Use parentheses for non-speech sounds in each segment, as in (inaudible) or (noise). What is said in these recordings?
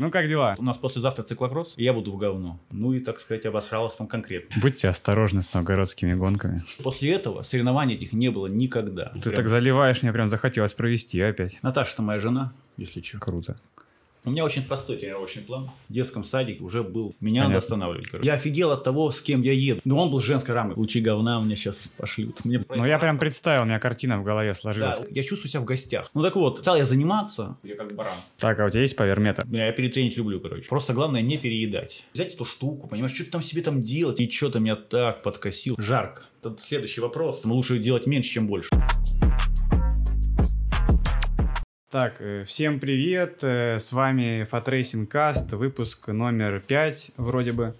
Ну, как дела? У нас послезавтра циклокросс, и я буду в говно. Ну и, так сказать, обосралась там конкретно. Будьте осторожны с новгородскими гонками. После этого соревнований этих не было никогда. Ты Прям- так заливаешь, мне прям захотелось провести опять. Наташа-то моя жена, если что. Круто. У меня очень простой тренировочный план. В детском садике уже был. Меня Понятно. надо останавливать, короче. Я офигел от того, с кем я еду. Но он был женской рамы. Лучи говна мне сейчас пошлют. Мне Ну, я прям представил, у меня картина в голове Да, сложилась. я чувствую себя в гостях. Ну так вот, стал я заниматься. Я как баран. Так, а у тебя есть power meter? Я, я перетренить люблю, короче. Просто главное не переедать. Взять эту штуку, понимаешь, что ты там себе там делать. И что-то меня так подкосил. Жарко. Тут следующий вопрос. Лучше делать меньше, чем больше. Так, э, всем привет, э, с вами Fatracing Cast, выпуск номер 5 вроде бы.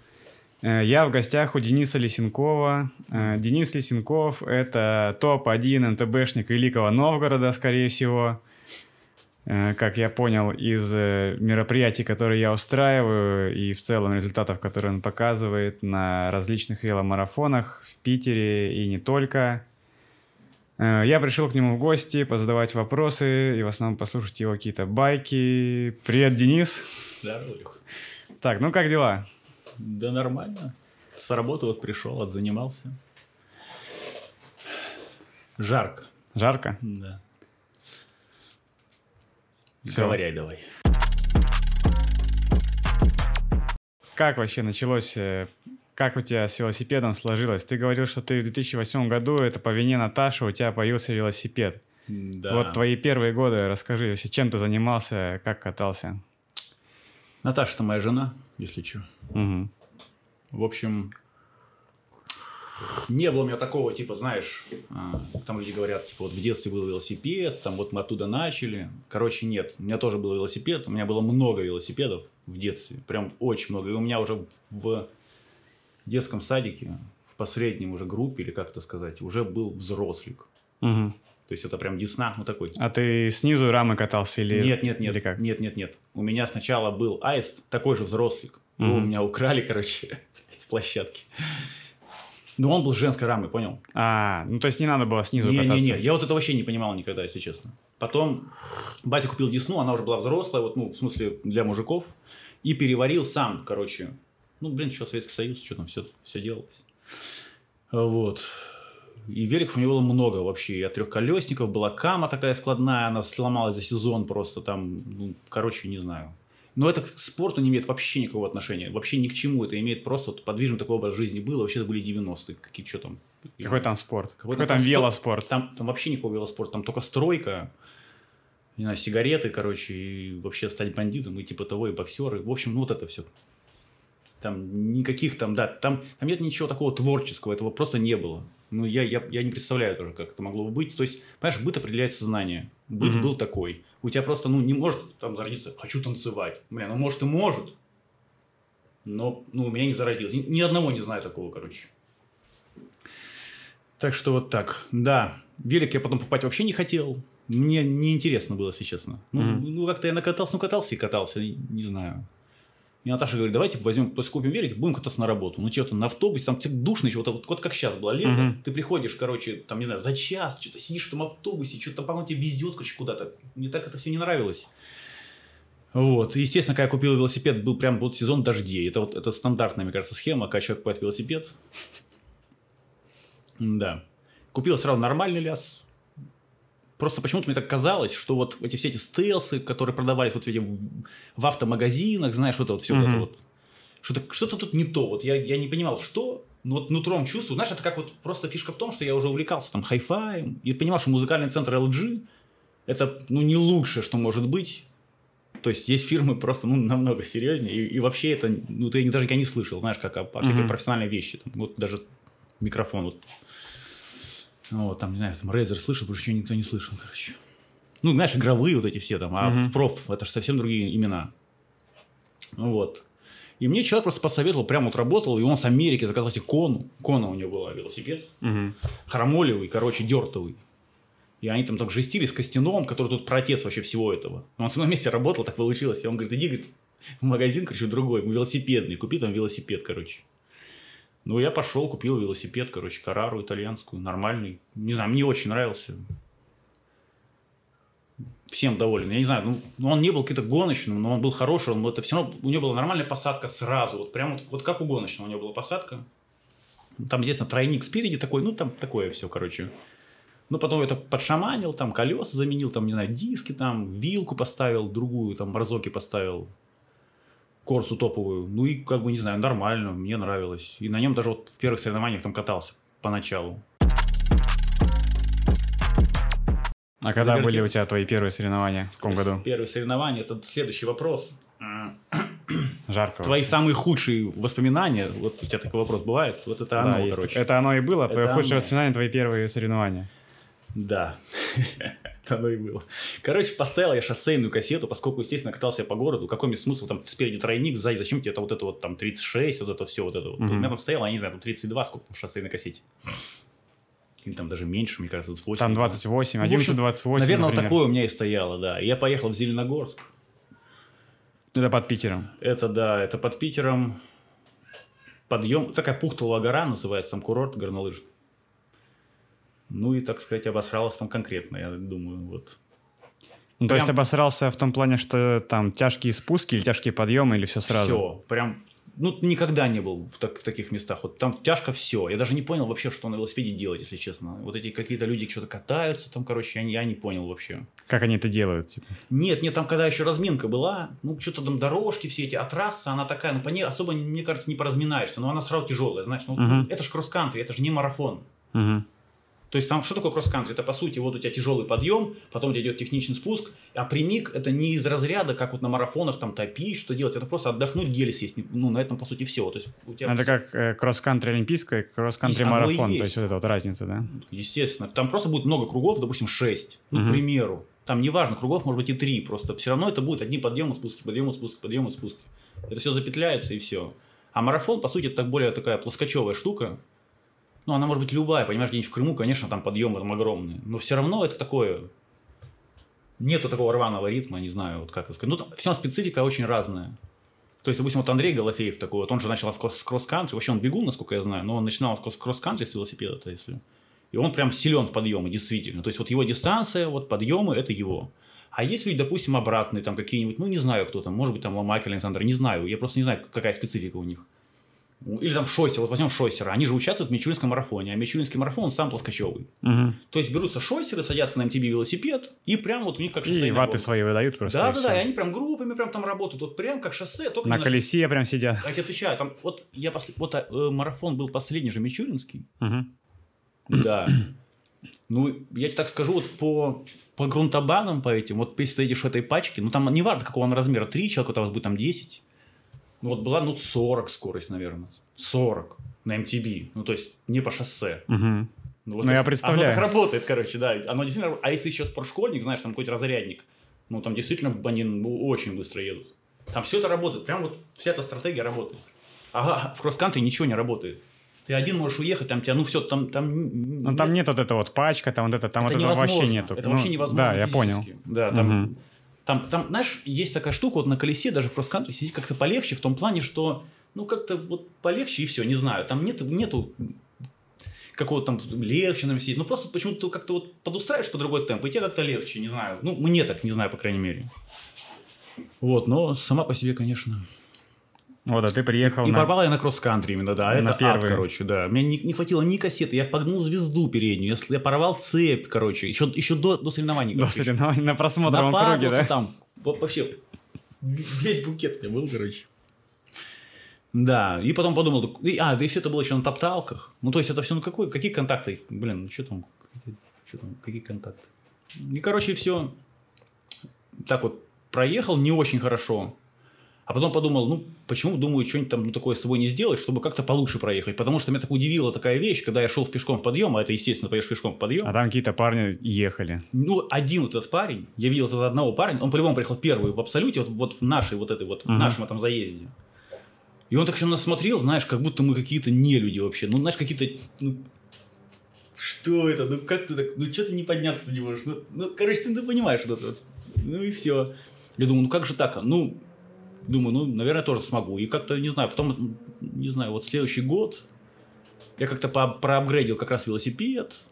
Э, Я в гостях у Дениса Лисенкова. Денис Лисенков – это топ-1 MTB шник Великого Новгорода, скорее всего. Как я понял из мероприятий, которые я устраиваю, и в целом результатов, которые он показывает на различных веломарафонах в Питере и не только. Э, Я пришел к нему в гости, позадавать вопросы и в основном послушать его какие-то байки. Привет, Денис. Здорово. Так, ну как дела? Да нормально. С работы вот пришел, отзанимался. Жарко. Жарко? Да. Всё. Говоряй давай. Как вообще началось, э, как у тебя с велосипедом сложилось? Ты говорил, что ты в 2008 году, это по вине Наташи, у тебя появился велосипед. Да. Вот твои первые годы, расскажи вообще, чем ты занимался, как катался? Наташа-то моя жена, если что. Мгм. В общем, не было у меня такого, типа, знаешь, а, там люди говорят, типа, вот в детстве был велосипед, там вот мы оттуда начали. Короче, нет, у меня тоже был велосипед, у меня было много велосипедов в детстве, прям очень много. И у меня уже в детском садике, в последнем уже группе, или как это сказать, уже был взрослик. Мгм. То есть, это прям десна, ну такой. А ты снизу рамы катался или... Нет, нет, нет, Или как? нет, нет, нет. У меня сначала был аист, такой же взрослик. Его Мгм. у меня украли, (laughs) короче, с площадки. Но он был с женской рамой, понял? А, ну то есть не надо было снизу кататься. Не-не-не, я вот это вообще не понимал никогда, если честно. Потом батя купил Десну, она уже была взрослая, вот, ну, в смысле, для мужиков, и переварил сам, короче. Ну, блин, что, Советский Союз, что там все, все делалось. Вот. И великов у него было много вообще. И от трехколесников была кама такая складная, она сломалась за сезон просто там, ну, короче, не знаю. Но это к спорту не имеет вообще никакого отношения. Вообще ни к чему. Это имеет просто вот подвижный такой образ жизни был. Вообще это были 90-е. Какие что там? Какой там спорт? Какой, Какой-то там сто- велоспорт? Там, там вообще никакого велоспорта, там только стройка, не знаю, сигареты, короче, и вообще стать бандитом, и типа того, и боксеры. В общем, ну вот это все. Там никаких там, да, там, там нет ничего такого творческого, этого просто не было. Ну, я, я, я не представляю тоже, как это могло бы быть. То есть, понимаешь, быт определяет сознание. Быт Мгм. был такой. У тебя просто, ну, не может там зародиться «хочу танцевать». Бля, ну, может, и может. Но, ну, у меня не зародилось. Ни, ни одного не знаю такого, короче. Так что вот так. Да, велик я потом покупать вообще не хотел. Мне неинтересно было, если честно. Ну, Мгм. ну, как-то я накатался, ну, катался и катался, не знаю. И Наташа говорит, давайте возьмем, то есть купим велик, будем кататься на работу. Ну, что-то на автобусе, там тебе душно еще, вот, вот, как сейчас было лето. Мгм. Ты приходишь, короче, там, не знаю, за час, что-то сидишь в том автобусе, что-то по тебе везет, короче, куда-то. Мне так это все не нравилось. Вот. И, естественно, когда я купил велосипед, был прям вот сезон дождей. Это вот это стандартная, мне кажется, схема, когда человек покупает велосипед. (laughs) Да. Купил сразу нормальный ляс. Просто почему-то мне так казалось, что вот эти все эти стелсы, которые продавались вот в, эти- в автомагазинах, знаешь, вот это вот все Мгм. это вот. Что-то, что-то тут не то. Вот я, я не понимал, что, но вот нутром чувствую. Знаешь, это как вот просто фишка в том, что я уже увлекался там хай-фаем и понимал, что музыкальный центр LG это ну не лучшее, что может быть. То есть есть фирмы просто ну, намного серьезнее. И, и вообще это, ну, ты даже никогда не слышал, знаешь, как о, о всякие Мгм. профессиональные вещи. Там, вот даже микрофон. Вот. Ну, вот, там, не знаю, там Razer слышал, потому что еще никто не слышал, короче. Ну, знаешь, игровые вот эти все там, а Мгм. в проф это же совсем другие имена. Ну, вот. И мне человек просто посоветовал, прям вот работал, и он с Америки заказал себе кону. Кона у него была велосипед Мгм. хромолевый, короче, дертовый. И они там так жестили с Костяном, который тут протец вообще всего этого. Он со мной вместе работал, так получилось. И он говорит, иди, говорит, в магазин, короче, другой, велосипедный, купи там велосипед, короче. Ну, я пошел, купил велосипед, короче, Карару итальянскую, нормальный. Не знаю, мне очень нравился. всем доволен. Я не знаю, ну, ну он не был каким-то гоночным, но он был хороший, он это все равно, у него была нормальная посадка сразу, вот прям вот, вот как у гоночного у него была посадка. Там, естественно, тройник спереди такой, ну, там такое все, короче. Ну, потом это подшаманил, там колеса заменил, там, не знаю, диски, там, вилку поставил, другую, там, морозоки поставил, корсу топовую. Ну, и, как бы, не знаю, нормально, мне нравилось. И на нем даже вот в первых соревнованиях там катался поначалу. А когда Завертелся. были у тебя твои первые соревнования? В каком году? Первые соревнования, это следующий вопрос. Жарко. Твои вообще. самые худшие воспоминания, вот у тебя такой вопрос бывает, вот это оно, да, короче. Это оно и было, это твои оно. худшие воспоминания, твои первые соревнования. Да, это (laughs) оно и было. Короче, поставил я шоссейную кассету, поскольку, естественно, катался я по городу. Какой мне смысл? Там спереди тройник, сзади зачем тебе это вот это вот там 36, вот это все, вот это вот. Угу. У меня там стояло, я не знаю, там 32, сколько там в шоссейной кассете. Или там даже меньше, мне кажется, 28. Там 28, 11, 28, Наверное, например. вот такое у меня и стояло, да. И я поехал в Зеленогорск. Это под Питером? Это, да, это под Питером. Подъем, такая Пухтовая гора называется, там курорт горнолыж. Ну и, так сказать, обосралась там конкретно, я думаю, вот. Ну, прям... то есть обосрался в том плане, что там тяжкие спуски или тяжкие подъемы, или все сразу? Все, прям ну, никогда не был в, так, в таких местах. Вот там тяжко все. Я даже не понял вообще, что на велосипеде делать, если честно. Вот эти какие-то люди что-то катаются там, короче, я, я не понял вообще. Как они это делают? Типа? Нет, нет, там когда еще разминка была, ну, что-то там дорожки все эти, а трасса, она такая, ну, по ней особо, мне кажется, не поразминаешься, но она сразу тяжелая, знаешь, ну, uh-huh. это же кросс-кантри, это же не марафон. Uh-huh. То есть там что такое кросс-кантри? Это по сути вот у тебя тяжелый подъем, потом у тебя идет техничный спуск, а примик это не из разряда, как вот на марафонах там топить, что делать, это просто отдохнуть, гель съесть. Ну, на этом по сути все. То есть, у тебя это все... как э, кросс-кантри олимпийская, кросс-кантри марафон, то есть вот эта вот разница, да? Естественно. Там просто будет много кругов, допустим, 6, ну, угу. к примеру. Там неважно, кругов может быть и 3, просто все равно это будет одни подъемы, спуски, подъемы, спуски, подъемы, спуски. Это все запетляется и все. А марафон, по сути, это так более такая плоскочевая штука, ну, она может быть любая, понимаешь, где-нибудь в Крыму, конечно, там подъемы там огромные. Но все равно это такое... Нету такого рваного ритма, не знаю, вот как это сказать. Ну, там, все специфика очень разная. То есть, допустим, вот Андрей Голофеев такой, вот он же начал с кросс-кантри, вообще он бегун, насколько я знаю, но он начинал с кросс-кантри с велосипеда, то если. И он прям силен в подъемы, действительно. То есть, вот его дистанция, вот подъемы, это его. А есть люди, допустим, обратные, там какие-нибудь, ну, не знаю, кто там, может быть, там Ломайк Александр, не знаю, я просто не знаю, какая специфика у них. Или там шоссер, вот возьмем шоссера, они же участвуют в Мичуринском марафоне, а Мичуринский марафон сам плоскочевый. Угу. То есть берутся шоссеры, садятся на MTB велосипед, и прям вот у них как шоссе. И ваты свои выдают просто. Да, да, да, и они прям группами прям там работают, вот прям как шоссе, только на колесе на... прям сидят. Я тебе отвечаю, там вот я пос... вот э, марафон был последний же Мичуринский. Угу. Да. Ну, я тебе так скажу, вот по, по грунтобанам, по этим, вот если ты едешь в этой пачке, ну, там не важно, какого он размера, 3 человека, у вас будет там 10, ну, вот была, ну, 40 скорость, наверное. 40 на MTB. Ну, то есть, не по шоссе. Угу. Ну, вот ну, я представляю. Оно так работает, короче, да. Оно действительно... А если еще спортшкольник, знаешь, там какой-то разрядник, ну, там действительно они ну, очень быстро едут. Там все это работает. Прям вот вся эта стратегия работает. Ага, в кросс-кантри ничего не работает. Ты один можешь уехать, там тебя, ну все, там... там ну, там нет вот этой вот пачка, там вот это, там это вот этого вообще нету. Это ну, вообще невозможно Да, я понял. Да, там... Угу. Там, там, знаешь, есть такая штука, вот на колесе, даже в кросс-кантри сидеть как-то полегче, в том плане, что, ну, как-то вот полегче и все, не знаю. Там нет, нету какого-то там легче нам сидеть. Ну, просто почему-то как-то вот подустраиваешь по другой темп, и тебе как-то легче, не знаю. Ну, мне так, не знаю, по крайней мере. Вот, но сама по себе, конечно, вот, а ты приехал и, на... И порвал я на кросс-кантри именно, да. На это первый. ад, короче, да. Мне не, не хватило ни кассеты, я погнул звезду переднюю, я, я порвал цепь, короче, еще, еще до, до соревнований. До соревнований, на просмотровом круге, да? там, вообще, весь букет у меня был, короче. Да, и потом подумал, а, да и все это было еще на топталках. Ну, то есть, это все, ну, какой, какие контакты? Блин, ну, что там, что там, какие контакты? И, короче, все так вот проехал не очень хорошо. А потом подумал, ну, почему, думаю, что-нибудь там ну, такое с собой не сделать, чтобы как-то получше проехать. Потому что меня так удивила такая вещь, когда я шел в пешком в подъем, а это, естественно, поешь пешком в подъем. А там какие-то парни ехали. Ну, один вот этот парень, я видел этого одного парня, он по-любому приехал первый в Абсолюте, вот, вот в нашей вот этой вот, угу. в нашем этом заезде. И он так еще нас смотрел, знаешь, как будто мы какие-то не люди вообще. Ну, знаешь, какие-то, ну, что это? Ну, как ты так, ну, что ты не подняться не можешь? Ну, ну короче, ты, ты понимаешь вот это вот. Ну, и все. Я думаю, ну, как же так? Ну, думаю, ну, наверное, тоже смогу. И как-то, не знаю, потом, не знаю, вот следующий год я как-то проапгрейдил как раз велосипед.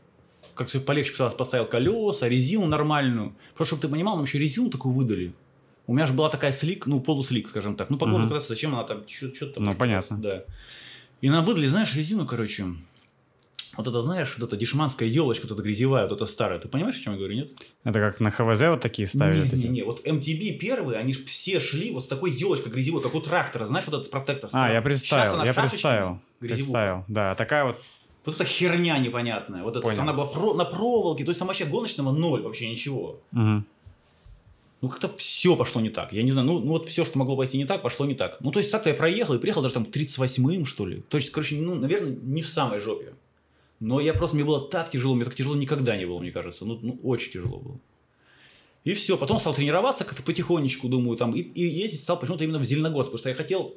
как все полегче поставил колеса, резину нормальную. Просто, чтобы ты понимал, нам еще резину такую выдали. У меня же была такая слик, ну, полуслик, скажем так. Ну, по городу кататься, зачем она там, что-то там. Ну, понятно. Да. И нам выдали, знаешь, резину, короче, вот это, знаешь, вот эта дешманская елочка, вот эта грязевая, вот эта старая. Ты понимаешь, о чем я говорю, нет? Это как на ХВЗ вот такие ставили? вот эти? Не-не-не, вот MTB первые, они же все шли вот с такой елочкой грязевой, как у трактора, знаешь, вот этот протектор. А, старый. я Щас представил, я представил. грязевая. Представил, да. Такая вот Вот эта херня непонятная. Вот это вот она была про- на проволоке, то есть там вообще гоночного ноль, вообще ничего. Мгм. Ну, как-то все пошло не так. Я не знаю, ну, ну вот все, что могло пойти не так, пошло не так. Ну, то есть так-то я проехал и приехал даже там 38-м, что ли. То есть, короче, ну, наверное, не в самой жопе. Но я просто, мне было так тяжело, мне так тяжело никогда не было, мне кажется. Ну, ну очень тяжело было. И все, потом стал тренироваться как-то потихонечку, думаю, там, и, и ездить стал почему-то именно в Зеленогорск, потому что я хотел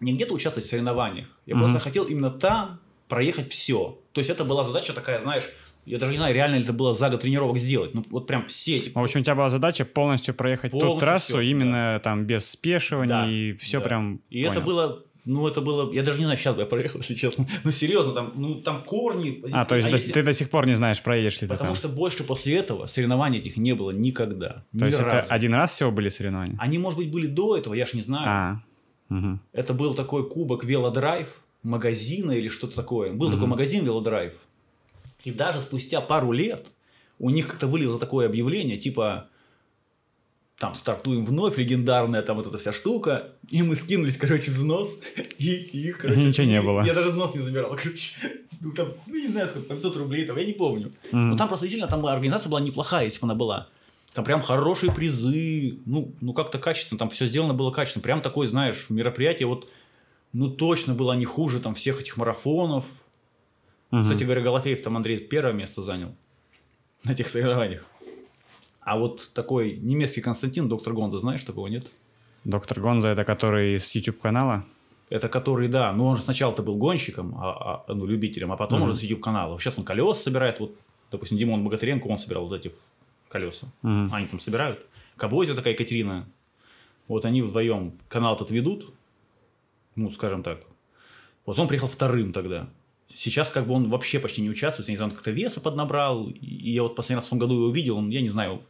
не где-то участвовать в соревнованиях, я Мгм. просто хотел именно там проехать все. То есть это была задача такая, знаешь, я даже не знаю, реально ли это было за год тренировок сделать. Ну, вот прям все эти... В общем, у тебя была задача полностью проехать ту Полностью трассу, всё, именно там без спешиваний, Да, и все да. прям... И это понял. было, ну, это было, я даже не знаю, сейчас бы я проехал, (laughs) если честно. Ну, серьезно, там, ну, там корни. А, то есть до- если- ты до сих пор не знаешь, проедешь ли ты Потому что больше после этого соревнований этих не было никогда. То ни есть это разу. один раз всего были соревнования? Они, может быть, были до этого, я ж не знаю. А, мгм. Это был такой кубок Велодрайв магазина или что-то такое. Был такой магазин Велодрайв. И даже спустя пару лет у них как-то вылезло такое объявление, типа там стартуем вновь, легендарная там вот эта вся штука. И мы скинулись, короче, взнос. (laughs) И, их, короче, Ничего не и- было. Я даже взнос не забирал, (laughs) короче. Ну, там, ну, не знаю, сколько, 500 рублей, там, я не помню. Мгм. Но там просто действительно, там организация была неплохая, если бы она была. Там прям хорошие призы, ну, ну как-то качественно, там все сделано было качественно. Прям такое, знаешь, мероприятие вот, ну, точно было не хуже там всех этих марафонов. Мгм. Кстати говоря, Голофеев там Андрей первое место занял на этих соревнованиях. А вот такой немецкий Константин, доктор Гонза, знаешь, такого нет? Доктор Гонза, это который с YouTube-канала? Это который, да, ну он же сначала-то был гонщиком, а- а, ну, любителем, а потом Мгм. уже с YouTube-канала. Сейчас он колес собирает, вот, допустим, Димон Богатыренко, он собирал вот эти колеса. Мгм. Они там собирают. Кабозя такая Екатерина. Вот они вдвоем канал этот ведут, ну, скажем так. Вот он приехал вторым тогда. Сейчас как бы он вообще почти не участвует, я не знаю, он как-то веса поднабрал, и я вот последний раз в том году его видел, он, я не знаю,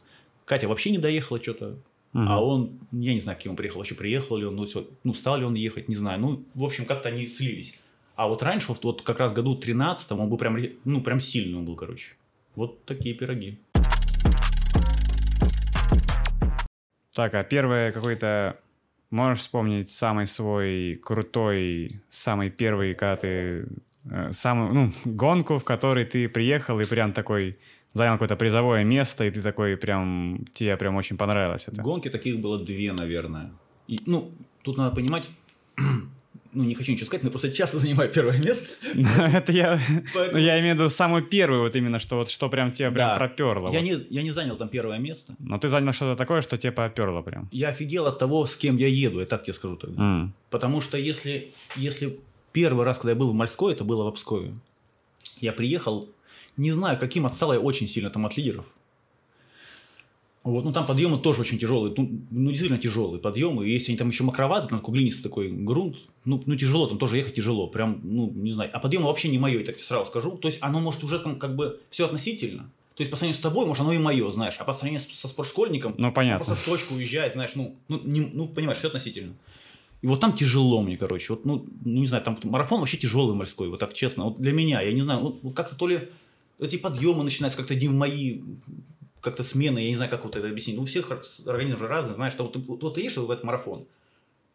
Катя вообще не доехала что-то, Мгм. а он, я не знаю, кем он приехал, вообще приехал ли он, ну, всё, ну, стал ли он ехать, не знаю, ну, в общем, как-то они слились. А вот раньше, вот, вот как раз году 13 он был прям, ну, прям сильный он был, короче. Вот такие пироги. Так, а первое какой-то... Можешь вспомнить самый свой крутой, самый первый, когда ты... э, самую, ну, гонку, в которой ты приехал и прям такой занял какое-то призовое место, и ты такой прям... Тебе прям очень понравилось это. Гонки таких было две, наверное. И, ну, тут надо понимать, (clears throat) ну, не хочу ничего сказать, но просто часто занимаю первое место. (laughs) Это я... Ну, я имею в виду самую первую, вот именно, что вот что прям тебя прям проперло. Я не, я не занял там первое место. Но ты занял что-то такое, что тебя поперло прям. Я офигел от того, с кем я еду, я так тебе скажу тогда. Потому что если, если первый раз, когда я был в Мальской, это было в Обскове. Я приехал, не знаю, каким отстал я очень сильно там от лидеров. Вот, ну там подъемы тоже очень тяжелые, ну, ну действительно тяжелые подъемы. И если они там еще мокроваты, там такой глинистый такой грунт, ну, ну тяжело, там тоже ехать тяжело, прям, ну не знаю. А подъемы вообще не мое, я так тебе сразу скажу. То есть оно может уже там как бы все относительно. То есть по сравнению с тобой, может, оно и мое, знаешь, а по сравнению со спортшкольником, Ну, понятно. он просто в точку уезжает, знаешь, ну, ну, не- ну понимаешь, все относительно. И вот там тяжело мне, короче. Вот, ну, ну, не знаю, там марафон вообще тяжелый морской, вот так честно. Вот для меня, я не знаю, вот как-то то ли эти подъемы начинаются как-то не в мои как-то смены, я не знаю, как вот это объяснить. Ну, у всех организм же разный, знаешь, что вот ты, вот ты едешь в этот марафон,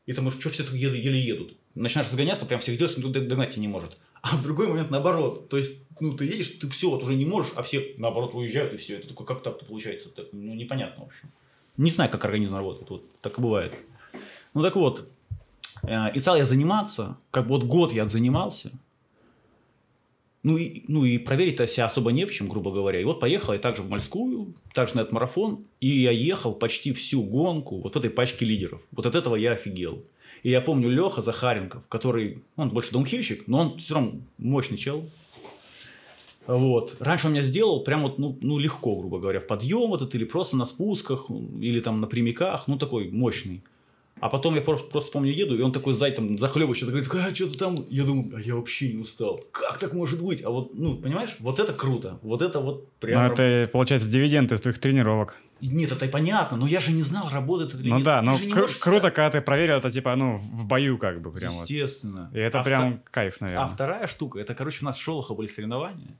и ты можешь, что все так еле, еле едут. Начинаешь разгоняться, прям всех делаешь, никто догнать тебя не может. А в другой момент наоборот. То есть, ну, ты едешь, ты все, вот уже не можешь, а все наоборот уезжают, и все. Это такой, как так-то получается? Так, ну, непонятно, в общем. Не знаю, как организм работает, вот так и бывает. Ну, так вот, и стал я заниматься, как бы вот год я отзанимался, ну и, ну и проверить-то себя особо не в чем, грубо говоря. И вот поехал я также в Мальскую, также на этот марафон, и я ехал почти всю гонку вот в этой пачке лидеров. Вот от этого я офигел. И я помню Леха Захаренков, который, он больше даунхильщик, но он все равно мощный чел. Вот. Раньше он меня сделал прям вот, ну, ну, легко, грубо говоря, в подъем этот, или просто на спусках, или там на прямиках, ну, такой мощный. А потом я просто, просто помню, еду, и он такой сзади там захлебывающий, говорит, а что ты там? Я думаю, а я вообще не устал. Как так может быть? А вот, ну, понимаешь, вот это круто. Вот это вот прям... Ну, это, получается, дивиденд из твоих тренировок. Нет, это понятно, но я же не знал, работает это или Ну нет. да, Ты ну кру- можешь круто, когда ты проверил это, типа, ну, в бою как бы прям вот. Естественно. И это А прям вто- кайф, наверное. А вторая штука, это, короче, у нас в Шолохово были соревнования.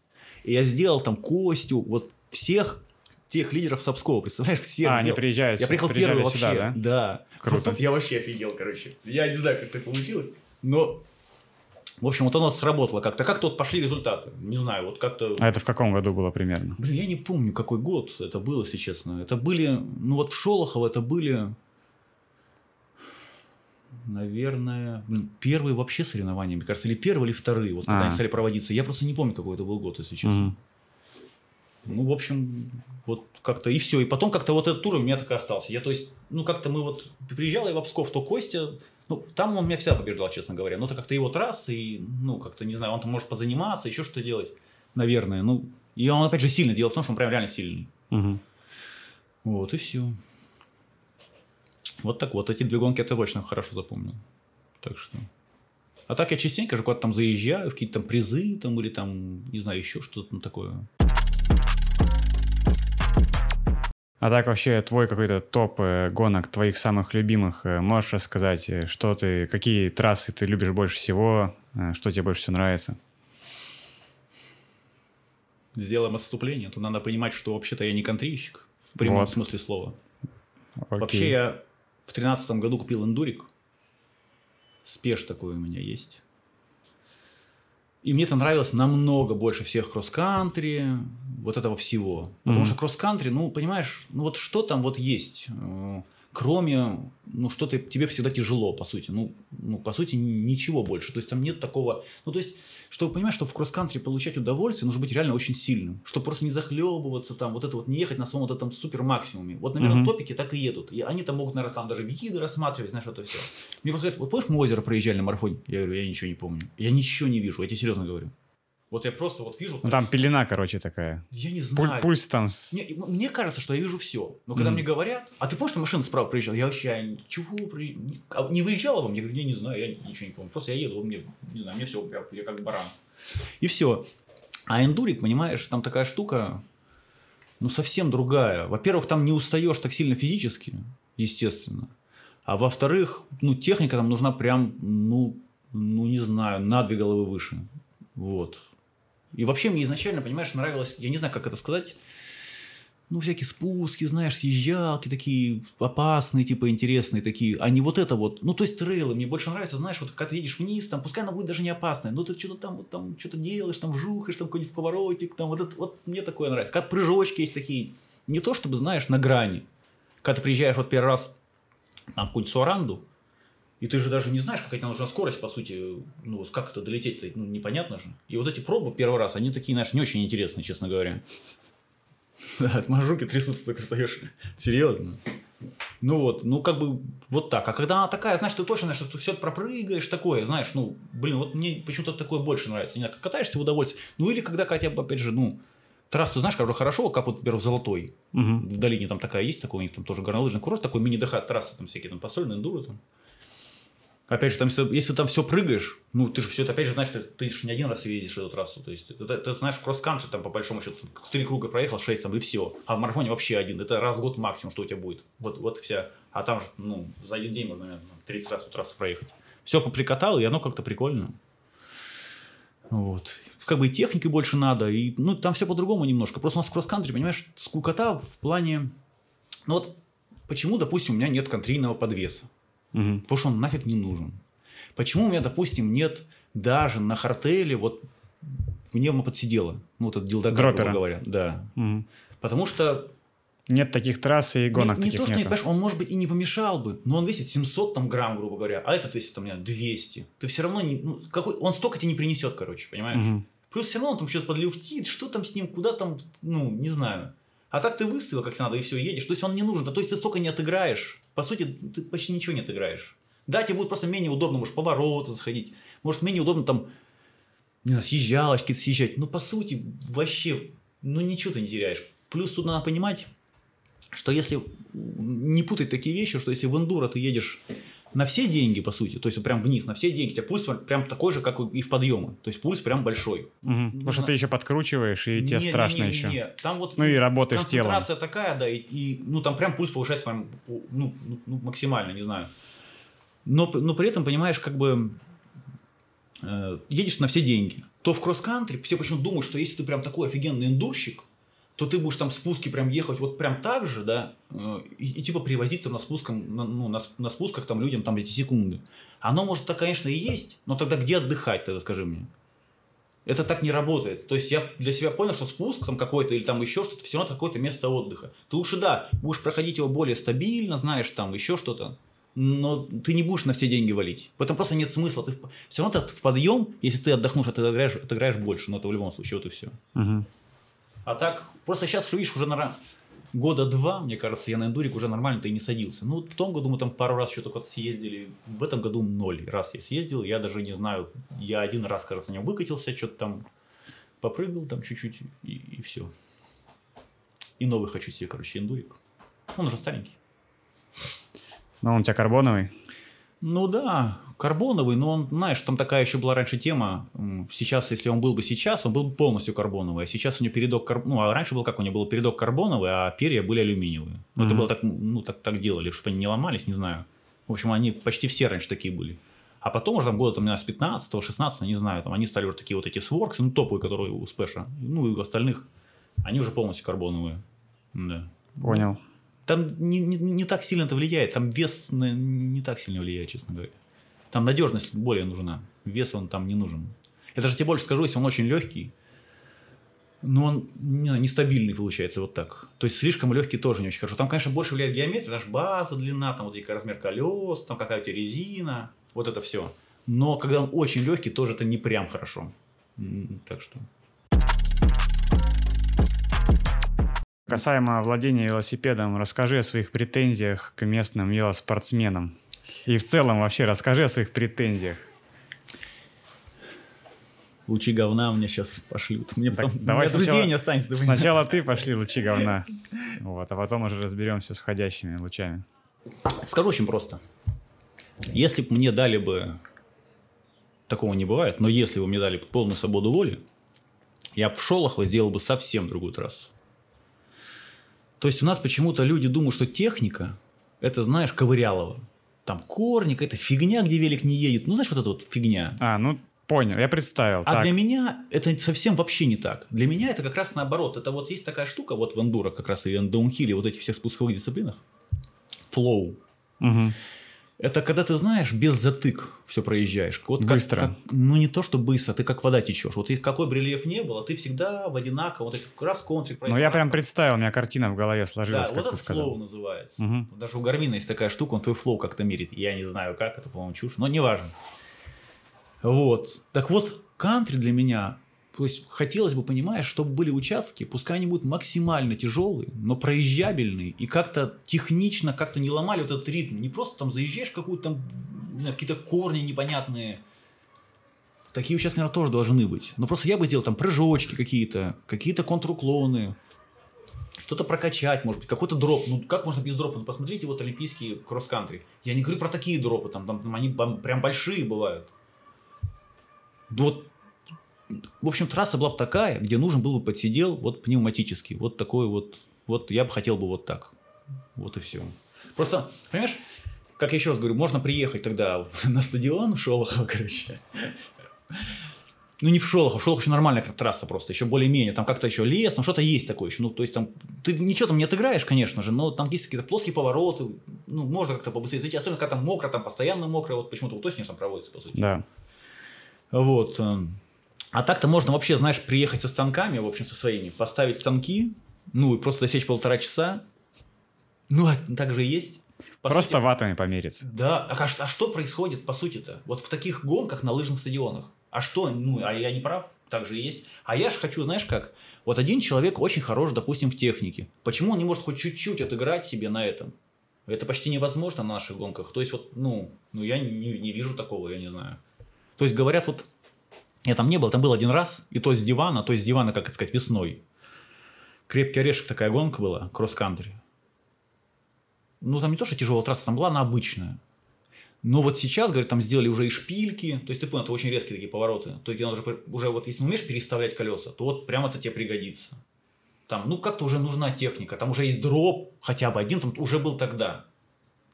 И я сделал там Костю, вот всех тех лидеров Сапского, представляешь, всех А, они сделал. приезжают, Я приехал приезжали первый вообще. сюда, да? Да. Круто. Вот тут я вообще офигел, короче. Я не знаю, как так получилось, но... В общем, вот оно сработало как-то. Как тут пошли результаты? Не знаю, вот как-то... А это в каком году было примерно? Блин, я не помню, какой год это было, если честно. Это были, ну вот в Шолохово это были, наверное, блин, первые вообще соревнования, мне кажется, или первые, или вторые, вот когда А. они стали проводиться. Я просто не помню, какой это был год, если честно. Мгм. Ну, в общем, вот как-то и все. И потом как-то вот этот тур у меня так и остался. Я, то есть, ну, как-то мы вот... Приезжал я в Псков, то Костя... Ну, там он меня всегда побеждал, честно говоря. Но это как-то его трассы, и, ну, как-то, не знаю, он там может позаниматься, еще что делать, наверное. Ну, и он, опять же, сильный. Дело в том, что он прям реально сильный. Мгм. Вот и все. Вот так вот. Эти две гонки я точно хорошо запомнил. Так что... А так я частенько же куда-то там заезжаю, в какие-то там призы там или там, не знаю, еще что-то там такое. А так вообще твой какой-то топ э, гонок твоих самых любимых, э, можешь рассказать, э, что ты, какие трассы ты любишь больше всего, что тебе больше всего нравится? Сделаем отступление, то надо понимать, что вообще-то я не контрийщик в прямом Вот. смысле слова. Окей. Вообще я в тринадцатом году купил эндурик. Спеш такой у меня есть. И мне это нравилось намного больше всех кросс-кантри, вот этого всего. Потому Мгм. что кросс-кантри, ну, понимаешь, ну вот что там вот есть, э, кроме, ну, что ты, тебе всегда тяжело, по сути. Ну, ну, по сути, ничего больше. То есть там нет такого... Ну, то есть, чтобы понимать, что в кросс-кантри получать удовольствие, нужно быть реально очень сильным. Чтобы просто не захлебываться там, вот это вот, не ехать на своем вот этом супер максимуме. Вот, наверное, Мгм. топики так и едут. И они там могут, наверное, там даже виды рассматривать, знаешь, это все. Мне просто говорят, вот помнишь, мы озеро проезжали на марафоне? Я говорю, я ничего не помню. Я ничего не вижу, я тебе серьезно говорю. Вот я просто вот вижу... Ну, там пелена, короче, такая. Я не Пуль- знаю. пульс там... Не, мне кажется, что я вижу все. Но когда Мгм. мне говорят, а ты помнишь, что машина справа проезжала? Я вообще, чего? Не, а не выезжала вам? Я говорю, я не знаю, я ничего не помню. Просто я еду, мне, не знаю, мне все, я, я как баран. И все. А эндурик, понимаешь, там такая штука, ну, совсем другая. Во-первых, там не устаешь так сильно физически, естественно. А во-вторых, ну, техника там нужна прям, ну, ну, не знаю, на две головы выше. Вот. И вообще мне изначально, понимаешь, нравилось, я не знаю, как это сказать, ну, всякие спуски, знаешь, съезжалки такие опасные, типа интересные такие, а не вот это вот. Ну, то есть трейлы мне больше нравится, знаешь, вот когда ты едешь вниз, там, пускай она будет даже не опасная, но ты что-то там, вот, там что-то делаешь, там вжухаешь, там какой-нибудь поворотик, там вот это, вот мне такое нравится. Как прыжочки есть такие, не то чтобы, знаешь, на грани. Когда ты приезжаешь вот первый раз там, в какую-нибудь Суаранду, и ты же даже не знаешь, какая тебе нужна скорость, по сути, ну, вот как это долететь-то, ну, непонятно же. И вот эти пробы первый раз, они такие, знаешь, не очень интересные, честно говоря. (laughs) Да, от мажуки трясутся, только стоишь. Серьезно. Ну вот, ну как бы вот так. А когда она такая, знаешь, ты точно знаешь, что ты все пропрыгаешь, такое, знаешь, ну, блин, вот мне почему-то такое больше нравится. Не знаю, как катаешься в удовольствие. Ну или когда Катя, опять же, ну, трассу, знаешь, как уже хорошо, как вот, например, в Золотой. Мгм. В долине там такая есть, такой у них там тоже горнолыжный курорт, такой мини-дохат трассы там всякие там построены, эндуро там. Опять же, там, всё- если там все прыгаешь, ну, ты же все это, опять же, знаешь, ты, ты же не один раз ездишь эту трассу. То есть, это, ты знаешь, кросс-кантри там, по большому счету, три круга проехал, шесть там, и все. А в марафоне вообще один. Это раз в год максимум, что у тебя будет. Вот, вот вся. А там же, ну, за один день можно, наверное, 30 раз эту трассу проехать. Все поприкатал, и оно как-то прикольно. Вот. Как бы и техники больше надо, и, ну, там все по-другому немножко. Просто у нас кросс-кантри, понимаешь, скукота в плане... Ну, вот почему, допустим, у меня нет контрийного подвеса? Мгм. Потому что он нафиг не нужен. Почему у меня, допустим, нет даже на хартеле вот пневмоподсидела? Ну, вот этот Дроппера. грубо говоря. Да. Мгм. Потому что Нет таких трасс и гонок не, не таких то, что, не, нету. понимаешь, он, может быть, и не помешал бы, но он весит 700 там, грамм, грубо говоря, а этот весит там, не знаю, 200. Ты все равно, не, ну, какой, он столько тебе не принесет, короче, понимаешь? Мгм. Плюс все равно он там что-то подлюфтит, что там с ним, куда там, ну, не знаю. А так ты выставил как надо и все, едешь. То есть он не нужен. Да, то есть ты столько не отыграешь. По сути, ты почти ничего не отыграешь. Да, тебе будет просто менее удобно, может, повороты заходить. Может, менее удобно там, не знаю, съезжалочки съезжать. Но по сути, вообще, ну ничего ты не теряешь. Плюс тут надо понимать, что если не путать такие вещи, что если в эндуро ты едешь на все деньги, по сути, то есть прям вниз, на все деньги, у тебя пульс прям такой же, как и в подъемы. То есть пульс прям большой. Угу. Потому что ты еще подкручиваешь, и тебе Не, страшно не, не, еще. Не, Там вот Ну и работаешь телом. концентрация такая, да, и, и, ну там прям пульс повышается прям, ну, ну, ну, максимально, не знаю. Но, но при этом, понимаешь, как бы э, едешь на все деньги. То в кросс-кантри все почему-то думают, что если ты прям такой офигенный эндурщик, то ты будешь там спуски прям ехать вот прям так же, да, э, и, и типа привозить там на спуском, на, ну, на, на спусках там людям там эти секунды. Оно может так, конечно, и есть, но тогда где отдыхать тогда, скажи мне? Это так не работает. То есть я для себя понял, что спуск там какой-то или там еще что-то, все равно какое-то место отдыха. Ты лучше, да, будешь проходить его более стабильно, знаешь, там еще что-то, но ты не будешь на все деньги валить. В этом просто нет смысла. Ты все равно ты в подъем, если ты отдохнешь, а ты отыграешь, отыграешь больше, но это в любом случае, вот и все. Мгм. А так, просто сейчас, видишь, уже на года два, мне кажется, я на эндурик уже нормально-то и не садился. Ну, в том году мы там пару раз что-то вот съездили. В этом году ноль раз я съездил. Я даже не знаю, я один раз, кажется, нем выкатился, что-то там попрыгал там чуть-чуть и, и все. И новый хочу себе, короче, эндурик. Он уже старенький. Ну, он у тебя карбоновый. Ну да, карбоновый, но он, знаешь, там такая еще была раньше тема. Сейчас, если он был бы сейчас, он был бы полностью карбоновый. А сейчас у него передок карб... Ну, а раньше был как? У него был передок карбоновый, а перья были алюминиевые. Ну, это было так, ну, так, так делали, чтобы они не ломались, не знаю. В общем, они почти все раньше такие были. А потом уже там года, там, не знаю, с 15 16 не знаю, там они стали уже такие вот эти сворксы, ну, топовые, которые у Спэша, ну, и у остальных, они уже полностью карбоновые. Да. Понял. Там не, не, не так сильно это влияет. Там вес не так сильно влияет, честно говоря. Там надежность более нужна. Вес он там не нужен. Я даже тебе больше скажу, если он очень легкий, но он не нестабильный получается вот так. То есть слишком легкий тоже не очень хорошо. Там, конечно, больше влияет геометрия, наш база, длина, там вот размер колес, там какая у тебя резина, вот это все. Но когда он очень легкий, тоже это не прям хорошо. Так что. Касаемо владения велосипедом, расскажи о своих претензиях к местным велоспортсменам. И в целом вообще расскажи о своих претензиях. Лучи говна мне сейчас пошлют. Мне Так, потом, давай у меня друзей сначала- не останется. Сначала ты пошли лучи говна. (laughs) Вот, а потом уже разберемся с входящими лучами. Скажу очень просто. Если бы мне дали бы... Такого не бывает, но если бы мне дали полную свободу воли, я бы в Шолохово сделал бы совсем другую трассу. То есть у нас почему-то люди думают, что техника – это, знаешь, ковырялово. Там корни, какая-то фигня, где велик не едет. Ну, знаешь, вот эта вот фигня. А, ну, понял, я представил. А так, для меня это совсем вообще не так. Для меня это как раз наоборот. Это вот есть такая штука вот в эндуро, как раз и в даунхилле, вот этих всех спусковых дисциплинах. Флоу. Мгм. Это когда ты знаешь, без затык все проезжаешь. Вот Быстро. как- ну, не то, что быстро, ты как вода течешь. Вот и какой бы рельеф не было, ты всегда в одинаково. Вот это кросс-кантрик Ну, я прям представил, у меня картина в голове Да, сложилась, вот как ты этот сказал. flow называется. Мгм. Даже у Garmin а есть такая штука, он твой flow как-то мерит. Я не знаю как, это, по-моему, чушь, но неважно. Вот. Так вот, кантри для меня, то есть хотелось бы, понимаешь, чтобы были участки, пускай они будут максимально тяжелые, но проезжабельные, и как-то технично, как-то не ломали вот этот ритм. Не просто там заезжаешь в какую-то там, не знаю, какие-то корни непонятные. Такие участки, наверное, тоже должны быть. Но просто я бы сделал там прыжочки какие-то, какие-то контруклоны, что-то прокачать, может быть, какой-то дроп. Ну, как можно без дропа? Ну, посмотрите вот олимпийские кросс-кантри. Я не говорю про такие дропы, там, там они бам- прям большие бывают. Ну, Вот, в общем, трасса была бы такая, где нужен был бы подсидел, вот пневматический, вот такой вот, вот я бы хотел бы вот так. Вот и все. Просто, понимаешь, как я еще раз говорю, можно приехать тогда (laughs) на стадион в Шолохово, (laughs) короче. Ну, не в Шолохов, в Шолохов еще нормальная трасса просто, еще более-менее, там как-то еще лес, ну что-то есть такое еще, ну, то есть там, ты ничего там не отыграешь, конечно же, но там есть какие-то плоские повороты, ну, можно как-то побыстрее зайти, особенно когда там мокро, там постоянно мокро, вот почему-то вот осенью там проводится, по сути. Да. Вот. А так-то можно вообще, знаешь, приехать со станками, в общем, со своими, поставить станки, ну, и просто засечь полтора часа, ну, а так же и есть. По Просто сути, ватами помериться. да, а, а что происходит по сути-то? Вот в таких гонках на лыжных стадионах. А что, ну, а я не прав, так же и есть. А я же хочу, знаешь как, вот один человек очень хорош, допустим, в технике. Почему он не может хоть чуть-чуть отыграть себе на этом? Это почти невозможно на наших гонках. То есть вот, ну, ну я не, не вижу такого, я не знаю. То есть говорят вот, я там не был, там был один раз, и то с дивана, то с дивана, как это сказать, весной. Крепкий орешек такая гонка была, кросс-кантри. ну, там не то, что тяжелая трасса, там была она обычная. Но вот сейчас, говорит, там сделали уже и шпильки, то есть ты понял, это очень резкие такие повороты. То есть уже, уже вот если умеешь переставлять колеса, то вот прямо это тебе пригодится. Там, ну, как-то уже нужна техника, там уже есть дроп, хотя бы один, там уже был тогда.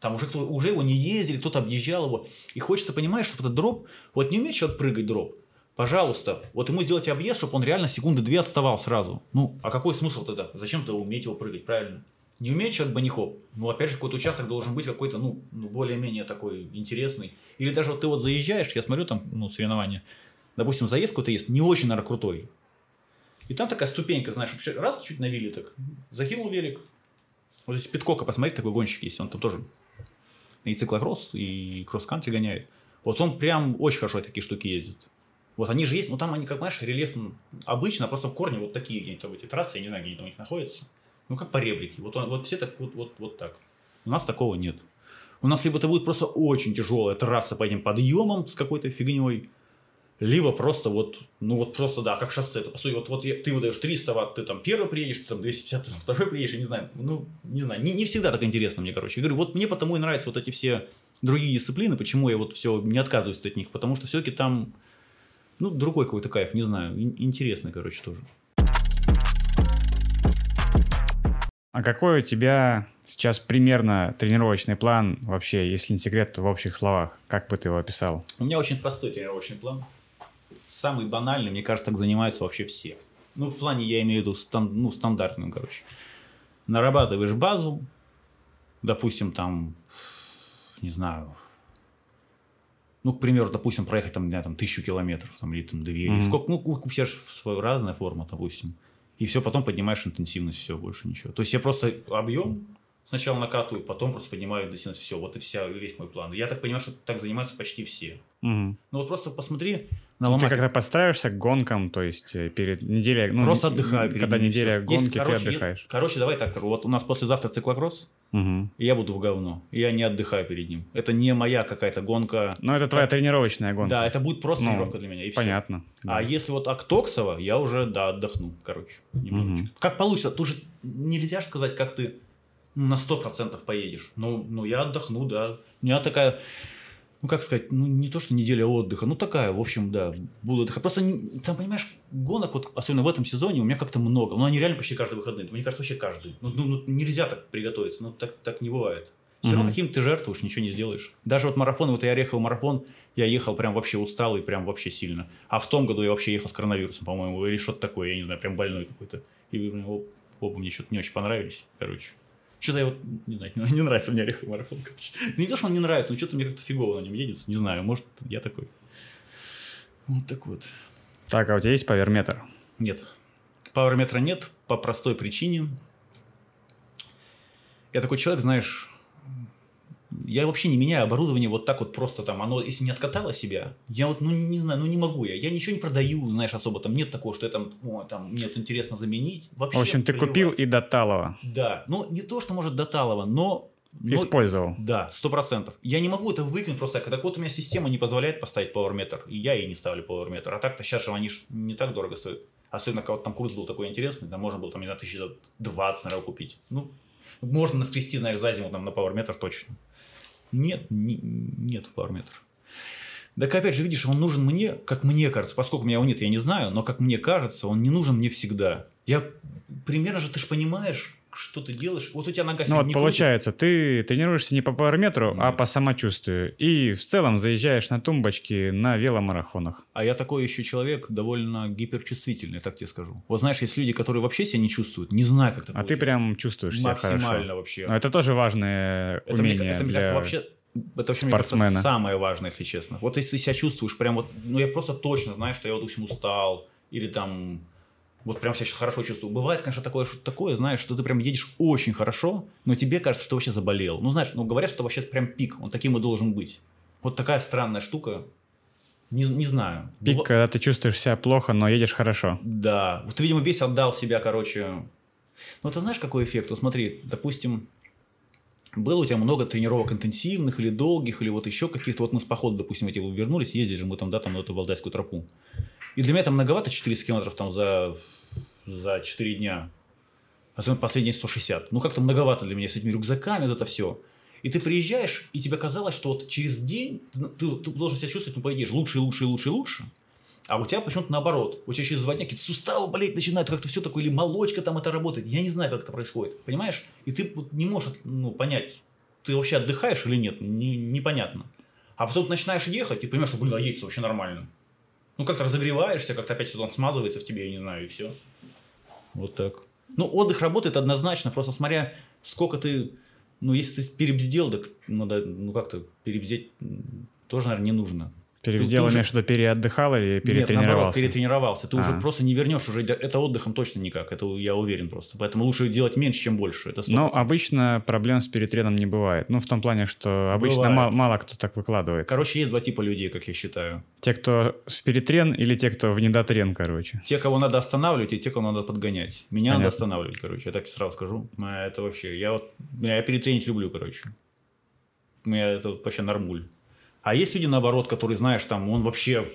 Там уже, кто, уже его не ездили, кто-то объезжал его. И хочется понимать, что этот дроп, вот не умеет человек прыгать дроп, пожалуйста, вот ему сделать объезд, чтобы он реально секунды две отставал сразу. Ну, а какой смысл тогда? Зачем-то уметь его прыгать, правильно? Не умеет человек банихоп, ну, опять же, какой-то участок должен быть какой-то, ну, ну, более-менее такой интересный. Или даже вот ты вот заезжаешь, я смотрю там, ну, соревнования, допустим, заезд какой-то есть, не очень, наверное, крутой. И там такая ступенька, знаешь, раз чуть на виле так, закинул велик. Вот здесь Питкока, посмотреть, такой гонщик есть, он там тоже и циклокросс, и кросс-кантри гоняет. Вот он прям очень хорошо такие штуки ездит. Вот они же есть, но там они, как знаешь, рельеф обычно, просто в корне вот такие где-нибудь эти трассы, я не знаю, где они у них находятся. Ну, как по реплике. Вот, он, вот все так, вот, вот, вот так. У нас такого нет. У нас либо это будет просто очень тяжелая трасса по этим подъемам с какой-то фигней, либо просто вот, ну вот просто, да, как шоссе. По сути, вот, вот ты выдаешь 300 ватт, ты там первый приедешь, ты там 250, (laughs) ты там второй приедешь, я не знаю. Ну, не знаю, не, не всегда так интересно мне, короче. Я говорю, вот мне потому и нравятся вот эти все другие дисциплины, почему я вот все не отказываюсь от них, потому что все-таки там, ну, другой какой-то кайф, не знаю, интересный, короче, тоже. А какой у тебя сейчас примерно тренировочный план вообще, если не секрет, в общих словах? Как бы ты его описал? У меня очень простой тренировочный план. Самый банальный, мне кажется, так занимаются вообще все. Ну, в плане я имею в виду стан, ну, стандартным, короче. Нарабатываешь базу, допустим, там, не знаю, ну, к примеру, допустим, проехать там, не знаю, там тысячу километров, там, или там две, mm-hmm. сколько, ну, у всех же разная форма, допустим и все, потом поднимаешь интенсивность, все, больше ничего. То есть я просто объем сначала накатываю, потом просто поднимаю интенсивность, все, вот и вся, весь мой план. Я так понимаю, что так занимаются почти все. Угу. Ну вот просто посмотри на ломать. Ты как-то подстраиваешься к гонкам, то есть э, перед неделей... Ну, просто отдыхаю. Перед когда неделя все. гонки, есть, короче, ты отдыхаешь. Есть, короче, давай так, вот у нас послезавтра циклокросс, угу. и я буду в говно, и я не отдыхаю перед ним. Это не моя какая-то гонка. Но это твоя тренировочная гонка. Да, это будет просто ну, тренировка для меня, и Понятно. Все. Да. А если вот Актоксова, я уже, да, отдохну, короче, Угу. Как получится, тут же нельзя сказать, как ты на сто процентов поедешь. Ну, ну, я отдохну, да. У меня такая ну, как сказать, ну, не то, что неделя отдыха, ну, такая, в общем, да, буду отдыхать. Просто, там, понимаешь, гонок, вот, особенно в этом сезоне, у меня как-то много. Ну, они реально почти каждый выходный. Мне кажется, вообще каждый. Ну, ну, ну нельзя так приготовиться, ну, так, так не бывает. Все угу. равно каким ты жертвуешь, ничего не сделаешь. Даже вот марафон, вот я ехал марафон, я ехал прям вообще усталый, прям вообще сильно. А в том году я вообще ехал с коронавирусом, по-моему, или что-то такое, я не знаю, прям больной какой-то. И оба мне что-то не очень понравились, короче. Что-то я вот, не знаю, (laughs) не нравится мне ореховый марафон, короче. Ну, не то, что он не нравится, но что-то мне как-то фигово на нем едется. Не знаю, может, я такой. Вот так вот. Так, а у тебя есть паверметр? Нет. Пауэрметра нет по простой причине. Я такой человек, знаешь, я вообще не меняю оборудование вот так вот просто там, оно, если не откатало себя, я вот, ну, не знаю, ну, не могу я. Я ничего не продаю, знаешь, особо там нет такого, что я там, о, там, нет, интересно заменить. Вообще, В общем, ты плевать. купил и доталово. Да, ну, не то, что, может, доталово, но но, Использовал. Да, сто процентов. Я не могу это выкинуть просто так. Так вот у меня система не позволяет поставить пауэрметр, и я ей не ставлю пауэрметр. А так-то сейчас же они ж не так дорого стоят. Особенно, когда там курс был такой интересный, там можно было, там, не знаю, тысяч двадцать, наверное, купить. Ну, можно наскрести, знаешь, за зиму там на пауэрметр точно. Нет, не, нет параметра. Так опять же, видишь, он нужен мне, как мне кажется, поскольку у меня его нет, я не знаю, но как мне кажется, он не нужен мне всегда. Я примерно же, ты же понимаешь, что ты делаешь. Вот у тебя нога Ну вот получается, крутит. ты тренируешься не по параметру, Нет. а по самочувствию. И в целом заезжаешь на тумбочки на веломарафонах. А я такой еще человек довольно гиперчувствительный, так тебе скажу. Вот знаешь, есть люди, которые вообще себя не чувствуют, не знаю, как это А ты прям чувствуешь себя Максимально хорошо. вообще. Но это тоже важное это умение мне, это, для кажется, вообще это спортсмена. Мне самое важное, если честно. Вот если ты себя чувствуешь прям вот, ну я просто точно знаю, что я вот, допустим, устал, или там вот прям себя сейчас хорошо чувствую. Бывает, конечно, такое, что такое, знаешь, что ты прям едешь очень хорошо, но тебе кажется, что вообще заболел. Ну, знаешь, ну, говорят, что вообще прям пик, он таким и должен быть. Вот такая странная штука. Не, не знаю. Пик, ну, когда ты чувствуешь себя плохо, но едешь хорошо. Да. Вот ты, видимо, весь отдал себя, короче. Ну, ты знаешь, какой эффект? Вот смотри, допустим, было у тебя много тренировок интенсивных или долгих, или вот еще каких-то. Вот мы с похода, допустим, эти вернулись, ездили же мы там, да, там на эту Валдайскую тропу. И для меня там многовато 400 километров там за, за 4 дня. Особенно последние 160. Ну, как-то многовато для меня с этими рюкзаками, вот это все. И ты приезжаешь, и тебе казалось, что вот через день ты, ты, ты должен себя чувствовать, ну, по идее, лучше, лучше, лучше, лучше. А у тебя почему-то наоборот. У тебя через два дня какие-то суставы болеть начинают, как-то все такое, или молочка там это работает. Я не знаю, как это происходит. Понимаешь? И ты вот не можешь ну, понять, ты вообще отдыхаешь или нет. Не, непонятно. А потом ты начинаешь ехать и понимаешь, что, блин, а едется вообще нормально. Ну, как-то разогреваешься, как-то опять сезон смазывается в тебе, я не знаю, и все. Вот так. Ну, отдых работает однозначно, просто смотря, сколько ты... Ну, если ты перебздел, так надо, ну, как-то перебздеть тоже, наверное, не нужно. Перебздел, имеешь в виду, переотдыхал или перетренировался? Нет, наоборот, перетренировался. Ты а. уже просто не вернешь уже, это отдыхом точно никак, это я уверен просто. Поэтому лучше делать меньше, чем больше. Это Но обычно проблем с перетреном не бывает. Ну, в том плане, что обычно мало, мало кто так выкладывает. Короче, есть два типа людей, как я считаю. Те, кто в перетрен или те, кто в недотрен, короче. Те, кого надо останавливать, и те, кого надо подгонять. Меня Понятно. надо останавливать, короче. Я так сразу скажу. Это вообще, я вот, я перетренить люблю, короче. У меня это вообще нормуль. А есть люди, наоборот, которые, знаешь, там, он вообще,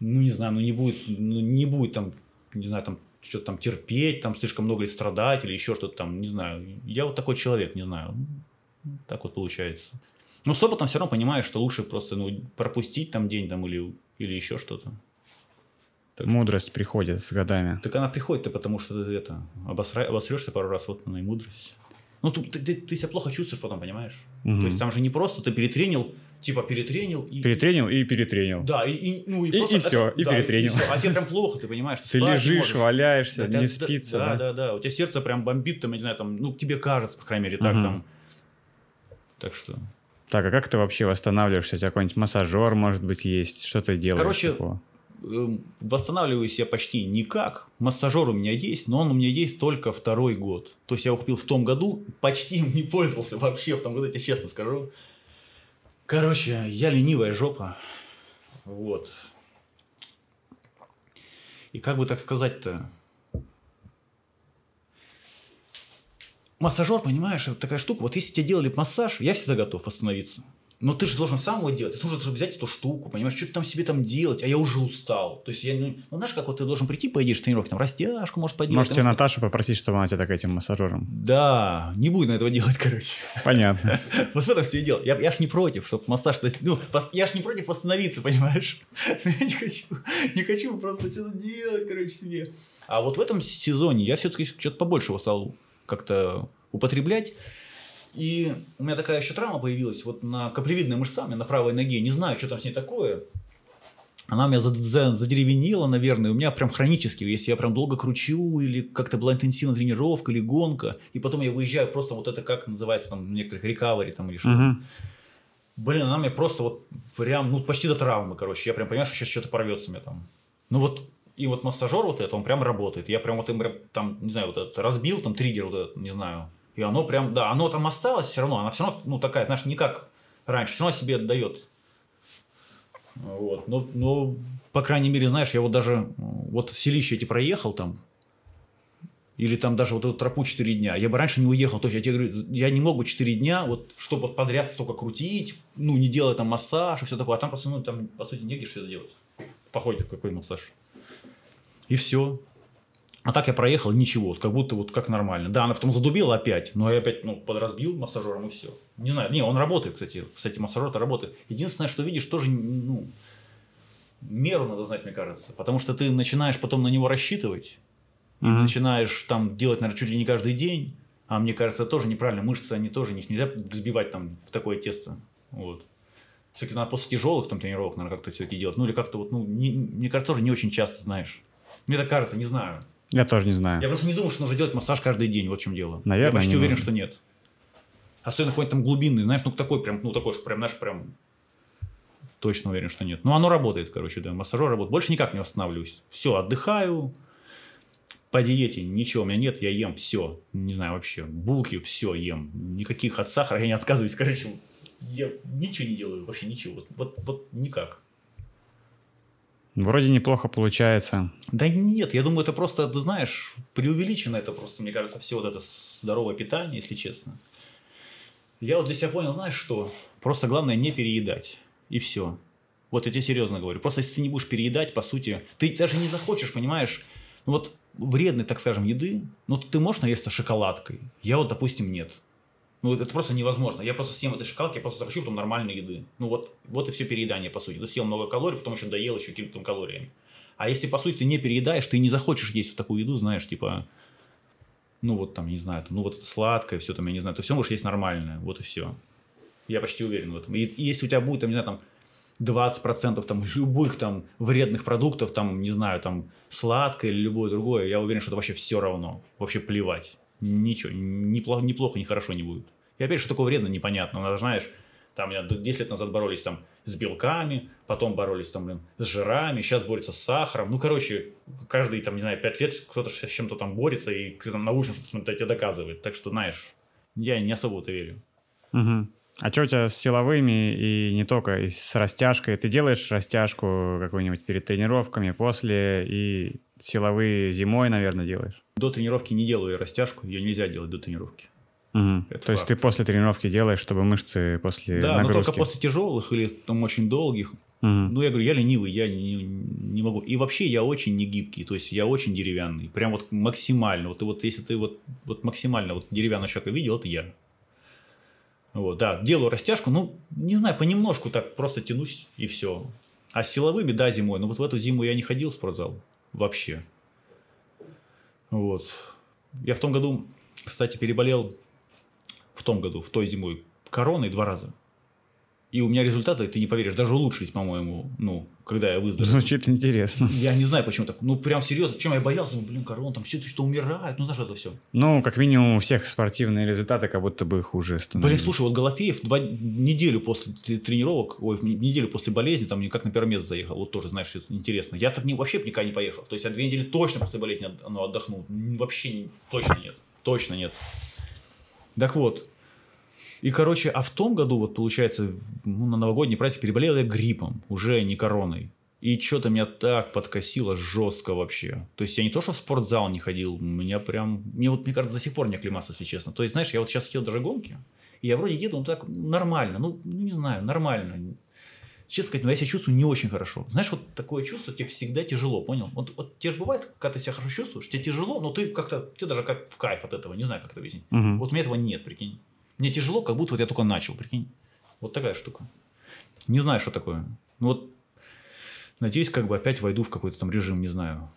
ну, не знаю, ну, не будет, ну, не будет там, не знаю, там, что-то там терпеть, там, слишком много лет страдать или еще что-то там, не знаю. Я вот такой человек, не знаю. Так вот получается. Но с опытом все равно понимаешь, что лучше просто ну, пропустить там день там, или, или еще что-то. Так мудрость что... приходит с годами. Так она приходит, потому что ты это, обосра... обосрешься пару раз, вот она и мудрость. Ну, ты, ты, ты себя плохо чувствуешь потом, понимаешь? Угу. То есть там же не просто ты перетренил типа перетренил. И, перетренил и перетренил. Да, и, и, ну, и, и, и все, и да, перетренил. И, и все. А тебе прям плохо, ты понимаешь. Ты лежишь, валяешься, да, не да, спится. Да, да, да, да. У тебя сердце прям бомбит, там, я не знаю, там, ну, тебе кажется, по крайней мере, так угу. там. Так что... Так, а как ты вообще восстанавливаешься? У тебя какой-нибудь массажер, может быть, есть? Что ты делаешь Короче, такого? Эм, восстанавливаюсь я почти никак. Массажер у меня есть, но он у меня есть только второй год. То есть я его купил в том году, почти им не пользовался вообще в том году, я тебе честно скажу. Короче, я ленивая жопа. Вот. И как бы так сказать-то? Массажер, понимаешь, это такая штука. Вот если тебе делали массаж, я всегда готов остановиться. Но ты же должен сам его делать. Ты должен взять эту штуку, понимаешь, что ты там себе там делать, а я уже устал. То есть я, ну, ну знаешь, как вот ты должен прийти, по идее, тренировки, там, растяжку, может, поделать. Может, тебе Наташу попросить, чтобы она тебя так этим массажером? Да, не буду на этого делать, (laughs) короче. Понятно. (laughs) Вот в этом все дело. Я, я ж не против, чтобы массаж, ну, я ж не против остановиться, понимаешь? (laughs) Я не хочу, не хочу просто что-то делать, короче, себе. А вот в этом сезоне я все-таки что-то побольше его стал как-то употреблять. И у меня такая еще травма появилась вот на каплевидной мышца, у меня на правой ноге. Не знаю, что там с ней такое. Она у меня задеревенела, наверное. У меня прям хронически, если я прям долго кручу, или как-то была интенсивная тренировка, или гонка, и потом я выезжаю просто вот это как называется там в некоторых рекавери там или что. Угу. Блин, она мне просто вот прям, ну почти до травмы, короче. Я прям понимаю, что сейчас что-то порвется у меня там. Ну вот и вот массажер вот это, он прям работает. Я прям вот им там, не знаю, вот этот разбил, там триггер вот этот, не знаю, и оно прям, да, оно там осталось все равно, она все равно, ну, такая, знаешь, не как раньше, все равно себе отдает. Вот, но, но, по крайней мере, знаешь, я вот даже, вот в селище эти проехал там, или там даже вот эту тропу 4 дня. Я бы раньше не уехал. То есть я тебе говорю, я не мог бы 4 дня, вот, чтобы подряд столько крутить, ну, не делая там массаж и все такое. А там просто, ну, там, по сути, негде что-то делать. В походе какой массаж. И все. А так я проехал, ничего, вот, как будто вот как нормально. Да, она потом задубила опять, но я опять ну, подразбил массажером и все. Не знаю, не, он работает, кстати, кстати, массажер-то работает. Единственное, что видишь, тоже, ну, меру надо знать, мне кажется. Потому что ты начинаешь потом на него рассчитывать, mm-hmm. начинаешь там делать, наверное, чуть ли не каждый день. А мне кажется, тоже неправильно. Мышцы, они тоже, их нельзя взбивать там в такое тесто. Вот. Все-таки надо после тяжелых там тренировок, наверное, как-то все-таки делать. Ну, или как-то вот, ну, не, мне кажется, тоже не очень часто, знаешь. Мне так кажется, не знаю. Я тоже не знаю. Я просто не думаю, что нужно делать массаж каждый день, вот в чем дело. Наверное, Я почти уверен, нужно. что нет. Особенно какой-то там глубинный, знаешь, ну такой прям, ну такой, что прям, знаешь, прям точно уверен, что нет. Но оно работает, короче, да, массажер работает. Больше никак не восстанавливаюсь. Все, отдыхаю, по диете ничего у меня нет, я ем все, не знаю вообще, булки все ем, никаких от сахара я не отказываюсь, короче, я ничего не делаю, вообще ничего, вот, вот, вот никак. Вроде неплохо получается. Да нет, я думаю, это просто, ты знаешь, преувеличено это просто, мне кажется, все вот это здоровое питание, если честно. Я вот для себя понял, знаешь что, просто главное не переедать, и все. Вот я тебе серьезно говорю. Просто если ты не будешь переедать, по сути, ты даже не захочешь, понимаешь, ну вот вредной, так скажем, еды, ну, ты можешь наесться шоколадкой. Я вот, допустим, нет. Ну, это просто невозможно. Я просто съем этой шоколадки, я просто захочу потом нормальной еды. Ну, вот, вот и все переедание, по сути. Ты съел много калорий, потом еще доел еще какими-то там калориями. А если, по сути, ты не переедаешь, ты не захочешь есть вот такую еду, знаешь, типа, ну, вот там, не знаю, там, ну, вот это сладкое, все там, я не знаю, ты все можешь есть нормальное, вот и все. Я почти уверен в этом. И, и если у тебя будет, там, не знаю, там, 20% там любых там вредных продуктов, там, не знаю, там, сладкое или любое другое, я уверен, что это вообще все равно. Вообще плевать. Ничего, неплохо, неплохо, ни хорошо не будет. И опять, что такое вредно, непонятно. Надо, знаешь, там 10 лет назад боролись там с белками, потом боролись там, блин, с жирами, сейчас борются с сахаром. Ну, короче, каждый, там, не знаю, 5 лет кто-то с чем-то там борется, и кто-то научно что-то тебе доказывает. Так что, знаешь, я не особо это верю. Угу. А что у тебя с силовыми и не только, и с растяжкой? Ты делаешь растяжку какую-нибудь перед тренировками, после, и силовые зимой, наверное, делаешь? До тренировки не делаю растяжку, ее нельзя делать до тренировки. Угу. То факт. есть ты после тренировки делаешь, чтобы мышцы после да, нагрузки... но только после тяжелых или там очень долгих. Угу. Ну, я говорю, я ленивый, я не, не могу. И вообще я очень не гибкий, то есть я очень деревянный. Прям вот максимально. Вот, вот если ты вот, вот максимально вот деревянного человека видел, это я. Вот, да, делаю растяжку, ну, не знаю, понемножку так просто тянусь и все. А силовыми, да, зимой. Но вот в эту зиму я не ходил в спортзал вообще. Вот. Я в том году, кстати, переболел в том году, в той зимой, короной два раза. И у меня результаты, ты не поверишь, даже улучшились, по-моему, ну, когда я выздоровел. Звучит интересно. Я не знаю, почему так. Ну, прям серьезно, чем я боялся, ну, блин, корона, там что-то что умирает, ну, знаешь, это все. Ну, как минимум, у всех спортивные результаты как будто бы хуже становились. Блин, слушай, вот Голофеев два, неделю после тренировок, ой, неделю после болезни, там, как на первое место заехал, вот тоже, знаешь, интересно. Я так не, вообще никогда не поехал. То есть, я две недели точно после болезни ну, отдохнул. Вообще точно нет. Точно нет. Так вот, и, короче, а в том году, вот получается, ну, на новогодний праздник переболел я гриппом, уже не короной. И что-то меня так подкосило жестко вообще. То есть я не то, что в спортзал не ходил, меня прям... Мне вот, мне кажется, до сих пор не оклематься, если честно. То есть, знаешь, я вот сейчас съел даже гонки, и я вроде еду, ну так нормально, ну, не знаю, нормально. Честно сказать, но я себя чувствую не очень хорошо. Знаешь, вот такое чувство, тебе всегда тяжело, понял? Вот, вот тебе же бывает, когда ты себя хорошо чувствуешь, тебе тяжело, но ты как-то, тебе даже как в кайф от этого, не знаю, как это объяснить. Угу. Вот у меня этого нет, прикинь. Мне тяжело, как будто вот я только начал, прикинь. Вот такая штука. Не знаю, что такое. Ну вот, надеюсь, как бы опять войду в какой-то там режим, не знаю.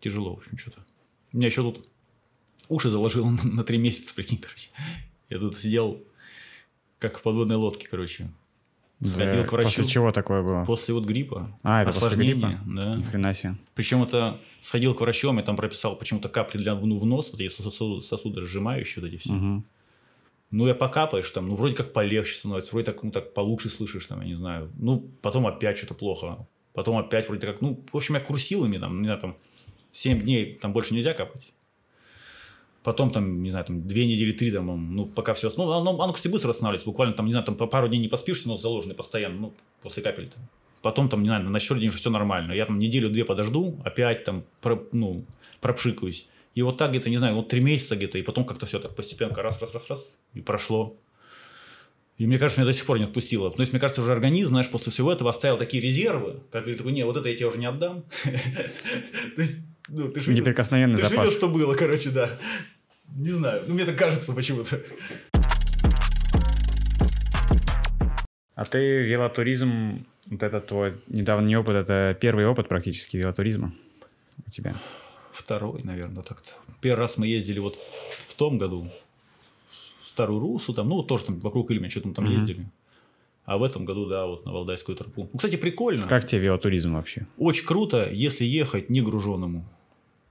Тяжело, в общем, что-то. У меня еще тут уши заложил на три месяца, прикинь, короче. Я тут сидел как в подводной лодке, короче. Сходил к врачу. После чего такое было? После вот гриппа. А, это после гриппа? Да. Ни хрена себе. Причем это сходил к врачу, я там прописал почему-то капли для, ну, в нос, вот эти сосуды, сосуды сжимающие вот эти все. Угу. Ну, я покапаешь там, ну, вроде как полегче становится, вроде так, ну, так получше слышишь, там, я не знаю. Ну, потом опять что-то плохо. Потом опять вроде как, ну, в общем, я курсилами, там, не знаю, там, 7 дней там больше нельзя капать. Потом там, не знаю, там, две недели, три, там, ну, пока все... Ну, оно, оно, кстати, быстро восстанавливается. Буквально там, не знаю, там, пару дней не поспишь, но заложенный постоянно, ну, после капель -то. Потом там, не знаю, на четвертый день уже все нормально. Я там неделю-две подожду, опять там, про, ну, пропшикаюсь. И вот так где-то, не знаю, вот три месяца где-то, и потом как-то все так постепенно раз, раз, раз, раз, и прошло. И мне кажется, меня до сих пор не отпустило. То есть, мне кажется, уже организм, знаешь, после всего этого оставил такие резервы, как говорит, не, вот это я тебе уже не отдам. (laughs) То есть, ну, ты же Неприкосновенный видел. Ты что было, короче, да. Не знаю, ну мне так кажется почему-то. А ты велотуризм, вот это твой недавний опыт, это первый опыт практически велотуризма у тебя? Второй, наверное, так-то. Первый раз мы ездили вот в, в том году в Старую Русу, там, ну, тоже там вокруг Ильмя, что-то там mm-hmm. ездили. А в этом году, да, вот на Валдайскую тропу. Ну, кстати, прикольно. Как тебе велотуризм вообще? Очень круто, если ехать не груженному.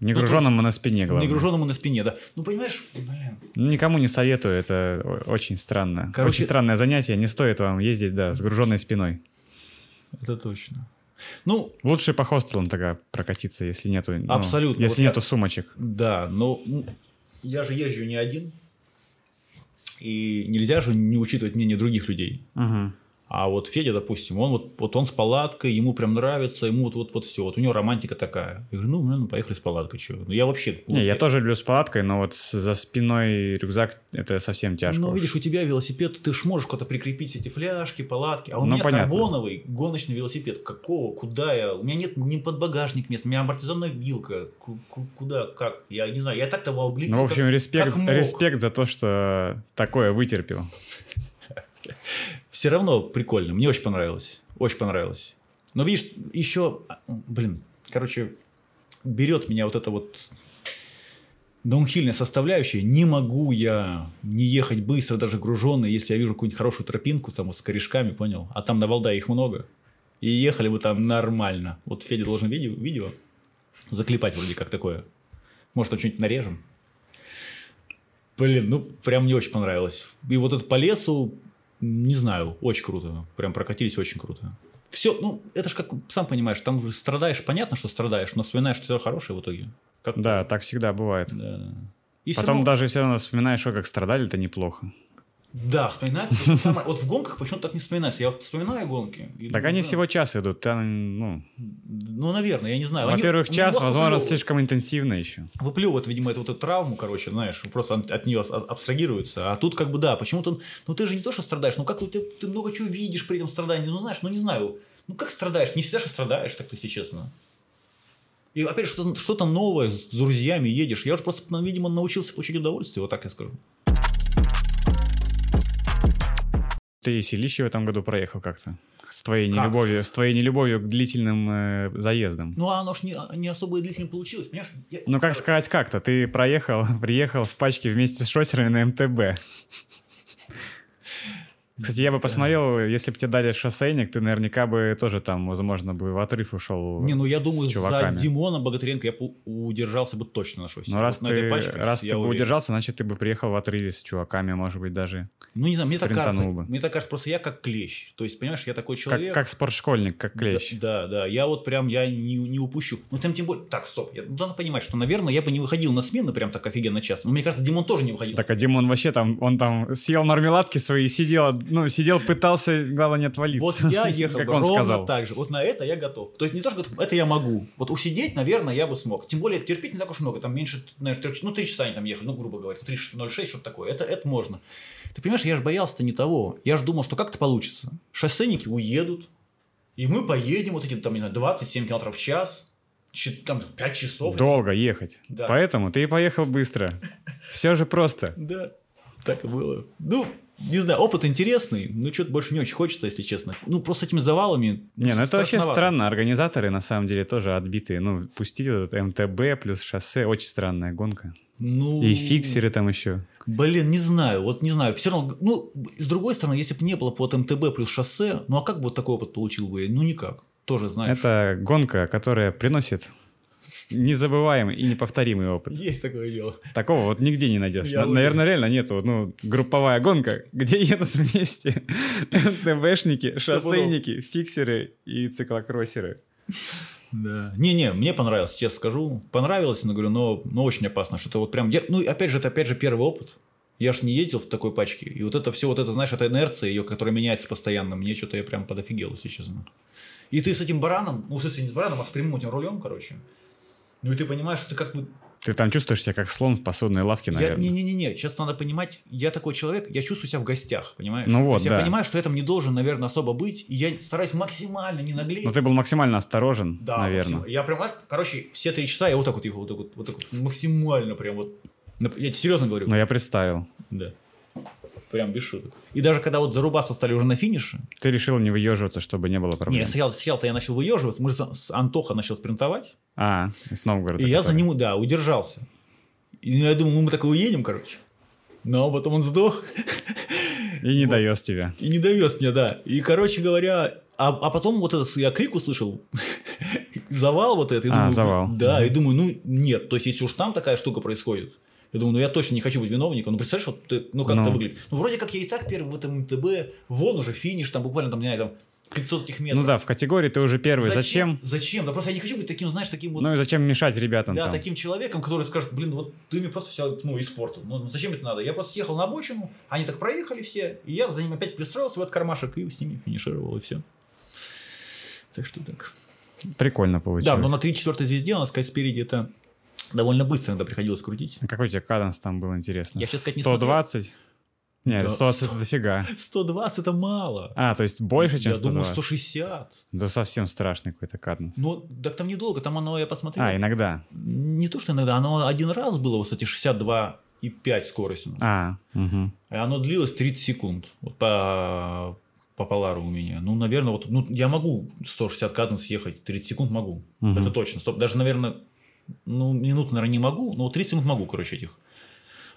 Не ну, груженному на спине, главное. Не груженному на спине, да. Ну, понимаешь, блин. Никому не советую, это очень странно. Короче, очень странное занятие, не стоит вам ездить, да, с груженной спиной. Это точно. Ну, Лучше по хостелам тогда прокатиться, если нету, ну, абсолютно. если вот нету я, сумочек. Да, но я же езжу не один, и нельзя же не учитывать мнение других людей. Угу. А вот Федя, допустим, он вот, вот он с палаткой, ему прям нравится, ему вот, вот, вот все, вот у него романтика такая. Я говорю, ну, ну поехали с палаткой, что? Ну, я вообще... Не, вот, я тоже люблю с палаткой, но вот с- за спиной рюкзак это совсем тяжко. Ну, видишь, у тебя велосипед, ты ж можешь куда-то прикрепить эти фляжки, палатки, а у Ну, меня понятно. карбоновый гоночный велосипед. Какого? Куда я? У меня нет ни под багажник места, у меня амортизационная вилка. Ку- Куда? Как? Я не знаю, я так того облепил. Ну, в общем, как- респект, как мог. респект за то, что такое вытерпел. (laughs) Все равно прикольно, мне очень понравилось. Очень понравилось. Но видишь, еще, блин, короче, берет меня вот это вот даунхильная составляющая. Не могу я не ехать быстро, даже груженный, если я вижу какую-нибудь хорошую тропинку там вот с корешками, понял? А там на Валдае их много. И ехали бы там нормально. Вот Федя должен видео, видео заклепать вроде как такое. Может, там что-нибудь нарежем. Блин, ну прям мне очень понравилось. И вот это по лесу, не знаю, очень круто. Прям прокатились очень круто. Все, ну, это ж как, сам понимаешь, там же страдаешь, понятно, что страдаешь, но вспоминаешь, что все хорошее в итоге. Как Да, так всегда бывает. да. И Потом равно- даже все равно вспоминаешь, что как страдали, это неплохо. Да, вспоминается. Вот в гонках почему-то так не вспоминается. Я вот вспоминаю гонки. Так они всего час идут. Там, ну, Ну, наверное, я не знаю. Во-первых, час, возможно, слишком интенсивно еще. выплевывает, видимо, эту, вот эту травму, короче, знаешь, просто от, нее абстрагируется. А тут как бы, да, почему-то, ну ты же не то, что страдаешь, ну как ты, ты много чего видишь при этом страдании, ну знаешь, ну не знаю, ну как страдаешь, не всегда же страдаешь, так если честно. И опять же, что- что-то новое, с друзьями едешь. Я уже просто, ну, видимо, научился получить удовольствие, вот так я скажу. Ты селище в этом году проехал как-то. С твоей Как? нелюбовью, с твоей нелюбовью к длительным э, заездам. Ну, а оно ж не, не особо и длительно получилось, понимаешь? Я- Ну, как сказать как-то? Ты проехал, (laughs) приехал в пачке вместе с шоссерами на МТБ. Кстати, я бы посмотрел, если бы тебе дали шоссейник, ты наверняка бы тоже там, возможно, бы в отрыв ушел Не, ну я думаю, за. Димона Богатыренко я бы удержался бы точно на шоссе. Ну, раз Вот ты, пачке, раз ты бы уверен. удержался, значит, ты бы приехал в отрыве с чуваками, может быть, даже. Ну, не знаю, мне так кажется. бы. Мне так кажется, просто я как клещ. То есть, понимаешь, я такой Как, человек. как спортшкольник, как клещ. Да, да, да. Я вот прям, я не, не упущу. Ну, там тем более... Так, стоп. Я, ну, надо понимать, что, наверное, я бы не выходил на смены прям так офигенно часто. Но мне кажется, Димон тоже не выходил. Так, а Димон вообще там, он там съел мармеладки свои, сидел, ну, сидел, пытался, главное, не отвалиться. Вот я (laughs) ехал как бы он ровно сказал. так же. Вот на это я готов. То есть не то, что готов, это я могу. Вот усидеть, наверное, я бы смог. Тем более терпеть не так уж много. Там меньше, наверное, трех, ну, три часа они там ехали, ну, грубо говоря, 3.06, что-то такое. Это, это можно. Ты понимаешь, я же боялся-то не того. Я же думал, что как-то получится. Шоссейники уедут, и мы поедем вот эти, там, не знаю, 27 км в час, там, 5 часов. Долго ехать. Да. Поэтому ты и поехал быстро. (laughs) Все же просто. Да, так и было. Ну, не знаю, опыт интересный, но что-то больше не очень хочется, если честно. Ну, просто с этими завалами. Не, ну это вообще странно. Организаторы на самом деле тоже отбитые. Ну, пустить вот этот МТБ плюс шоссе. Очень странная гонка. Ну, И фиксеры там еще. Блин, не знаю, вот не знаю. Все равно, ну, с другой стороны, если бы не было вот МТБ плюс шоссе, ну а как бы вот такой опыт получил бы? я? Ну никак. Тоже знаешь. Это гонка, которая приносит незабываемый и неповторимый опыт. Есть такое дело. Такого вот нигде не найдешь. Я На- уверен. Наверное, реально нету. Ну, групповая гонка, где едут вместе МТБшники, шоссейники, фиксеры и циклокроссеры. Да. Не-не, мне понравилось, честно скажу. Понравилось, но говорю, но, но очень опасно. Что-то вот прям. я- ну, опять же, это опять же первый опыт. Я ж не ездил в такой пачке. И вот это все, вот это, знаешь, эта инерция ее, которая меняется постоянно. Мне что-то я прям подофигел, если честно. И ты с этим бараном, ну, в смысле, не с бараном, а с прямым этим рулем, короче. Ну, и ты понимаешь, что ты как бы Ты там чувствуешь себя как слон в посудной лавке, наверное. не-не-не, сейчас надо понимать, я такой человек, я чувствую себя в гостях, понимаешь? Ну вот, да. Я понимаю, что я там не должен, наверное, особо быть, и я стараюсь максимально не наглеть. Но ты был максимально осторожен, да, наверное. максим- Я прям, знаешь, короче, все три часа я вот так вот ехал, вот так вот, вот так вот, максимально прям вот. Я тебе серьезно говорю. Но я представил. Да. Прям без шуток. И даже когда вот зарубаться стали уже на финише, Ты решил не выеживаться, чтобы не было проблем. я съел, съел-то я начал выеживаться, мы же с Антоха начал спринтовать, А, из Новгорода. и я за который. ним, да, удержался. И я думал, ну, мы так и уедем, короче. Но потом он сдох. И не довез тебя. И не довез меня, да. И, короче говоря, а, а потом вот этот я крик услышал, (laughs) завал вот этот. А, думаю, завал. Да, и думаю, ну нет, то есть если уж там такая штука происходит, я думаю, ну я точно не хочу быть виновником. Ну представляешь, вот ты- ну как Ну. это выглядит. Ну вроде как я и так первый в этом МТБ, вон уже финиш, там буквально там, не знаю, там 500 этих метров. Ну да, в категории ты уже первый. Зачем? Зачем? Да просто я не хочу быть таким, знаешь, таким вот... Ну и зачем мешать ребятам Да, там? таким человеком, который скажет, блин, вот ты мне просто все, ну, испортил. Ну, ну, зачем это надо? Я просто съехал на обочину, они так проехали все, и я за ними опять пристроился в этот кармашек и с ними финишировал, и все. Так что так. Прикольно получилось. Да, но на 3-4 звезде, надо сказать, спереди это довольно быстро иногда приходилось крутить. А Какой у тебя каденс там был, интересно? Я сейчас, кстати, не 120? Нет, Да, 120 это 100. дофига. (laughs) 120 это мало. А, то есть больше, чем Я думаю, 120? 160. Да совсем страшный какой-то каденс. Ну, так там недолго, там оно, я посмотрел. А, иногда. Не то, что иногда, оно один раз было, вот, кстати, 62,5 скоростью. А, мгм. И оно длилось 30 секунд. Вот по, по полару у меня. Ну, наверное, вот, ну, я могу 160 каденс съехать, 30 секунд могу. Мгм. Это точно. Стоп. Даже, наверное, ну, минут, наверное, не могу, но вот 30 секунд могу, короче, этих.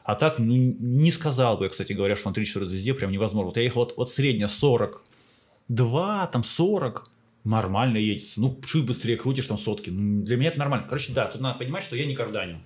А так, ну, не сказал бы я, кстати говоря, что на 3-4 звезде прям невозможно. Вот я ехал вот, вот средняя 42, там 40, нормально едется. Ну, чуть быстрее крутишь там сотки. Ну, Для меня это нормально. Короче, да, тут надо понимать, что я не карданю.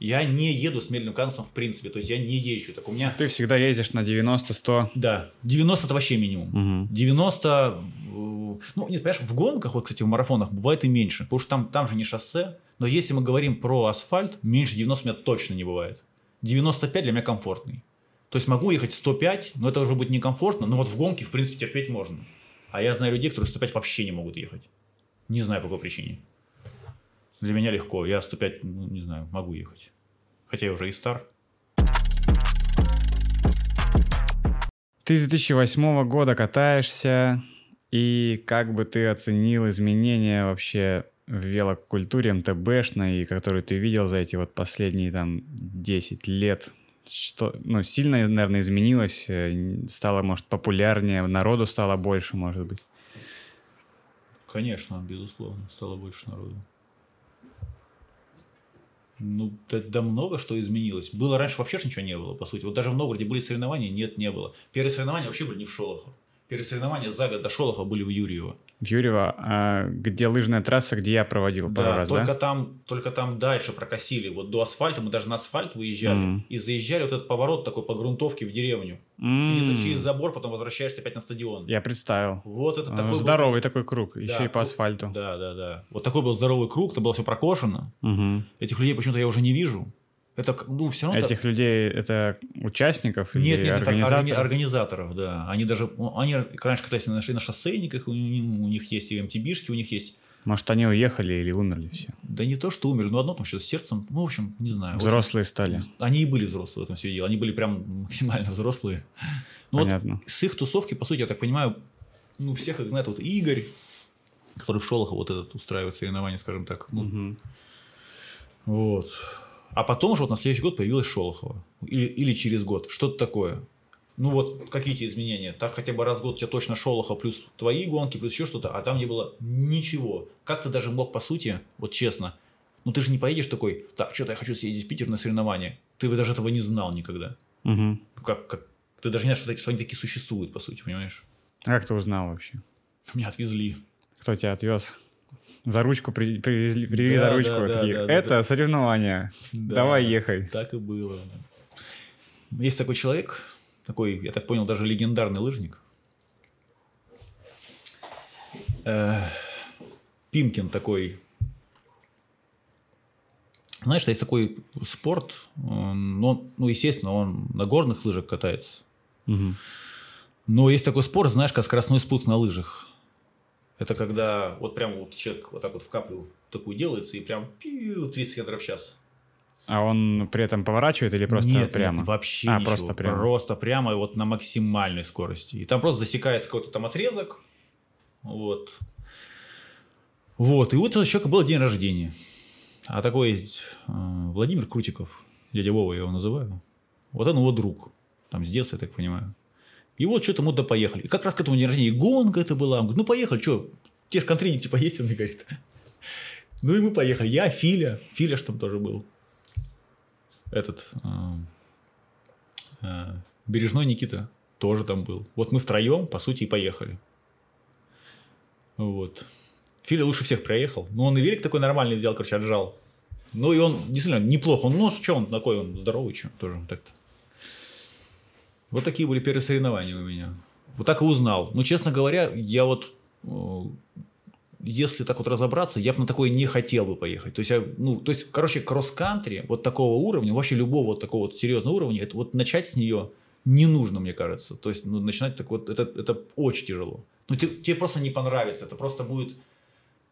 Я не еду с медленным каденсом в принципе, то есть я не езжу. Так у меня Ты всегда ездишь на 90-100. да, 90 это вообще минимум. Мгм. 90, э, ну, нет, понимаешь, в гонках, вот, кстати, в марафонах бывает и меньше, потому что там, там же не шоссе, но если мы говорим про асфальт, меньше 90 у меня точно не бывает. 95 для меня комфортный. То есть могу ехать 105, но это уже будет некомфортно, но вот в гонке, в принципе, терпеть можно. А я знаю людей, которые 105 вообще не могут ехать. Не знаю, по какой причине. Для меня легко, я 105, ну, не знаю, могу ехать. Хотя я уже и стар. Ты с 2008 года катаешься, и как бы ты оценил изменения вообще в велокультуре МТБшной, которые ты видел за эти вот последние там 10 лет? Что, ну, сильно, наверное, изменилось, э, стало, может, популярнее, народу стало больше, может быть. Конечно, безусловно, стало больше народу. Ну, да, много что изменилось. Было раньше вообще ничего не было, по сути. Вот даже в Новгороде были соревнования, нет, не было. Первые соревнования вообще были не в Шолохов. Первые соревнования за год до Шолохова были в Юрьево. В Юрьево, а где лыжная трасса, где я проводил пару Да, раз, только да? там, только там дальше прокосили. Вот до асфальта мы даже на асфальт выезжали Мгм. и заезжали вот этот поворот такой по грунтовке в деревню. М, Где-то через забор, потом возвращаешься опять на стадион. Я представил. Вот это А, такой был- Здоровый такой круг, Да, еще и по асфальту. Да, да, да. Вот такой был здоровый круг, это было все прокошено. Мгм. Этих людей почему-то я уже не вижу. Это, ну, все равно... Этих людей это участников или Нет, нет, это организаторов? органи- организаторов, да. Они даже, они раньше катались на, на шоссейниках, у, них- у них есть и МТБшки, у них есть, Может, они уехали или умерли все? да не то, что умерли, но одно там что-то с сердцем, ну, в общем, не знаю. Взрослые стали. Они и были взрослые в этом все дело, они были прям максимально взрослые. Ну, Понятно. вот с их тусовки, по сути, я так понимаю, ну, всех их знает вот Игорь, который в Шолохо вот этот устраивает соревнования, скажем так. Ну, Мгм. Вот. А потом же вот на следующий год появилась Шолохова. Или, или через год. Что-то такое. Ну вот какие-то изменения. Так хотя бы раз в год у тебя точно Шолохов плюс твои гонки, плюс еще что-то, а там не было ничего. Как ты даже мог, по сути, вот честно, ну ты же не поедешь такой, так, что-то я хочу съездить в Питер на соревнования. Ты даже этого не знал никогда. Ну, Как, как, ты даже не знаешь, что, что они такие существуют, по сути, понимаешь? А как ты узнал вообще? Меня отвезли. Кто тебя отвез? За ручку при- привезли, привели Да, за ручку. да, такие, да, да, Это да. соревнование. Да. Давай ехай. Так и было. Есть такой человек, такой, я так понял, даже легендарный лыжник. Э, Пимкин такой. Знаешь, есть такой спорт, он- он, ну, естественно, он на горных лыжах катается. Мгм. Но есть такой спорт, знаешь, как скоростной спуск на лыжах. Это когда вот прям вот человек вот так вот в каплю такую делается и прям пиу, 30 км в час. А он при этом поворачивает или просто нет, прямо? Нет, вообще А, ничего. просто прямо. Просто прямо и вот на максимальной скорости. И там просто засекается какой-то там отрезок. Вот. Вот. И у этого человека был день рождения. А такой есть э, Владимир Крутиков, дядя Вова я его называю. Вот он его друг. Там с детства, я так понимаю. И вот что-то мы туда поехали. И как раз к этому день рождения и гонка это была. Он говорит, ну поехали, что, те же контринги типа есть, он мне говорит. (laughs) Ну и мы поехали. Я, Филя. Филя ж там тоже был этот э, э, Бережной Никита тоже там был. Вот мы втроем, по сути, и поехали. Вот. Филя лучше всех проехал. Но он и велик такой нормальный взял, короче, отжал. Ну и он действительно неплохо. Он, ну, что он такой, он здоровый, что тоже так-то. Вот такие были первые соревнования у меня. Вот так и узнал. Ну, честно говоря, я вот э, если так вот разобраться, я бы на такое не хотел бы поехать. То есть, я, ну, то есть, короче, кросс-кантри вот такого уровня, вообще любого вот такого вот серьезного уровня, это вот начать с нее не нужно, мне кажется. То есть, ну, начинать так вот, это, это очень тяжело. Ну, тебе, тебе просто не понравится, это просто будет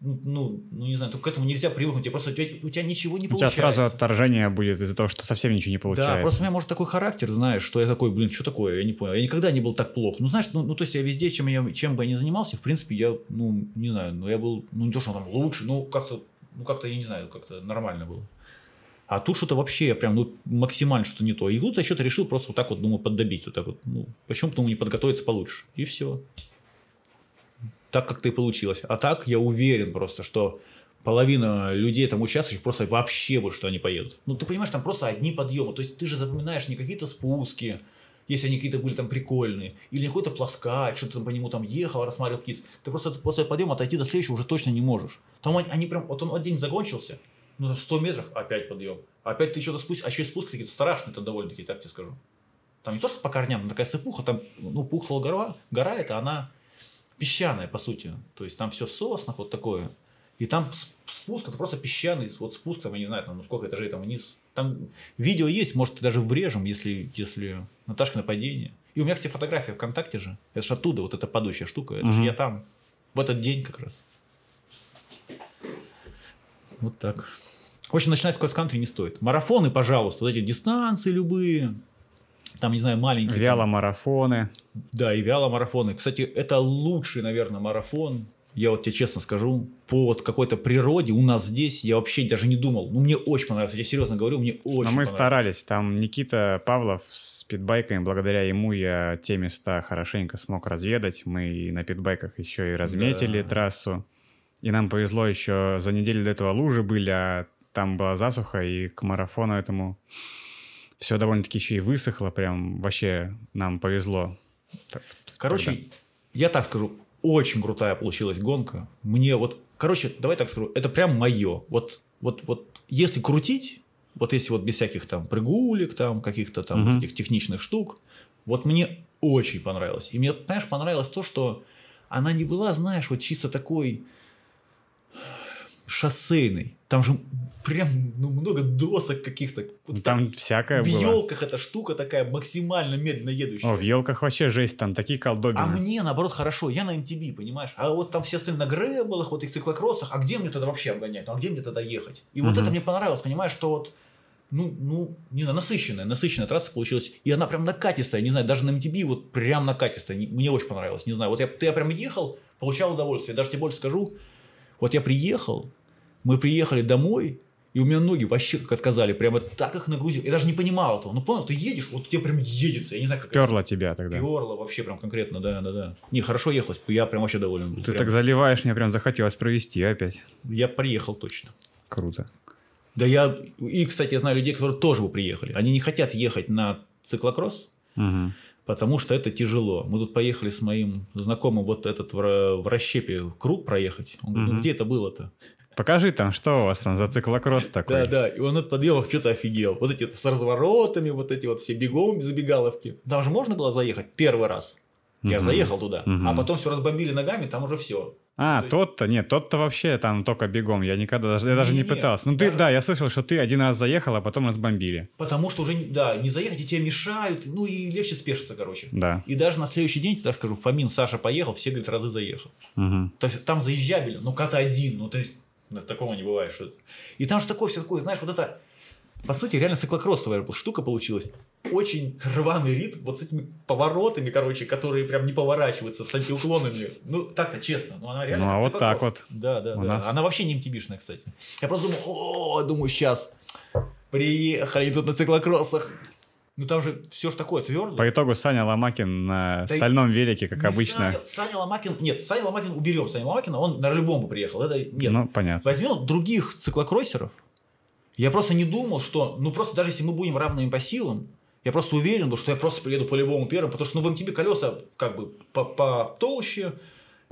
ну, ну, не знаю, только к этому нельзя привыкнуть, тебе просто у тебя, у тебя ничего не У тебя получается. сразу отторжение будет из-за того, что совсем ничего не получается. Да, просто у меня может такой характер, знаешь, что я такой, блин, что такое, я не понял. Я никогда не был так плохо. Ну, знаешь, ну, ну то есть я везде, чем, я, чем бы я ни занимался, в принципе, я, ну, не знаю, ну, я был, ну, не то, что там лучше, ну, как-то, ну, как-то, я не знаю, как-то нормально было. А тут что-то вообще прям, ну, максимально что-то не то. И тут я что-то решил просто вот так вот, думаю, поддобить. Вот так вот. Ну, почему думаю, не подготовиться получше? И все. Так как-то и получилось. А так я уверен просто, что половина людей там участвующих просто вообще бы, что они поедут. Ну, ты понимаешь, там просто одни подъемы. То есть ты же запоминаешь не какие-то спуски, если они какие-то были там прикольные, или какой-то плоскач, что ты там по нему там ехал, рассматривал птиц. Ты просто после подъема отойти до следующего уже точно не можешь. Там они, они прям, вот он один закончился, ну, там 100 метров, опять подъем. Опять ты что-то спустишь, а через спуск какие-то страшные, это довольно-таки, так тебе скажу. Там не то, что по корням, но такая сыпуха, там, ну, пухлая гора, гора это она песчаная, по сути. То есть там все в соснах, вот такое. И там спуск, это просто песчаный, вот спуск, там, я не знаю, там, ну, сколько этажей там вниз. Там видео есть, может, даже врежем, если, если Наташка нападение. И у меня, кстати, фотография ВКонтакте же. Это же оттуда, вот эта падающая штука. Это угу. же я там. В этот день как раз. Вот так. В общем, начинать с кросс-кантри не стоит. Марафоны, пожалуйста, вот эти дистанции любые, там, не знаю, маленькие. Вяломарафоны. Там, да, и вяломарафоны. Кстати, это лучший, наверное, марафон. Я вот тебе честно скажу, по вот какой-то природе у нас здесь я вообще даже не думал. Ну, мне очень понравилось. Я серьезно говорю, мне очень Но мы старались. Там Никита Павлов с питбайками, благодаря ему я те места хорошенько смог разведать. Мы и на питбайках еще и разметили да. трассу. И нам повезло еще за неделю до этого лужи были, а там была засуха, и к марафону этому все довольно-таки еще и высохло, прям вообще нам повезло. Короче, тогда. я так скажу, очень крутая получилась гонка. Мне вот, короче, давай так скажу, это прям мое. Вот, вот, вот, если крутить, вот если вот без всяких там прыгулек, там каких-то там угу. этих техничных штук, вот мне очень понравилось. И мне, понимаешь, понравилось то, что она не была, знаешь, вот чисто такой шоссейной. Там же прям ну, много досок каких-то. Вот там, там всякое В было. елках эта штука такая максимально медленно едущая. О, в елках вообще жесть, там такие колдобины. А мне, наоборот, хорошо. Я на MTB, понимаешь? А вот там все остальные на грэблах, вот их циклокроссах. А где мне тогда вообще обгонять? Ну, а где мне тогда ехать? И угу. вот это мне понравилось, понимаешь, что вот ну, ну, не знаю, насыщенная, насыщенная трасса получилась. И она прям накатистая, не знаю, даже на MTB вот прям накатистая. Мне очень понравилось, не знаю. Вот я, я прям ехал, получал удовольствие. Даже тебе больше скажу, вот я приехал, мы приехали домой, и у меня ноги вообще как отказали, прямо так их нагрузил. Я даже не понимал этого. Ну, понял, ты едешь, вот тебе прям едется. Я не знаю, как Перло это... тебя тогда. Перло вообще прям конкретно, да, да, да. Не, хорошо ехалось, я прям вообще доволен. Ты прям... так заливаешь, мне прям захотелось провести опять. Я приехал точно. Круто. Да я... И, кстати, я знаю людей, которые тоже бы приехали. Они не хотят ехать на циклокросс, угу. потому что это тяжело. Мы тут поехали с моим знакомым вот этот в, в расщепе круг проехать. Он говорит, угу. ну где это было-то? Покажи там, что у вас там за циклокросс такой. Да, да, и он от подъемов что-то офигел. Вот эти с разворотами, вот эти вот все бегом, забегаловки. Там же можно было заехать первый раз. Я угу. заехал туда, угу. а потом все разбомбили ногами, там уже все. А, есть... тот-то, нет, тот-то вообще там только бегом. Я никогда даже, я даже не, не пытался. Ну, ты, даже... да, я слышал, что ты один раз заехал, а потом разбомбили. Потому что уже, да, не заехать, и тебе мешают, ну, и легче спешиться, короче. Да. И даже на следующий день, так скажу, Фомин, Саша поехал, все, говорит, разы заехал. Угу. То есть, там заезжали, ну, когда один, ну, то есть, Такого не бывает. Что... И там же такое все такое, знаешь, вот это, по сути, реально циклокроссовая штука получилась. Очень рваный ритм, вот с этими поворотами, короче, которые прям не поворачиваются, с антиуклонами. Ну, так-то честно, но она реально Ну, а вот так вот. Да, да, У да. Нас... Она вообще не МТБшная, кстати. Я просто думаю, о, думаю, сейчас приехали тут на циклокроссах. Ну там же все же такое твердое. По итогу Саня Ломакин на да стальном велике, как обычно. Саня, Саня Ломакин. Нет, Саня Ломакин уберем. Саня Ломакина, он на любом бы приехал. Это нет. Ну, понятно. Возьмем других циклокроссеров. Я просто не думал, что. Ну, просто даже если мы будем равными по силам, я просто уверен был, что я просто приеду по-любому первым, потому что ну, в МТБ колеса как бы потолще,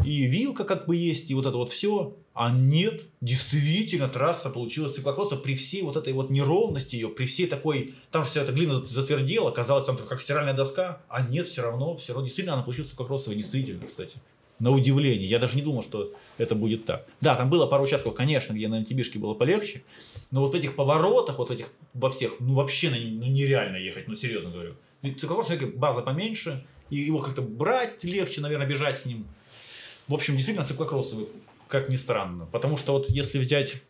и вилка как бы есть, и вот это вот все. А нет, действительно, трасса получилась циклокросса при всей вот этой вот неровности ее, при всей такой, там же вся эта глина затвердела, казалось там как стиральная доска, а нет, все равно, все равно, действительно она получилась циклокроссовой, действительно, кстати. На удивление. Я даже не думал, что это будет так. Да, там было пару участков, конечно, где на МТБшке было полегче. Но вот в этих поворотах, вот этих во всех, ну вообще ну, нереально ехать, ну серьезно говорю. Циклокросс база поменьше, и его как-то брать легче, наверное, бежать с ним. В общем, действительно циклокроссовый, как ни странно. Потому что вот если взять...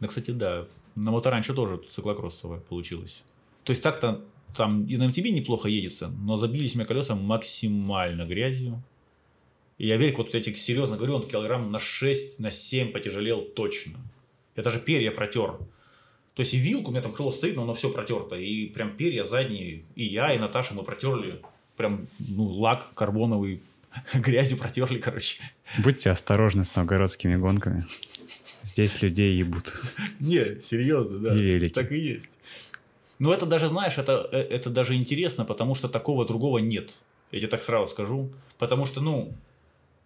Да, кстати, да, на моторанчо тоже циклокроссовая получилось. То есть так-то там и на MTB неплохо едется, но забились мне колеса максимально грязью. И я верю, вот я тебе серьезно говорю, он килограмм на 6, на 7 потяжелел точно. Я даже перья протер. То есть и вилку, у меня там крыло стоит, но оно все протерто. И прям перья задние, и я, и Наташа, мы протерли. Прям, ну, лак карбоновый, (laughs) грязью протерли, короче. Будьте осторожны с новгородскими гонками. Здесь людей ебут. Не, серьезно, да. И Так и есть. Но это даже, знаешь, это, э, это даже интересно, потому что такого другого нет. Я тебе так сразу скажу. Потому что, ну,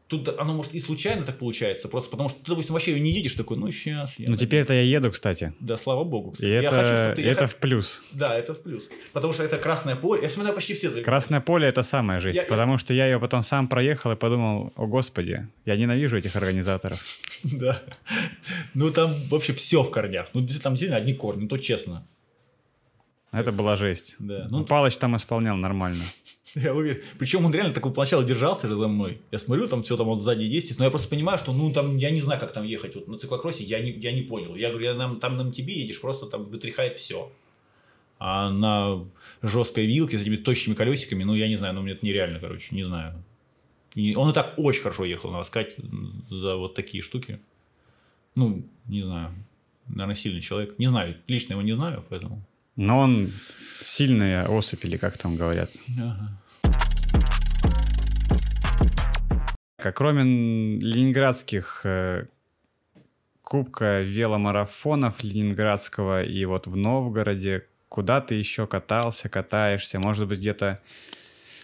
тут оно может и случайно так получается, просто потому что ты, допустим, вообще ее не едешь такой, ну сейчас. Я ну теперь-то я еду, кстати. Да, слава богу. Кстати. И я это, хочу, ты, это я... в плюс. Да, это в плюс. Потому что это красное поле. Я смотрю, почти все. Красное поле это самая жизнь, я, потому что я ее потом сам проехал и подумал, о господи, я ненавижу этих организаторов. (laughs) Да. Ну там вообще все в корнях. Ну там действительно одни корни, ну то честно. Это была жесть. Да. Ну, Палыч там исполнял нормально. (laughs) Я уверен. Причем он реально такой поначалу держался же за мной. Я смотрю, там все там вот сзади есть, но я просто понимаю, что ну там я не знаю, как там ехать. Вот на циклокроссе я не, я не понял. Я говорю, я нам, там на МТБ едешь, просто там вытряхает все. А на жесткой вилке с этими тощими колесиками, ну я не знаю, ну мне это нереально, короче, не знаю. И он и так очень хорошо ехал, надо сказать, за вот такие штуки. Ну, не знаю. Наверное, сильный человек. Не знаю, лично его не знаю, поэтому... Но он сильная особь, или как там говорят. Ага. А кроме ленинградских э, кубка веломарафонов ленинградского и вот в Новгороде, куда ты еще катался, катаешься? Может быть, где-то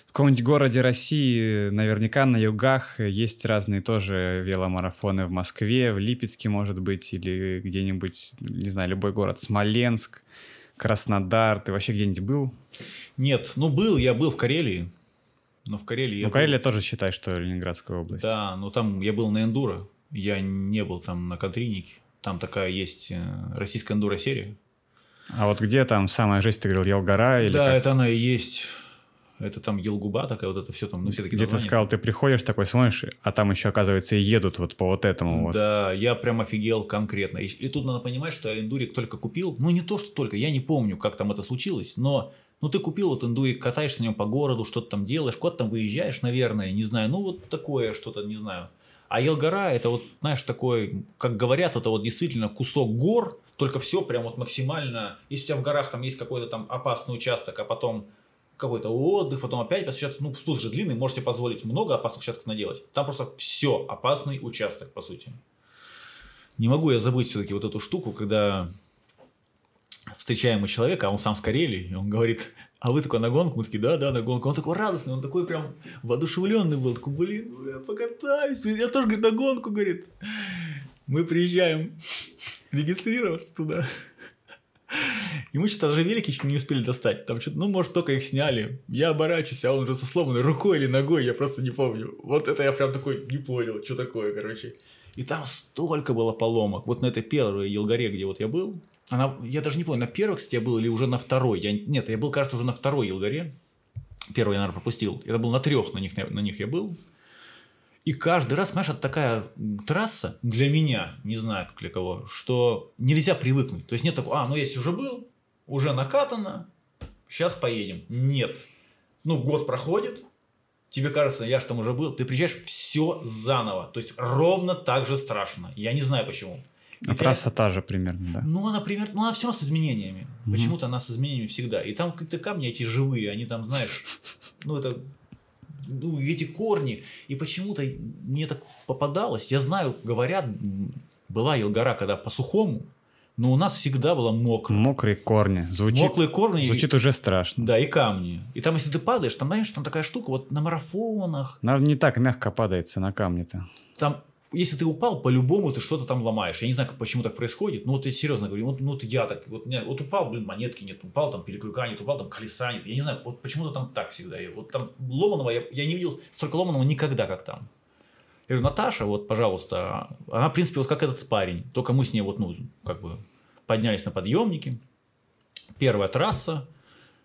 в каком-нибудь городе России, наверняка на югах есть разные тоже веломарафоны в Москве, в Липецке, может быть, или где-нибудь, не знаю, любой город, Смоленск. Краснодар, ты вообще где-нибудь был? Нет, ну был, я был в Карелии. Но в Карелии Ну, был... Карелия тоже считай, что Ленинградская область. Да, но там я был на эндуро. Я не был там на контринике. Там такая есть э, российская эндуро-серия. А вот где там самая жесть, ты говорил, Елгора? Или да, как? это она и есть. Это там Елгуба такая, вот это все там, ну все такие Где ты сказал, ты приходишь такой, смотришь, а там еще, оказывается, и едут вот по вот этому вот. Да, я прям офигел конкретно. И, и тут надо понимать, что я эндурик только купил. Ну, не то, что только, я не помню, как там это случилось, но ну, ты купил вот эндурик, катаешься на нем по городу, что-то там делаешь, куда-то там выезжаешь, наверное, не знаю, ну, вот такое что-то, не знаю. А Елгора, это вот, знаешь, такой, как говорят, это вот действительно кусок гор, только все прям вот максимально, если у тебя в горах там есть какой-то там опасный участок, а потом какой-то отдых, потом опять, сейчас, ну, спуск же длинный, можете позволить много опасных участков наделать. Там просто все, опасный участок, по сути. Не могу я забыть все-таки вот эту штуку, когда встречаем мы человека, а он сам с Карелии, и он говорит, а вы такой на гонку? Мы такие, да, да, на гонку. Он такой радостный, он такой прям воодушевленный был, такой, блин, я покатаюсь, я тоже, говорит, на гонку, говорит. Мы приезжаем (laughs) регистрироваться туда. И мы что-то даже велики еще не успели достать. Там что-то, ну, может, только их сняли. Я оборачиваюсь, а он уже со сломанной рукой или ногой, я просто не помню. Вот это я прям такой не понял, что такое, короче. И там столько было поломок. Вот на этой первой Елгаре, где вот я был, она, я даже не помню, на первой, кстати, я был или уже на второй. Я, нет, я был, кажется, уже на второй Елгаре. Первый я, наверное, пропустил. Это был на трех на них, на них я был. И каждый раз, понимаешь, это такая трасса для меня, не знаю, как для кого, что нельзя привыкнуть. То есть нет такого, а, ну если уже был, уже накатано, сейчас поедем. Нет. Ну, год проходит, тебе кажется, я же там уже был, ты приезжаешь, все заново. То есть ровно так же страшно. Я не знаю почему. И а трасса та же примерно, да? Ну, она примерно, ну, она все равно с изменениями. Угу. Почему-то она с изменениями всегда. И там какие-то камни эти живые, они там, знаешь, ну, это ну, эти корни. И почему-то мне так попадалось. Я знаю, говорят, была Елгора, когда по сухому, но у нас всегда было мокро. Мокрые корни. Звучит, Мокрые корни. Звучит и, уже страшно. Да, и камни. И там, если ты падаешь, там, знаешь, там такая штука, вот на марафонах. Наверное, не так мягко падается на камне-то. Там если ты упал, по-любому ты что-то там ломаешь. Я не знаю, почему так происходит. Ну, вот я серьезно говорю, вот, ну, вот я так, вот, вот упал, блин, монетки нет, упал, там переклюка нет, упал, там колеса нет. Я не знаю, вот почему-то там так всегда. Я, вот там ломаного, я, я не видел столько ломаного никогда, как там. Я говорю, Наташа, вот, пожалуйста, она, в принципе, вот как этот парень, только мы с ней вот, ну, как бы поднялись на подъемники, первая трасса,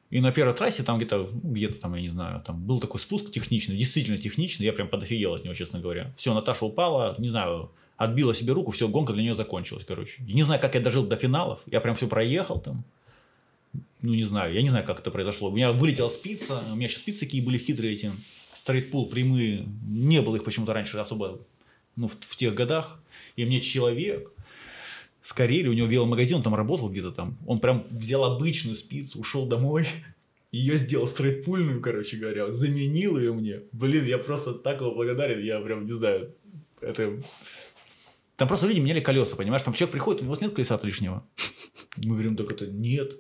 и на первой трассе там где-то, ну, где-то там, я не знаю, там был такой спуск техничный, действительно техничный, я прям подофигел от него, честно говоря. Все, Наташа упала, не знаю, отбила себе руку, все, гонка для нее закончилась, короче. Не знаю, как я дожил до финалов, я прям все проехал там. Ну, не знаю, я не знаю, как это произошло. У меня вылетела спица, у меня сейчас спицы какие были хитрые эти, стрейтпул прямые, не было их почему-то раньше особо, ну, в, в тех годах. И мне человек, с Карели, у него веломагазин, он там работал где-то там. Он прям взял обычную спицу, ушел домой, (laughs) ее сделал стрейтпульную, короче говоря, заменил ее мне. Блин, я просто так его благодарен, я прям не знаю. Это... Там просто люди меняли колеса, понимаешь? Там человек приходит, у него нет колеса лишнего. (laughs) Мы говорим, так это нет.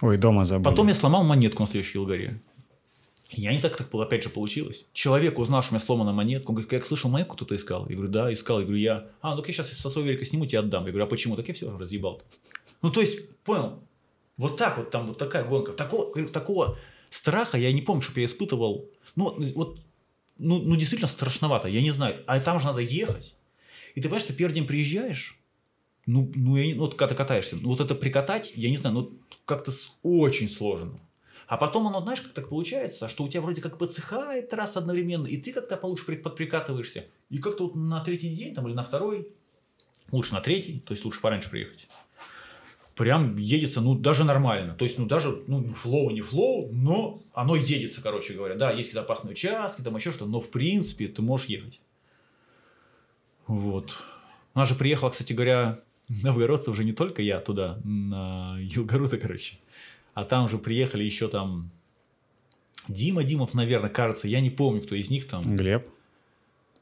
Ой, дома забыл. Потом я сломал монетку на следующей Елгаре. Я не знаю, как так было, опять же получилось. Человек, узнал, что у меня сломана монетка, он говорит, как слышал, монетку кто-то искал? Я говорю, да, искал. Я говорю, я. А, ну я сейчас со своего велика сниму, тебе отдам. Я говорю, а почему? Так я все разъебал. -то. Ну, то есть, понял, вот так вот там вот такая гонка. Такого, говорю, такого страха я не помню, чтобы я испытывал. Ну, вот, ну, ну, действительно страшновато, я не знаю. А там же надо ехать. И ты понимаешь, ты первый день приезжаешь, ну, ну, я не, ну вот когда ты катаешься, ну, вот это прикатать, я не знаю, ну, как-то очень сложно. А потом оно, знаешь, как так получается, что у тебя вроде как подсыхает трасса одновременно, и ты как-то получше подприкатываешься. И как-то вот на третий день там, или на второй, лучше на третий, то есть лучше пораньше приехать, прям едется, ну, даже нормально. То есть, ну, даже, ну, flow, не flow, но оно едется, короче говоря. Да, есть какие-то опасные участки, там еще что-то, но, в принципе, ты можешь ехать. Вот. У нас же приехала, кстати говоря, новгородцев уже не только я туда, на Елгору-то, короче. А там же приехали еще там Дима Димов, наверное, кажется, я не помню, кто из них там. Глеб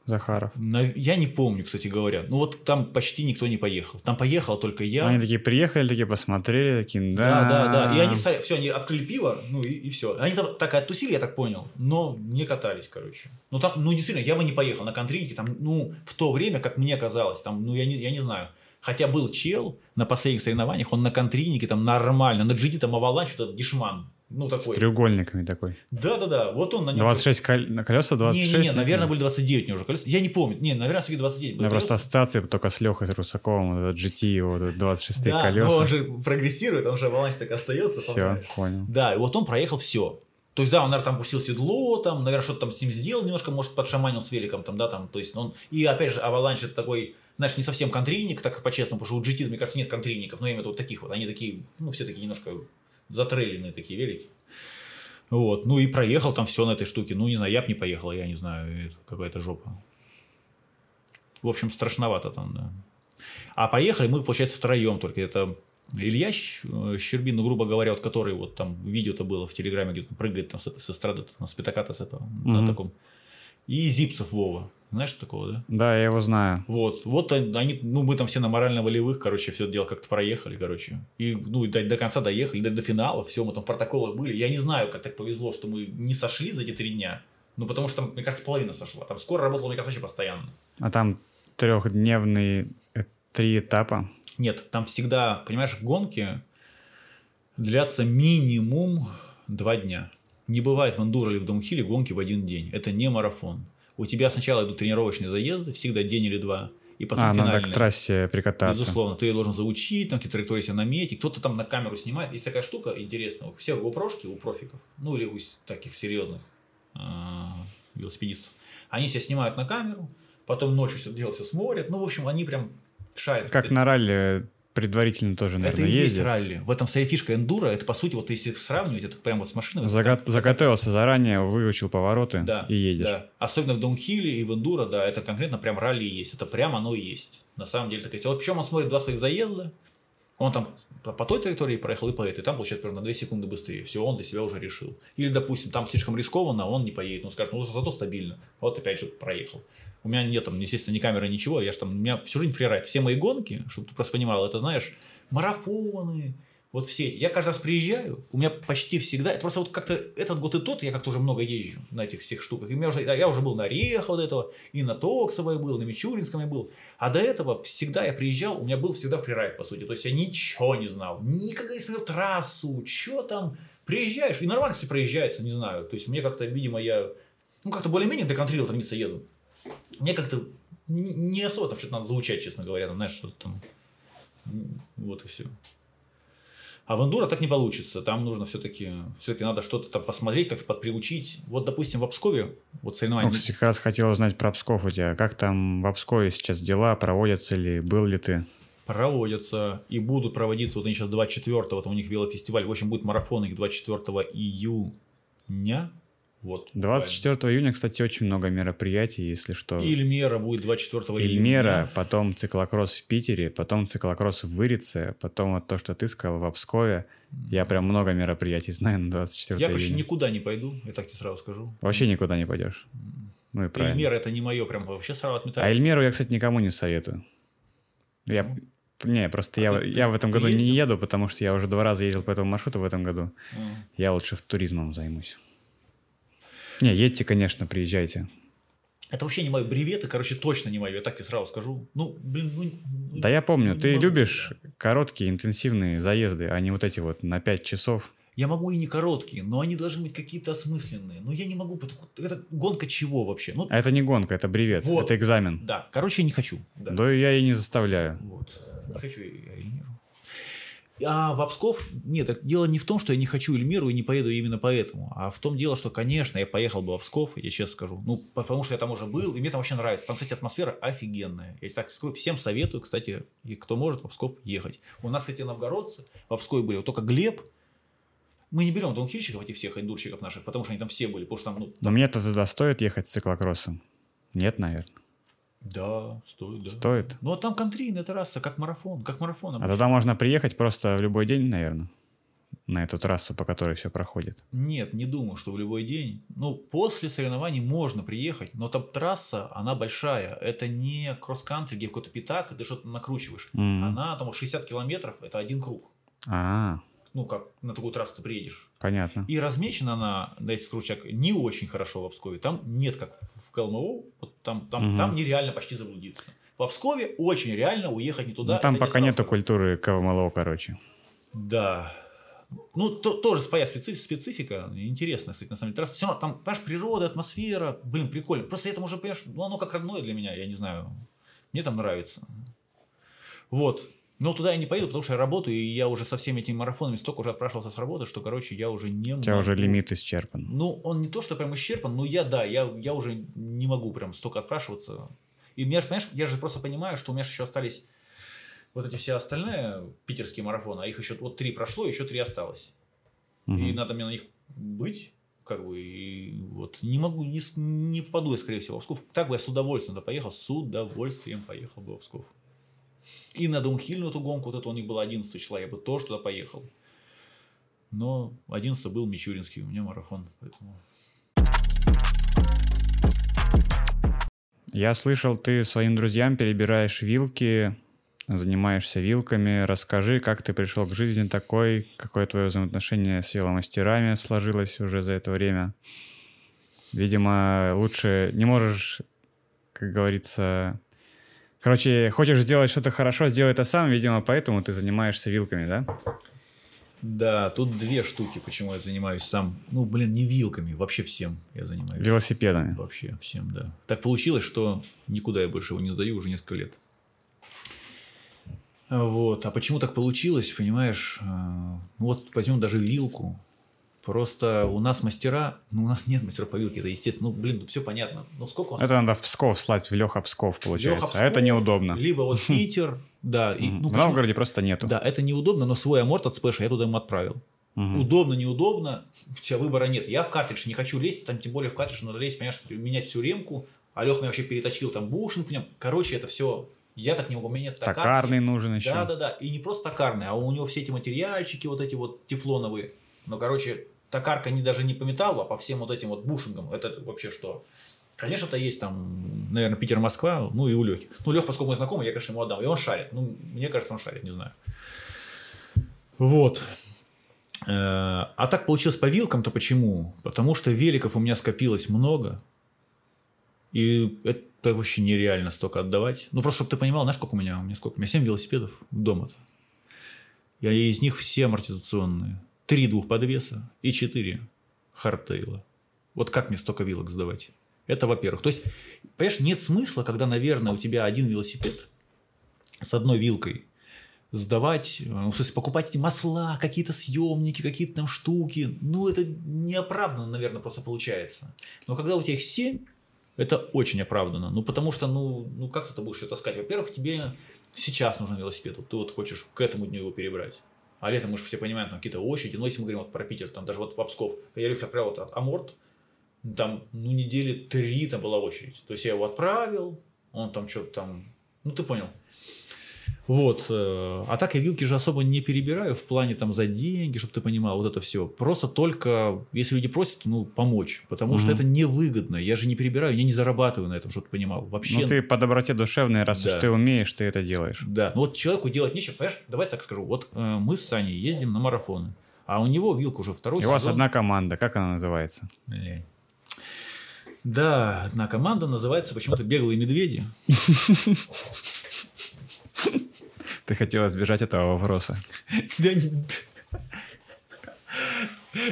Захаров. Я не помню, кстати говоря. Ну вот там почти никто не поехал. Там поехал только я. Они такие приехали, такие посмотрели, такие, да. Да, да, да. И они стали, все, они открыли пиво, ну и, и все. Они там так оттусили, я так понял, но не катались, короче. Ну там, ну действительно, я бы не поехал на контринке, там, ну в то время, как мне казалось, там, ну я не, я не знаю. Хотя был чел на последних соревнованиях, он на контринике там нормально, на GD там аваланч, что-то дешман. Ну, такой. С треугольниками такой. Да-да-да, вот он на нем. 26 кол... на колеса 26? Не-не-не, наверное, были 29 у него уже колеса. Я не помню. Не, наверное, все-таки 29 было. У меня просто ассоциация только с Лехой Русаковым, этот GT, его 26 да, колеса. но он же прогрессирует, он же аваланч так остается. Все, понял. Да, и вот он проехал все. То есть, да, он, наверное, там пустил седло, там, наверное, что-то там с ним сделал, немножко, может, подшаманил с великом, там, да, там, то есть, он, и опять же, аваланч это такой, знаешь, не совсем контрийник, так по-честному, потому что у GT, мне кажется, нет контрийников, но именно вот таких вот, они такие, ну, все такие немножко затрелленные такие велики. Вот, ну и проехал там все на этой штуке, ну, не знаю, я бы не поехал, я не знаю, какая-то жопа. В общем, страшновато там, да. А поехали мы, получается, втроем только, это Илья э, Щербин, ну, грубо говоря, вот который вот там видео-то было в Телеграме, где-то прыгает там с, с эстрады, с пятаката с этого, mm-hmm. на таком. И Зипцев Вова. Знаешь такого, да? Да, я его знаю. Вот, вот они, ну, мы там все на морально-волевых, короче, все это дело как-то проехали, короче. И, ну, до, до конца доехали, до, до финала, все, мы там в протоколах были. Я не знаю, как так повезло, что мы не сошли за эти три дня. Ну, потому что там, мне кажется, половина сошла. Там скоро работало, мне кажется, вообще постоянно. А там трехдневные э, три этапа? Нет, там всегда, понимаешь, гонки длятся минимум два дня. Не бывает в эндуро или в домхиле гонки в один день. Это не марафон. У тебя сначала идут тренировочные заезды, всегда день или два, и потом а, финальные. надо к трассе прикататься. Безусловно, ты ее должен заучить, там какие-то траектории себе наметить. Кто-то там на камеру снимает. Есть такая штука интересная. У всех GoPro у профиков, ну или у таких серьезных а, велосипедистов. Они себя снимают на камеру, потом ночью все дело все смотрят. Ну, в общем, они прям шарят. Как на ралли предварительно тоже, наверное, Это и ездит. есть ралли. В этом вся фишка эндуро. Это, по сути, вот если сравнивать, это прямо вот с машиной. Зага- заготовился заранее, выучил повороты да, и едешь. Да. Особенно в даунхилле и в эндуро, да, это конкретно прям ралли есть. Это прямо оно и есть. На самом деле, так Вот причем он смотрит два своих заезда, он там по той территории проехал и по этой, там получается примерно на 2 секунды быстрее. Все, он для себя уже решил. Или, допустим, там слишком рискованно, он не поедет. Он скажет, ну зато стабильно. Вот опять же проехал. У меня нет там, естественно, ни камеры, ничего. Я же там, у меня всю жизнь фрирайд. Все мои гонки, чтобы ты просто понимал, это знаешь, марафоны, вот все эти. Я каждый раз приезжаю, у меня почти всегда, это просто вот как-то этот год и тот, я как-то уже много езжу на этих всех штуках. И у меня уже, я уже был на Рехово до этого, и на Токсовой был, на Мичуринском я был. А до этого всегда я приезжал, у меня был всегда фрирайд, по сути. То есть я ничего не знал, никогда не смотрел трассу, что там. Приезжаешь, и нормально все проезжается, не знаю. То есть мне как-то, видимо, я, ну как-то более-менее до контрила не еду. Мне как-то не особо там что-то надо звучать, честно говоря, там, знаешь, что-то там. Вот и все. А в эндуро так не получится. Там нужно все-таки, все-таки надо что-то там посмотреть, как-то подприучить. Вот, допустим, в Пскове, вот соревнования. Ну, кстати, как раз хотел узнать про Псков у тебя. Как там в Пскове сейчас дела проводятся или был ли ты? проводятся и будут проводиться, вот они сейчас 24 вот у них велофестиваль, в общем, будет марафон их 24 июня. Вот. 24 июня, кстати, очень много мероприятий, если что. правильно. Ильмера будет 24 июня. Ильмера, потом циклокросс в Питере, потом циклокросс в Вырице, потом вот то, что ты сказал, в Пскове. Я прям много мероприятий знаю на 24 Я июня. почти никуда не пойду, я так тебе сразу скажу. Вообще никуда не пойдешь. Ну и правильно. Ильмера это не мое, прям вообще сразу отметаю. А Эльмеру я, кстати, никому не советую. Я... Не, просто А я, ты- я в этом году не ездил? еду, потому что я уже два раза ездил по этому маршруту в этом году. М. Я лучше в туризмом займусь. Не, едьте, конечно, приезжайте. Это вообще не мое. Бреветы, короче, точно не мое, я так тебе сразу скажу. Ну, блин, ну... ну, Да я помню, ты могу, любишь да. короткие, интенсивные заезды, а не вот эти вот на 5 часов. Я могу и не короткие, но они должны быть какие-то осмысленные. Ну, я не могу, это гонка чего вообще? Ну, это не гонка, это бревет, Вот. это экзамен. да, короче, я не хочу. Да. Да я и не заставляю. Вот. Не хочу я Эльмиру. А в Псков, нет, дело не в том, что я не хочу Эльмиру и не поеду именно поэтому, а в том дело, что, конечно, я поехал бы в Псков, я честно скажу, ну, потому что я там уже был, и мне там вообще нравится. Там, кстати, атмосфера офигенная. Я так скажу, всем советую, кстати, и кто может в Псков ехать. У нас, кстати, новгородцы в Пскове были, вот только Глеб, мы не берем донхильщиков, этих всех эндурщиков наших, потому что они там все были, потому что там, ну, Но мне-то туда стоит ехать с циклокроссом? Нет, наверное. Да, стоит, да. Стоит. Ну, а там контрийная трасса, как марафон, как марафон. А обычно. туда можно приехать просто в любой день, наверное, на эту трассу, по которой все проходит. Нет, не думаю, что в любой день. Ну, после соревнований можно приехать, но там трасса, она большая. Это не кросс-кантри, где какой-то пятак, и ты что-то накручиваешь. М. Она там 60 километров, это один круг. А, Ну, как на такую трассу ты приедешь. понятно. И размечена она, дайте скручак, не очень хорошо в Пскове. Там нет, как в КЛМО, вот там, там, Мгм. там нереально почти заблудиться. В Пскове очень реально уехать не туда. Ну, там это пока нету культуры КВМЛО, короче. Да. Ну, то- тоже своя специ- специфика. Интересная, кстати, на самом деле. трасса. Все равно там, понимаешь, природа, атмосфера. Блин, прикольно. Просто я там уже, понимаешь, ну, оно как родное для меня, я не знаю. Мне там нравится. Вот. Но туда я не поеду, потому что я работаю, и я уже со всеми этими марафонами столько уже отпрашивался с работы, что, короче, я уже не У тебя уже лимит исчерпан. Ну, он не то, что прям исчерпан, но я, да, я, я уже не могу прям столько отпрашиваться. И меня же, понимаешь, я же просто понимаю, что у меня же еще остались вот эти все остальные питерские марафоны, а их еще вот три прошло, еще три осталось. И Мгм. надо мне на них быть, как бы, и вот не могу, не, не попаду я, скорее всего, в Псков. Так бы я с удовольствием туда поехал, с удовольствием поехал бы в Псков. И на Даунхильную эту гонку, вот это у них было 11 числа, я бы тоже туда поехал. Но 11 был Мичуринский, у меня марафон, поэтому... Я слышал, ты своим друзьям перебираешь вилки, занимаешься вилками. Расскажи, как ты пришел к жизни такой, какое твое взаимоотношение с веломастерами сложилось уже за это время. Видимо, лучше не можешь, как говорится... Короче, хочешь сделать что-то хорошо, сделай это сам, видимо, поэтому ты занимаешься вилками, да? Да, тут две штуки, почему я занимаюсь сам. Ну, блин, не вилками, вообще всем я занимаюсь. Велосипедами. Вообще всем, да. Так получилось, что никуда я больше его не сдаю уже несколько лет. Вот. А почему так получилось, понимаешь? э, Ну вот возьмем даже вилку. Просто у нас мастера, ну у нас нет мастера по вилке, это естественно. Ну, блин, все понятно. Ну сколько нас Это надо в Псков слать, в Леха Псков, получается. Лёха а это Псков, неудобно. Либо вот (laughs) Питер, да. И, ну, в Новгороде просто нету. Да, это неудобно, но свой аморт от спэша я туда ему отправил. Мгм. Удобно, неудобно, у тебя выбора нет. Я в картридж не хочу лезть, там тем более в картридж надо лезть, понимаешь, менять всю ремку. Алех мне вообще переточил там бушинг в нем. Короче, это все. Я так не могу, у меня нет токарки. Токарный нужен еще. Да, да, да. И не просто токарный, а у него все эти материальчики вот эти вот тефлоновые. Ну, короче, токарка не даже не по металлу, а по всем вот этим вот бушингам. Это вообще что? Конечно, это есть там, наверное, Питер-Москва, ну и у Лехи. Ну, Лех, поскольку мой знакомый, я, конечно, ему отдам. И он шарит. Ну, мне кажется, он шарит, не знаю. Вот. Э, А так получилось по вилкам-то почему? Потому что великов у меня скопилось много. И это вообще нереально столько отдавать. Ну, просто, чтобы ты понимал, знаешь, сколько у меня? У меня сколько? У меня 7 велосипедов дома-то. Я из них все амортизационные. Три двухподвеса и четыре хардтейла. Вот как мне столько вилок сдавать? Это во-первых. То есть, понимаешь, нет смысла, когда, наверное, у тебя один велосипед с одной вилкой, сдавать, э, в смысле, покупать эти масла, какие-то съемники, какие-то там штуки. Ну, это неоправданно, наверное, просто получается. Но когда у тебя их 7, это очень оправданно. Ну, потому что, ну, ну как ты это будешь это таскать? Во-первых, тебе сейчас нужен велосипед. Вот ты вот хочешь к этому дню его перебрать. А летом мы же все понимаем, там какие-то очереди. Но если мы говорим вот про Питер, там даже вот по Псков. Я их отправил вот от Аморт, там, ну, недели три там была очередь. То есть я его отправил, он там что-то там, ну, ты понял. Вот. э, А так я вилки же особо не перебираю в плане там за деньги, чтобы ты понимал, вот это все. Просто только, если люди просят, ну, помочь. Потому что Мгм. это невыгодно. Я же не перебираю, я не зарабатываю на этом, чтобы ты понимал. Вообще. Ну, ты по доброте душевной, раз уж Да. ты умеешь, ты это делаешь. Да. Ну вот человеку делать нечего. Понимаешь, давай так скажу. Вот э, мы с Саней ездим на марафоны. А у него вилка уже второй И у вас сезон. одна команда, как она называется? Блядь. Да, одна команда называется почему-то «Беглые медведи». (laughs) Ты хотел избежать этого вопроса.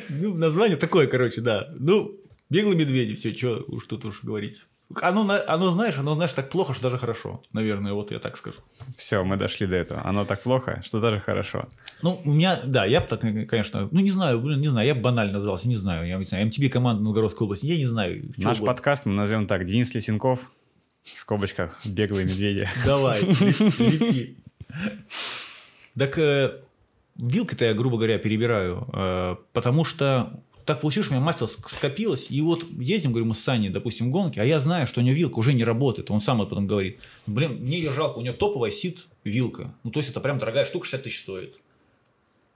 Ну, название такое, короче, да. Ну, беглые медведи, все, что уж тут уж говорить. Оно, оно, знаешь, оно, знаешь, так плохо, что даже хорошо. Наверное, вот я так скажу. Все, мы дошли до этого. Оно так плохо, что даже хорошо. Ну, у меня, да, я бы так, конечно, ну, не знаю, блин, не знаю, я бы банально назвался, не знаю, я не знаю, МТБ команда Новгородской области, я не знаю. Наш угодно. подкаст мы назовем так. Денис Лесенков, в скобочках, беглые медведи. Давай, лепи. Так э, вилкой-то я, грубо говоря, перебираю, э, потому что так получилось, что у меня ск- скопилось, и вот ездим, говорю, мы с Саней, допустим, в гонке, а я знаю, что у него вилка уже не работает, он сам потом говорит, блин, мне ее жалко, у нее топовая сит вилка, ну, то есть это прям дорогая штука, 60 тысяч стоит.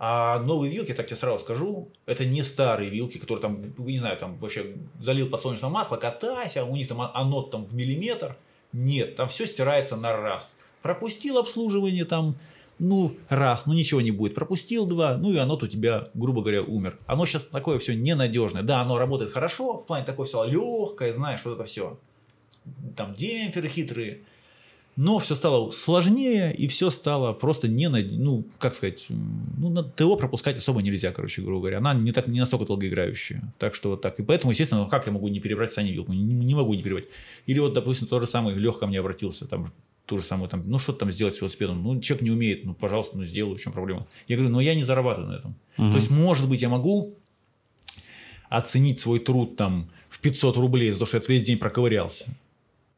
А новые вилки, я так тебе сразу скажу, это не старые вилки, которые там, не знаю, там вообще залил подсолнечное масло, катайся, у них там оно там в миллиметр. Нет, там все стирается на раз. Пропустил обслуживание там, ну, раз, ну ничего не будет. Пропустил два, ну и оно у тебя, грубо говоря, умер. Оно сейчас такое все ненадежное. Да, оно работает хорошо, в плане такое все легкое, знаешь, вот это все. Там демпферы хитрые. Но все стало сложнее, и все стало просто не на, ну, как сказать, ну, на ТО пропускать особо нельзя, короче, грубо говоря. Она не, так, не настолько долгоиграющая. Так что вот так. И поэтому, естественно, ну, как я могу не перебрать Сани вилку? Не, не могу не перебрать. Или вот, допустим, тот же самый Лех ко мне обратился, там, ту же самую, там, ну, что там сделать с велосипедом? Ну, человек не умеет, ну, пожалуйста, ну, сделаю, в чем проблема? Я говорю, ну, я не зарабатываю на этом. То есть, может быть, я могу оценить свой труд там в 500 рублей за то, что я весь день проковырялся.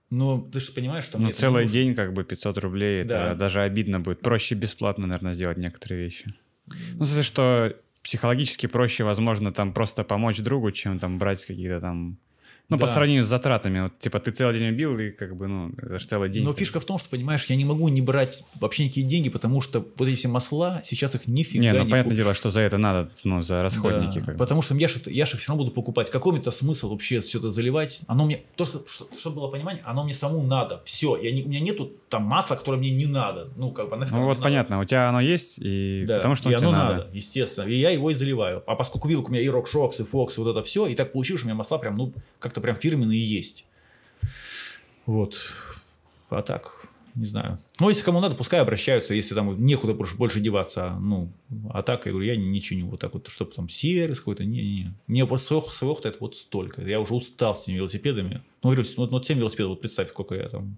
Но ты же понимаешь, что Ну, это целый нужно. день, как бы 500 рублей, это Да. даже обидно будет. Проще бесплатно, наверное, сделать некоторые вещи. Ну, в смысле, что психологически проще, возможно, там просто помочь другу, чем там брать какие-то там... Ну, по Да. сравнению с затратами. Вот, типа, ты целый день убил, и как бы, ну, это же целый день. Но фишка в том, что, понимаешь, я не могу не брать вообще никакие деньги, потому что вот эти все масла, сейчас их нифига Не, не, ну, понятное купишь. дело, что за это надо, ну, за расходники. Да, как потому что я же, я же все равно буду покупать. Какой то смысл вообще все это заливать? Оно мне, то, что, что- было понимание, оно мне саму надо. Все, я не, у меня нету там масла, которое мне не надо. Ну, как бы, нафиг Ну, вот понятно, у тебя оно есть, и надо. Да, потому что и оно тебе надо. надо, естественно. И я его и заливаю. А поскольку вилка у меня и RockShox, и Fox, и вот это все, и так получилось, что у меня масла прям, ну, как-то прям фирменные есть. Вот. А так, не знаю. Ну, если кому надо, пускай обращаются, если там некуда больше, деваться. Ну, а так, я говорю, я не, не чиню вот так вот, чтобы там сервис какой-то, не-не-не. Мне просто своего, своего хватает вот столько. Я уже устал с этими велосипедами. Ну, говорю, вот, вот 7 велосипедов, вот представь, сколько я там.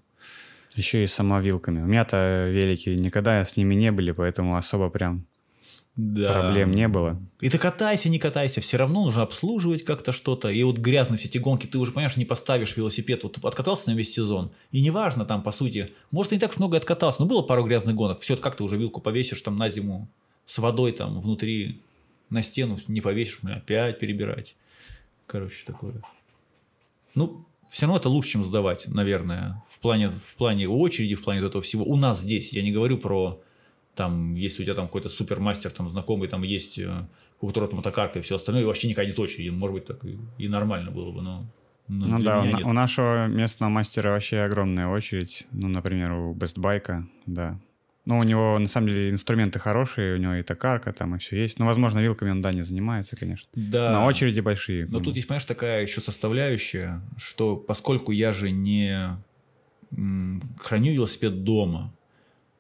Еще и самовилками. У меня-то велики никогда с ними не были, поэтому особо прям Да. проблем не было. И ты катайся, не катайся, все равно нужно обслуживать как-то что-то. И вот грязные все эти гонки, ты уже, понимаешь, не поставишь велосипед. Вот откатался на весь сезон. И неважно там, по сути, может, и не так уж много откатался, но было пару грязных гонок. Все, как ты уже вилку повесишь там на зиму с водой там внутри на стену, не повесишь, блин, опять перебирать. Короче, такое. Ну, все равно это лучше, чем сдавать, наверное, в плане, в плане очереди, в плане этого всего. У нас здесь, я не говорю про там, если у тебя там какой-то супермастер там знакомый, там есть, э, у которого там мотокарка и все остальное, и вообще никакая нет очереди, может быть, так и, и нормально было бы, но, но Ну да, у, нет. у нашего местного мастера вообще огромная очередь. Ну, например, у Бестбайка, да. Ну, у него, на самом деле, инструменты хорошие, у него и токарка там, и все есть. Ну, возможно, вилками он, да, не занимается, конечно. Да. Но очереди большие. Но тут есть, понимаешь, такая еще составляющая, что поскольку я же не храню велосипед дома,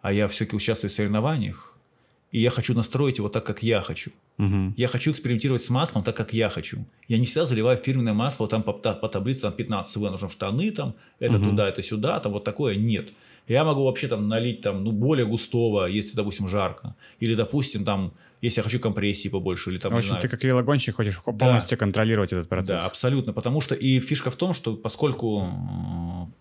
а я все-таки участвую в соревнованиях, и я хочу настроить его так, как я хочу. Мгм. Я хочу экспериментировать с маслом так, как я хочу. Я не всегда заливаю фирменное масло вот там по, по таблице там 15 СВ нужно в штаны, там, это туда, это сюда, там вот такое. Нет. Я могу вообще там налить там, ну, более густого, если, допустим, жарко. Или, допустим, там, если я хочу компрессии побольше, или там, В общем, знаю, ты как велогонщик хочешь полностью контролировать этот процесс. да, абсолютно. Потому что и фишка в том, что поскольку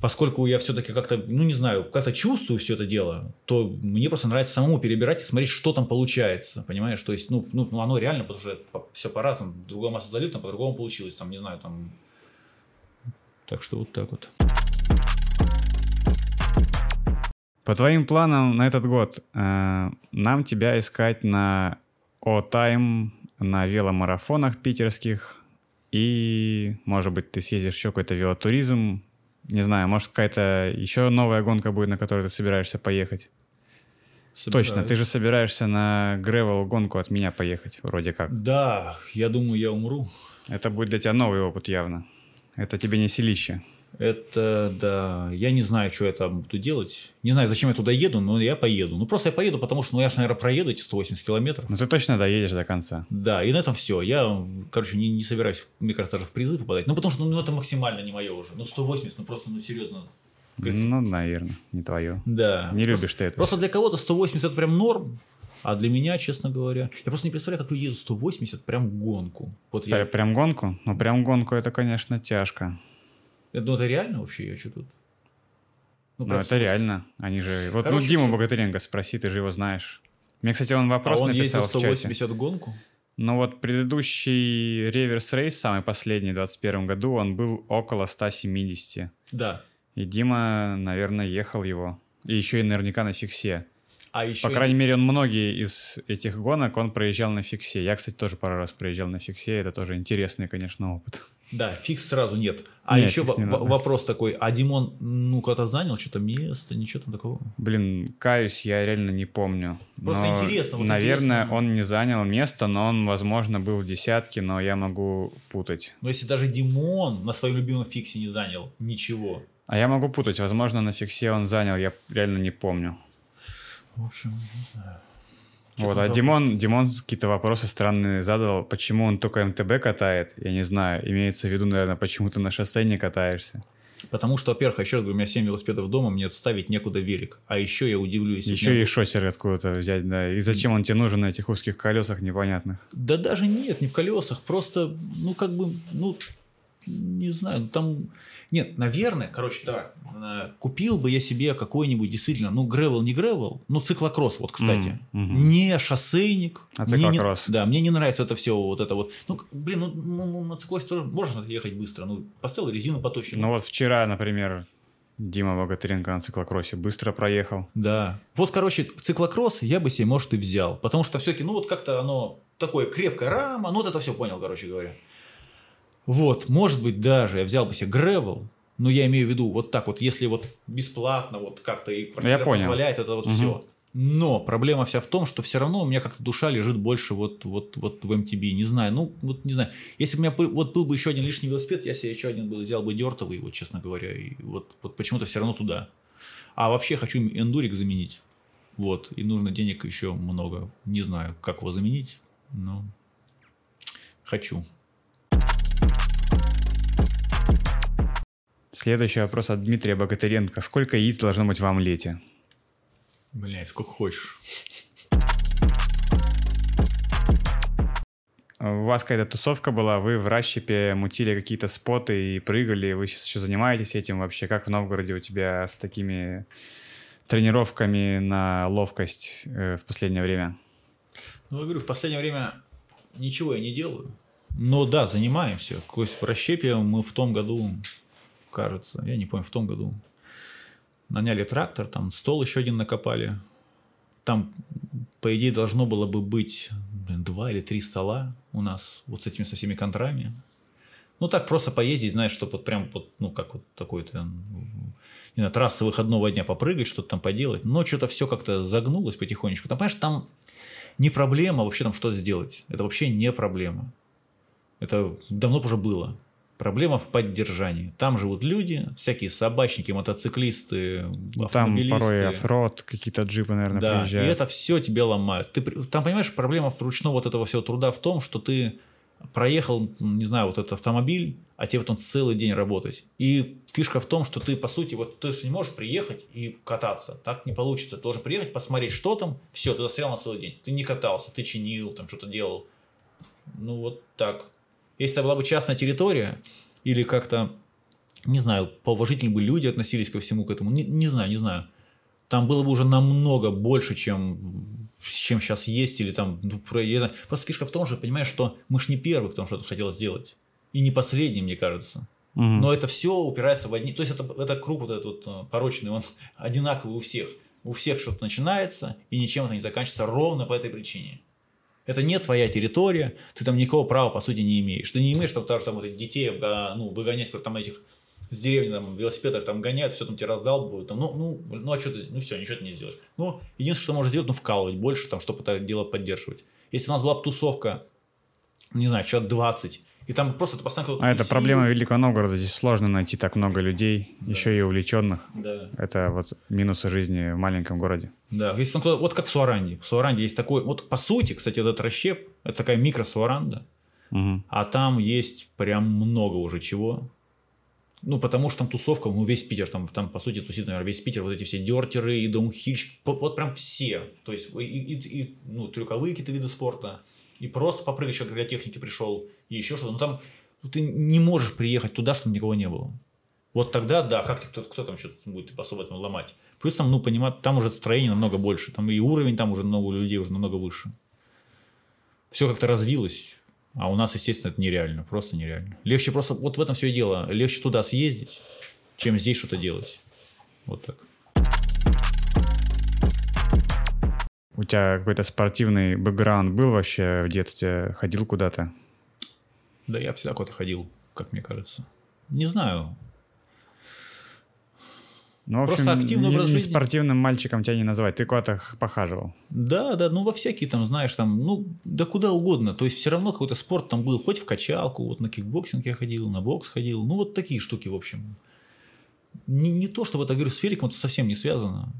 поскольку я все-таки как-то, ну не знаю, как-то чувствую все это дело, то мне просто нравится самому перебирать и смотреть, что там получается, понимаешь? То есть, ну, ну ну, оно реально, потому что все по-разному. Другое масло залил, по-другому получилось, там, не знаю, там... Так что вот так вот. По твоим планам на этот год, э, нам тебя искать на О-Тайм, на веломарафонах питерских, и, может быть, ты съездишь еще какой-то велотуризм, не знаю, может, какая-то еще новая гонка будет, на которую ты собираешься поехать. Точно, ты же собираешься на гревел гонку от меня поехать, вроде как. Да, я думаю, я умру. Это будет для тебя новый опыт явно. Это тебе не селище. Это, да, я не знаю, что я там буду делать. Не знаю, зачем я туда еду, но я поеду. Ну, просто я поеду, потому что, ну, я же, наверное, проеду эти 180 километров. Но ты точно доедешь до конца. Да, и на этом все. Я, короче, не, не собираюсь, мне кажется, даже в призы попадать. Ну, потому что, ну, это максимально не мое уже. Ну, 180, ну, просто, ну, серьезно. Ну, наверное, не твое. Да. Не Просто- любишь ты это. Просто для кого-то 180 это прям норм, а для меня, честно говоря, я просто не представляю, как люди едут 180 прям гонку. Вот я, Пр- Прям гонку? Ну, прям гонку это, конечно, тяжко. Ну, это реально вообще, я что тут? Ну, прям это реально. Они же... Вот, Короче, ну, Диму всё. Богатыренко спроси, ты же его знаешь. Мне, кстати, он А вопрос он ездил написал в чате. 180 гонку? Ну вот предыдущий реверс рейс, самый последний, в 2021 году, он был около 170. Да. И Дима, наверное, ехал его. И еще и наверняка на фиксе. А еще По крайней мере, он многие из этих гонок, он проезжал на фиксе. Я, кстати, тоже пару раз проезжал на фиксе. Это тоже интересный, конечно, опыт. Да, фикс сразу нет. А Нет, еще во- надо. вопрос такой, а Димон, ну, когда занял что-то место, ничего там такого? Блин, каюсь, я реально не помню. Просто Но, интересно, вот наверное, интересно. он не занял место, но он, возможно, был в десятке, но я могу путать. Но если даже Димон на своем любимом фиксе не занял ничего. А я могу путать. Возможно, на фиксе он занял, я реально не помню. В общем, не знаю. Вот, а Димон, Димон какие-то вопросы странные задал. Почему он только МТБ катает? Я не знаю. Имеется в виду, наверное, почему ты на шоссе не катаешься. Потому что, во-первых, еще раз говорю, у меня 7 велосипедов дома, мне ставить некуда велик. А еще я удивлюсь. Еще меня- и шоссер откуда-то взять, да. И зачем он тебе нужен на этих узких колесах непонятных? Да даже нет, не в колесах, просто, ну, как бы, ну, не знаю, ну, там... Нет, наверное, короче, да, э, купил бы я себе какой-нибудь действительно, ну, гревел, не гревел, ну, циклокросс, вот, кстати. Мгм. Не шоссейник. А Мне не- циклокросс? да, мне не нравится это все, вот это вот. Ну, блин, ну, ну, ну, на циклосе тоже можно ехать быстро, ну, поставил резину поточе. Ну вот вчера, например, Дима Богатыренко на циклокроссе быстро проехал. Да. Вот, короче, циклокросс я бы себе, может, и взял. Потому что все-таки, ну, вот как-то оно такое крепкая рама, ну, вот это все понял, короче говоря. Вот, может быть, даже я взял бы себе гревел, но я имею в виду вот так вот, если вот бесплатно, вот как-то и квартира позволяет, это вот Мгм. все. Но проблема вся в том, что все равно у меня как-то душа лежит больше вот, вот, вот в MTB. Не знаю, ну, вот не знаю. Если бы у меня вот был бы еще один лишний велосипед, я себе еще один бы взял бы дертовый, вот честно говоря. И вот, вот почему-то все равно туда. А вообще хочу эндурик заменить. Вот. И нужно денег еще много. Не знаю, как его заменить, но хочу. Следующий вопрос от Дмитрия Богатыренко. Сколько яиц должно быть в омлете? Блять, сколько хочешь. У вас какая-то тусовка была, вы в расщепе мутили какие-то споты и прыгали, вы сейчас еще занимаетесь этим вообще? Как в Новгороде у тебя с такими тренировками на ловкость э, в последнее время? Ну, я говорю, в последнее время ничего я не делаю. Но да, занимаемся. То есть в расщепе мы в том году, кажется, я не помню, в том году наняли трактор, там стол еще один накопали. Там, по идее, должно было бы быть два или три стола у нас вот с этими со всеми контрами. Ну, так просто поездить, знаешь, чтобы вот прям вот, ну, как вот такой-то, не знаю, трассы выходного дня попрыгать, что-то там поделать. Но что-то все как-то загнулось потихонечку. Там, понимаешь, там не проблема вообще там что сделать. Это вообще не проблема. Это давно уже было. Проблема в поддержании. Там живут люди, всякие собачники, мотоциклисты, Там автомобилисты. порой offroad, какие-то джипы, наверное, Да, и приезжают. это все тебя ломает. Ты, там, понимаешь, проблема вручную вот этого всего труда в том, что ты проехал, не знаю, вот этот автомобиль, а тебе вот он целый день работать. И фишка в том, что ты, по сути, вот ты же не можешь приехать и кататься. Так не получится. Ты должен приехать, посмотреть, что там. Все, ты застрял на целый день. Ты не катался, ты чинил, там что-то делал. Ну, вот так. Если это была бы частная территория, или как-то, не знаю, поуважительнее бы люди относились ко всему к этому, не, не знаю, не знаю. Там было бы уже намного больше, чем, чем сейчас есть, или там, ну, про- я не знаю. Просто фишка в том же, понимаешь, что мы ж не первый, кто что-то хотел сделать. И не последний, мне кажется. Мгм. Но это все упирается в одни. То есть это, это круг вот этот вот э, порочный, он (laughs) одинаковый у всех. У всех что-то начинается, и ничем это не заканчивается ровно по этой причине. Это не твоя территория, ты там никакого права, по сути, не имеешь. Ты не имеешь там, даже там вот этих детей а, ну, выгонять, которые там этих с деревни там, велосипедах там гоняют, все там тебе раздалбывают. Там, ну, ну, ну, а что ты, ну все, ничего ты не сделаешь. Ну, единственное, что можешь сделать, ну, вкалывать больше, там, чтобы это дело поддерживать. Если у нас была бы тусовка, не знаю, человек 20, и там просто ты постоянно кто-то А это проблема Великого Новгорода. Здесь сложно найти так много людей, еще и увлеченных. Да. Это вот минусы жизни в маленьком городе. Да, если кто-то- вот как в Суаранде. В Суаранде есть такой, вот по сути, кстати, этот расщеп, это такая микро-Суаранда, Мгм. а там есть прям много уже чего. Ну, потому что там тусовка, ну, весь Питер, там, там по сути, тусит, наверное, весь Питер, вот эти все дертеры и даунхильщики, вот, вот прям все. То есть, и, и- и, ну, трюковые какие-то виды спорта, и просто попрыгать человек для техники пришел, и еще что-то. Ну, там ну, ты не можешь приехать туда, чтобы никого не было. Вот тогда, да, как кто, кто там что-то будет особо там ломать. Плюс там, ну, понимать, там уже строение намного больше, там и уровень там уже много людей уже намного выше. Все как-то развилось, а у нас, естественно, это нереально, просто нереально. Легче просто, вот в этом все и дело, легче туда съездить, чем здесь что-то делать. Вот так. У тебя какой-то спортивный бэкграунд был вообще в детстве? Ходил куда-то? Да я всегда куда-то ходил, как мне кажется. Не знаю. Ну, в общем, Просто активный не, образ не жизни. спортивным мальчиком тебя не назвать. Ты куда-то похаживал. Да, да, ну во всякие там, знаешь, там, ну, да куда угодно. То есть все равно какой-то спорт там был, хоть в качалку, вот на кикбоксинг я ходил, на бокс ходил. Ну, вот такие штуки, в общем. Не, не то, чтобы это, говорю, с великом это совсем не связано.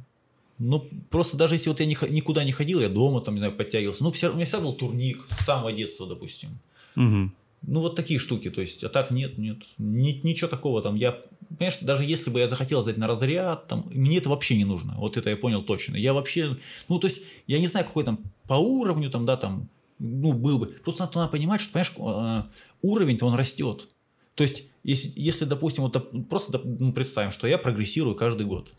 Ну, просто даже если вот я х- никуда не ходил, я дома там, не знаю, подтягивался. Ну, все, у меня всегда был турник с самого детства, допустим. Мгм. Ну, вот такие штуки, то есть, а так нет, нет, Ни- ничего такого там. Я, понимаешь, даже если бы я захотел сдать на разряд, там, мне это вообще не нужно. Вот это я понял точно. Я вообще, ну, то есть, я не знаю, какой там по уровню там, да, там, ну, был бы. Просто надо, надо понимать, что, понимаешь, э, уровень-то он растет. То есть, если, если допустим, вот просто ну, представим, что я прогрессирую каждый год.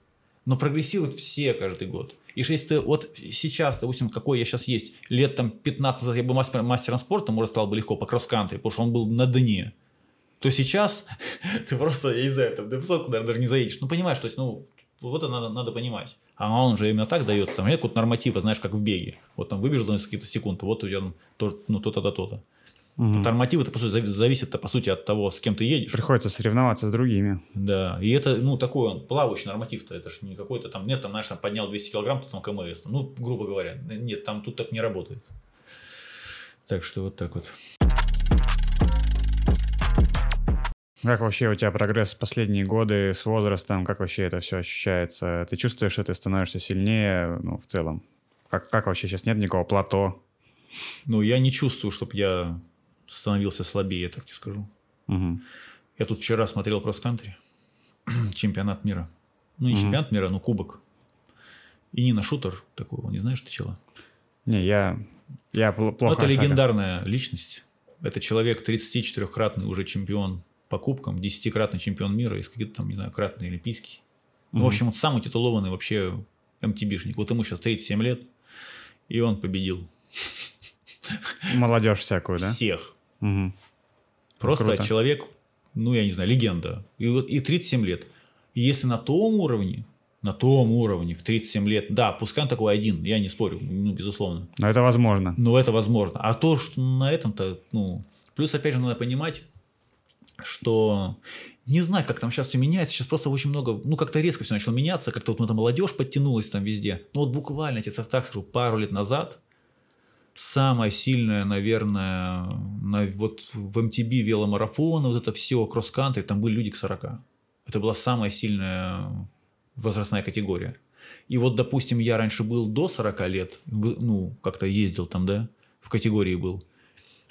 Но прогрессируют все каждый год. И если ты вот сейчас, допустим, какой я сейчас есть, лет там 15 назад я бы мастер- мастером спорта, может, стал бы легко по кросс-кантри, потому что он был на дне. То сейчас (laughs) ты просто, я не знаю, там, высотку, наверное, даже не заедешь. Ну, понимаешь, то есть, ну, вот это надо, надо понимать. А он же именно так дается. Там нет какого-то норматива, знаешь, как в беге. Вот там выбежал на несколько секунд, вот у тебя ну, то-то, да, то-то. Мгм. Нормативы-то, по сути, зави- зависят, по сути, от того, с кем ты едешь. Приходится соревноваться с другими. Да, и это, ну, такой он, плавающий норматив-то, это же не какой-то там, нет, там, знаешь, там поднял 200 килограмм, то там КМС, ну, грубо говоря, нет, там тут так не работает. Так что вот так вот. Как вообще у тебя прогресс в последние годы с возрастом? Как вообще это все ощущается? Ты чувствуешь, что ты становишься сильнее, ну, в целом? Как, как вообще сейчас нет никакого плато? Ну, я не чувствую, чтобы я становился слабее, я так тебе скажу. Мгм. Я тут вчера смотрел кросс-кантри, (clears throat) чемпионат мира. Ну, не чемпионат мира, но кубок. И Нина Шутер, такого, не знаешь ты чего? Не, я, я Ну, плохо это шарю. легендарная личность. Это человек 34-кратный уже чемпион по кубкам, 10-кратный чемпион мира и какие-то там, не знаю, кратный олимпийский. Ну, в общем, он самый титулованный вообще МТБшник. Вот ему сейчас 37 лет, и он победил Молодежь всякую, да? всех. Мгм. Просто Круто. человек, ну, я не знаю, легенда. И, вот, и 37 лет. И если на том уровне, на том уровне, в 37 лет, да, пускай он такой один, я не спорю, ну, безусловно. Но это возможно. Но это возможно. А то, что на этом-то, ну... Плюс, опять же, надо понимать, что не знаю, как там сейчас все меняется. Сейчас просто очень много, ну, как-то резко все начало меняться. Как-то вот эта молодежь подтянулась там везде. Ну, вот буквально, я тебе так скажу, пару лет назад самая сильная, наверное, на, вот в MTB веломарафоны, вот это все, кросс-кантри, там были люди к 40. Это была самая сильная возрастная категория. И вот, допустим, я раньше был до 40 лет, ну, как-то ездил там, да, в категории был.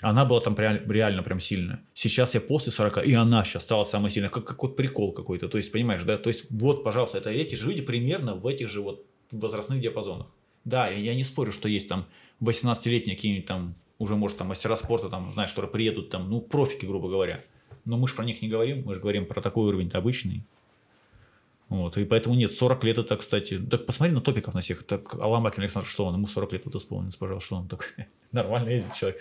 Она была там реально, реально прям сильная. Сейчас я после 40, и она сейчас стала самой сильной. Как, как вот прикол какой-то. То есть, понимаешь, да? То есть, вот, пожалуйста, это эти же люди примерно в этих же вот возрастных диапазонах. Да, я не спорю, что есть там 18-летние какие-нибудь там, уже, может, там мастера спорта, там, знаешь, которые приедут там, ну, профики, грубо говоря. Но мы же про них не говорим, мы же говорим про такой уровень обычный. Вот, и поэтому нет, 40 лет это, кстати, так посмотри на топиков на всех. Так, Алан Бакин, Александр, что он? Ему 40 лет вот исполнится, пожалуйста, что он так (laughs) нормально ездит человек.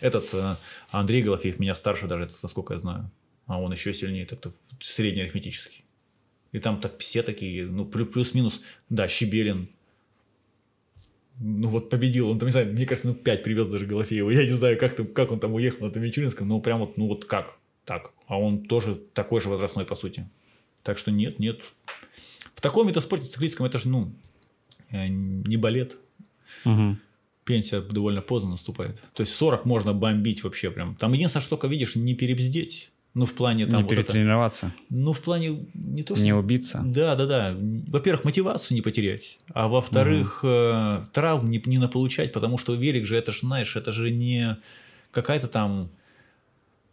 Этот э, Андрей Голофеев меня старше даже, это, насколько я знаю. А он еще сильнее, так-то среднеарифметический. И там так все такие, ну, плюс-минус, да, Щебелин, ну вот победил, он там, не знаю, мне кажется, ну 5 привез даже Голофеева. Я не знаю, как, там, как он там уехал на Мичуринском, но прям вот, ну вот как так. А он тоже такой же возрастной, по сути. Так что нет, нет. В таком видоспорте циклическом это же, ну, э, не балет. Угу. Пенсия довольно поздно наступает. То есть 40 можно бомбить вообще прям. Там единственное, что только видишь, не перебздеть. Ну, в плане там... Не вот перетренироваться. Это, ну, в плане не то, что... Не убиться. Да, да, да. Во-первых, мотивацию не потерять. А во-вторых, угу. э, травм не, не наполучать, потому что велик же, это же, знаешь, это же не какая-то там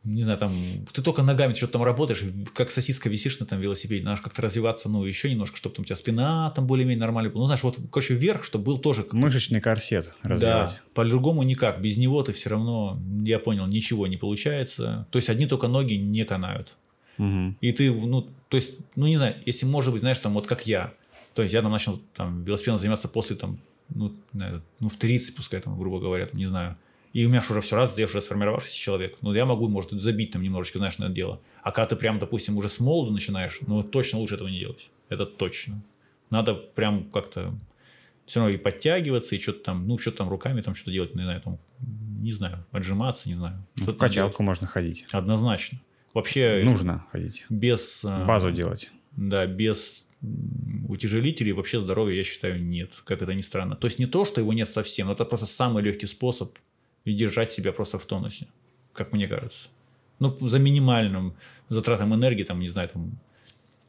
не знаю, там, ты только ногами что-то там работаешь, как сосиска висишь на там велосипеде, надо как-то развиваться, ну, еще немножко, чтобы там у тебя спина там более-менее нормально была. Ну, знаешь, вот, короче, вверх, чтобы был тоже... Мышечный корсет развивать. Да, по-другому никак. Без него ты все равно, я понял, ничего не получается. То есть, одни только ноги не канают. Угу. И ты, ну, то есть, ну, не знаю, если, может быть, знаешь, там, вот как я, то есть, я там начал там велосипедом заниматься после, там, ну, ну, в 30, пускай, там, грубо говоря, там, не знаю, и у меня же уже все раз, я уже сформировавшийся человек, ну, я могу, может, забить там немножечко, знаешь, на это дело. А когда ты прям, допустим, уже с молоду начинаешь, ну, точно лучше этого не делать. Это точно. Надо прям как-то все равно и подтягиваться, и что-то там, ну, что-то там руками там что-то делать, не знаю, там, не знаю, отжиматься, не знаю. Ну, в качалку можно ходить. Однозначно. Вообще... Нужно ходить. Без... Э, Базу делать. Да, без утяжелителей вообще здоровья, я считаю, нет, как это ни странно. То есть не то, что его нет совсем, но это просто самый легкий способ и держать себя просто в тонусе, как мне кажется. Ну, за минимальным затратом энергии, там, не знаю, там,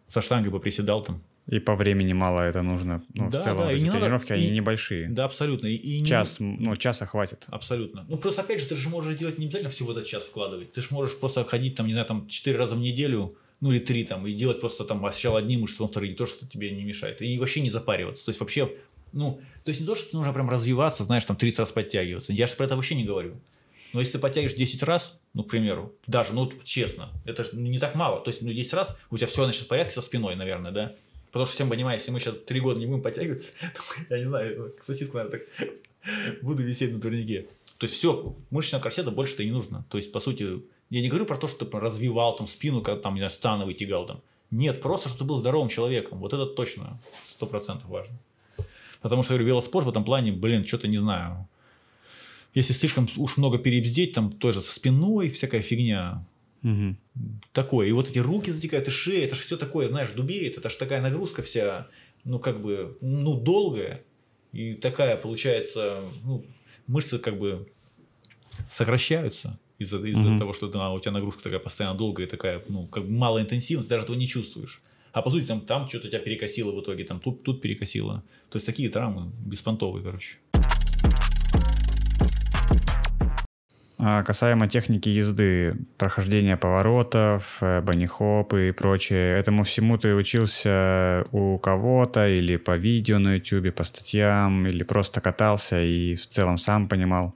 со штангой бы приседал там. И по времени мало это нужно. Ну, да, в целом, да, эти тренировки, надо, они и, небольшие. Да, абсолютно. И, и час, не... ну, часа хватит. Абсолютно. Ну, просто, опять же, ты же можешь делать не обязательно всего этот час вкладывать. Ты же можешь просто ходить, там, не знаю, там, четыре раза в неделю, ну, или три там, и делать просто там сначала одни мышцы, потом вторые, то, что тебе не мешает. И вообще не запариваться. То есть, вообще ну, то есть не то, что нужно прям развиваться, знаешь, там 30 раз подтягиваться. Я же про это вообще не говорю. Но если ты подтягиваешь 10 раз, ну, к примеру, даже, ну, честно, это же не так мало. То есть, ну, 10 раз, у тебя все значит в порядке со спиной, наверное, да? Потому что всем понимаю, если мы сейчас 3 года не будем подтягиваться, (laughs) то, я не знаю, сосиска, наверное, так (laughs) буду висеть на турнике. То есть, все, мышечного корсета больше-то не нужно. То есть, по сути, я не говорю про то, что ты развивал там спину, когда там, не знаю, становый тягал там. Нет, просто, что ты был здоровым человеком. Вот это точно, сто процентов важно. Потому что, говорю, велоспорт в этом плане, блин, что-то не знаю. Если слишком уж много перебздеть, там тоже со спиной всякая фигня. Угу. Такое. И вот эти руки затекают, и шея, это же все такое, знаешь, дубеет, это же такая нагрузка вся, ну, как бы, ну, долгая. И такая, получается, ну, мышцы как бы сокращаются из-за из угу. того, что да, у тебя нагрузка такая постоянно долгая, такая, ну, как бы малоинтенсивная, ты даже этого не чувствуешь а по сути там, там что-то тебя перекосило в итоге, там тут, тут перекосило. То есть такие травмы беспонтовые, короче. А касаемо техники езды, прохождения поворотов, э, банихоп и прочее, этому всему ты учился у кого-то или по видео на ютубе, по статьям, или просто катался и в целом сам понимал?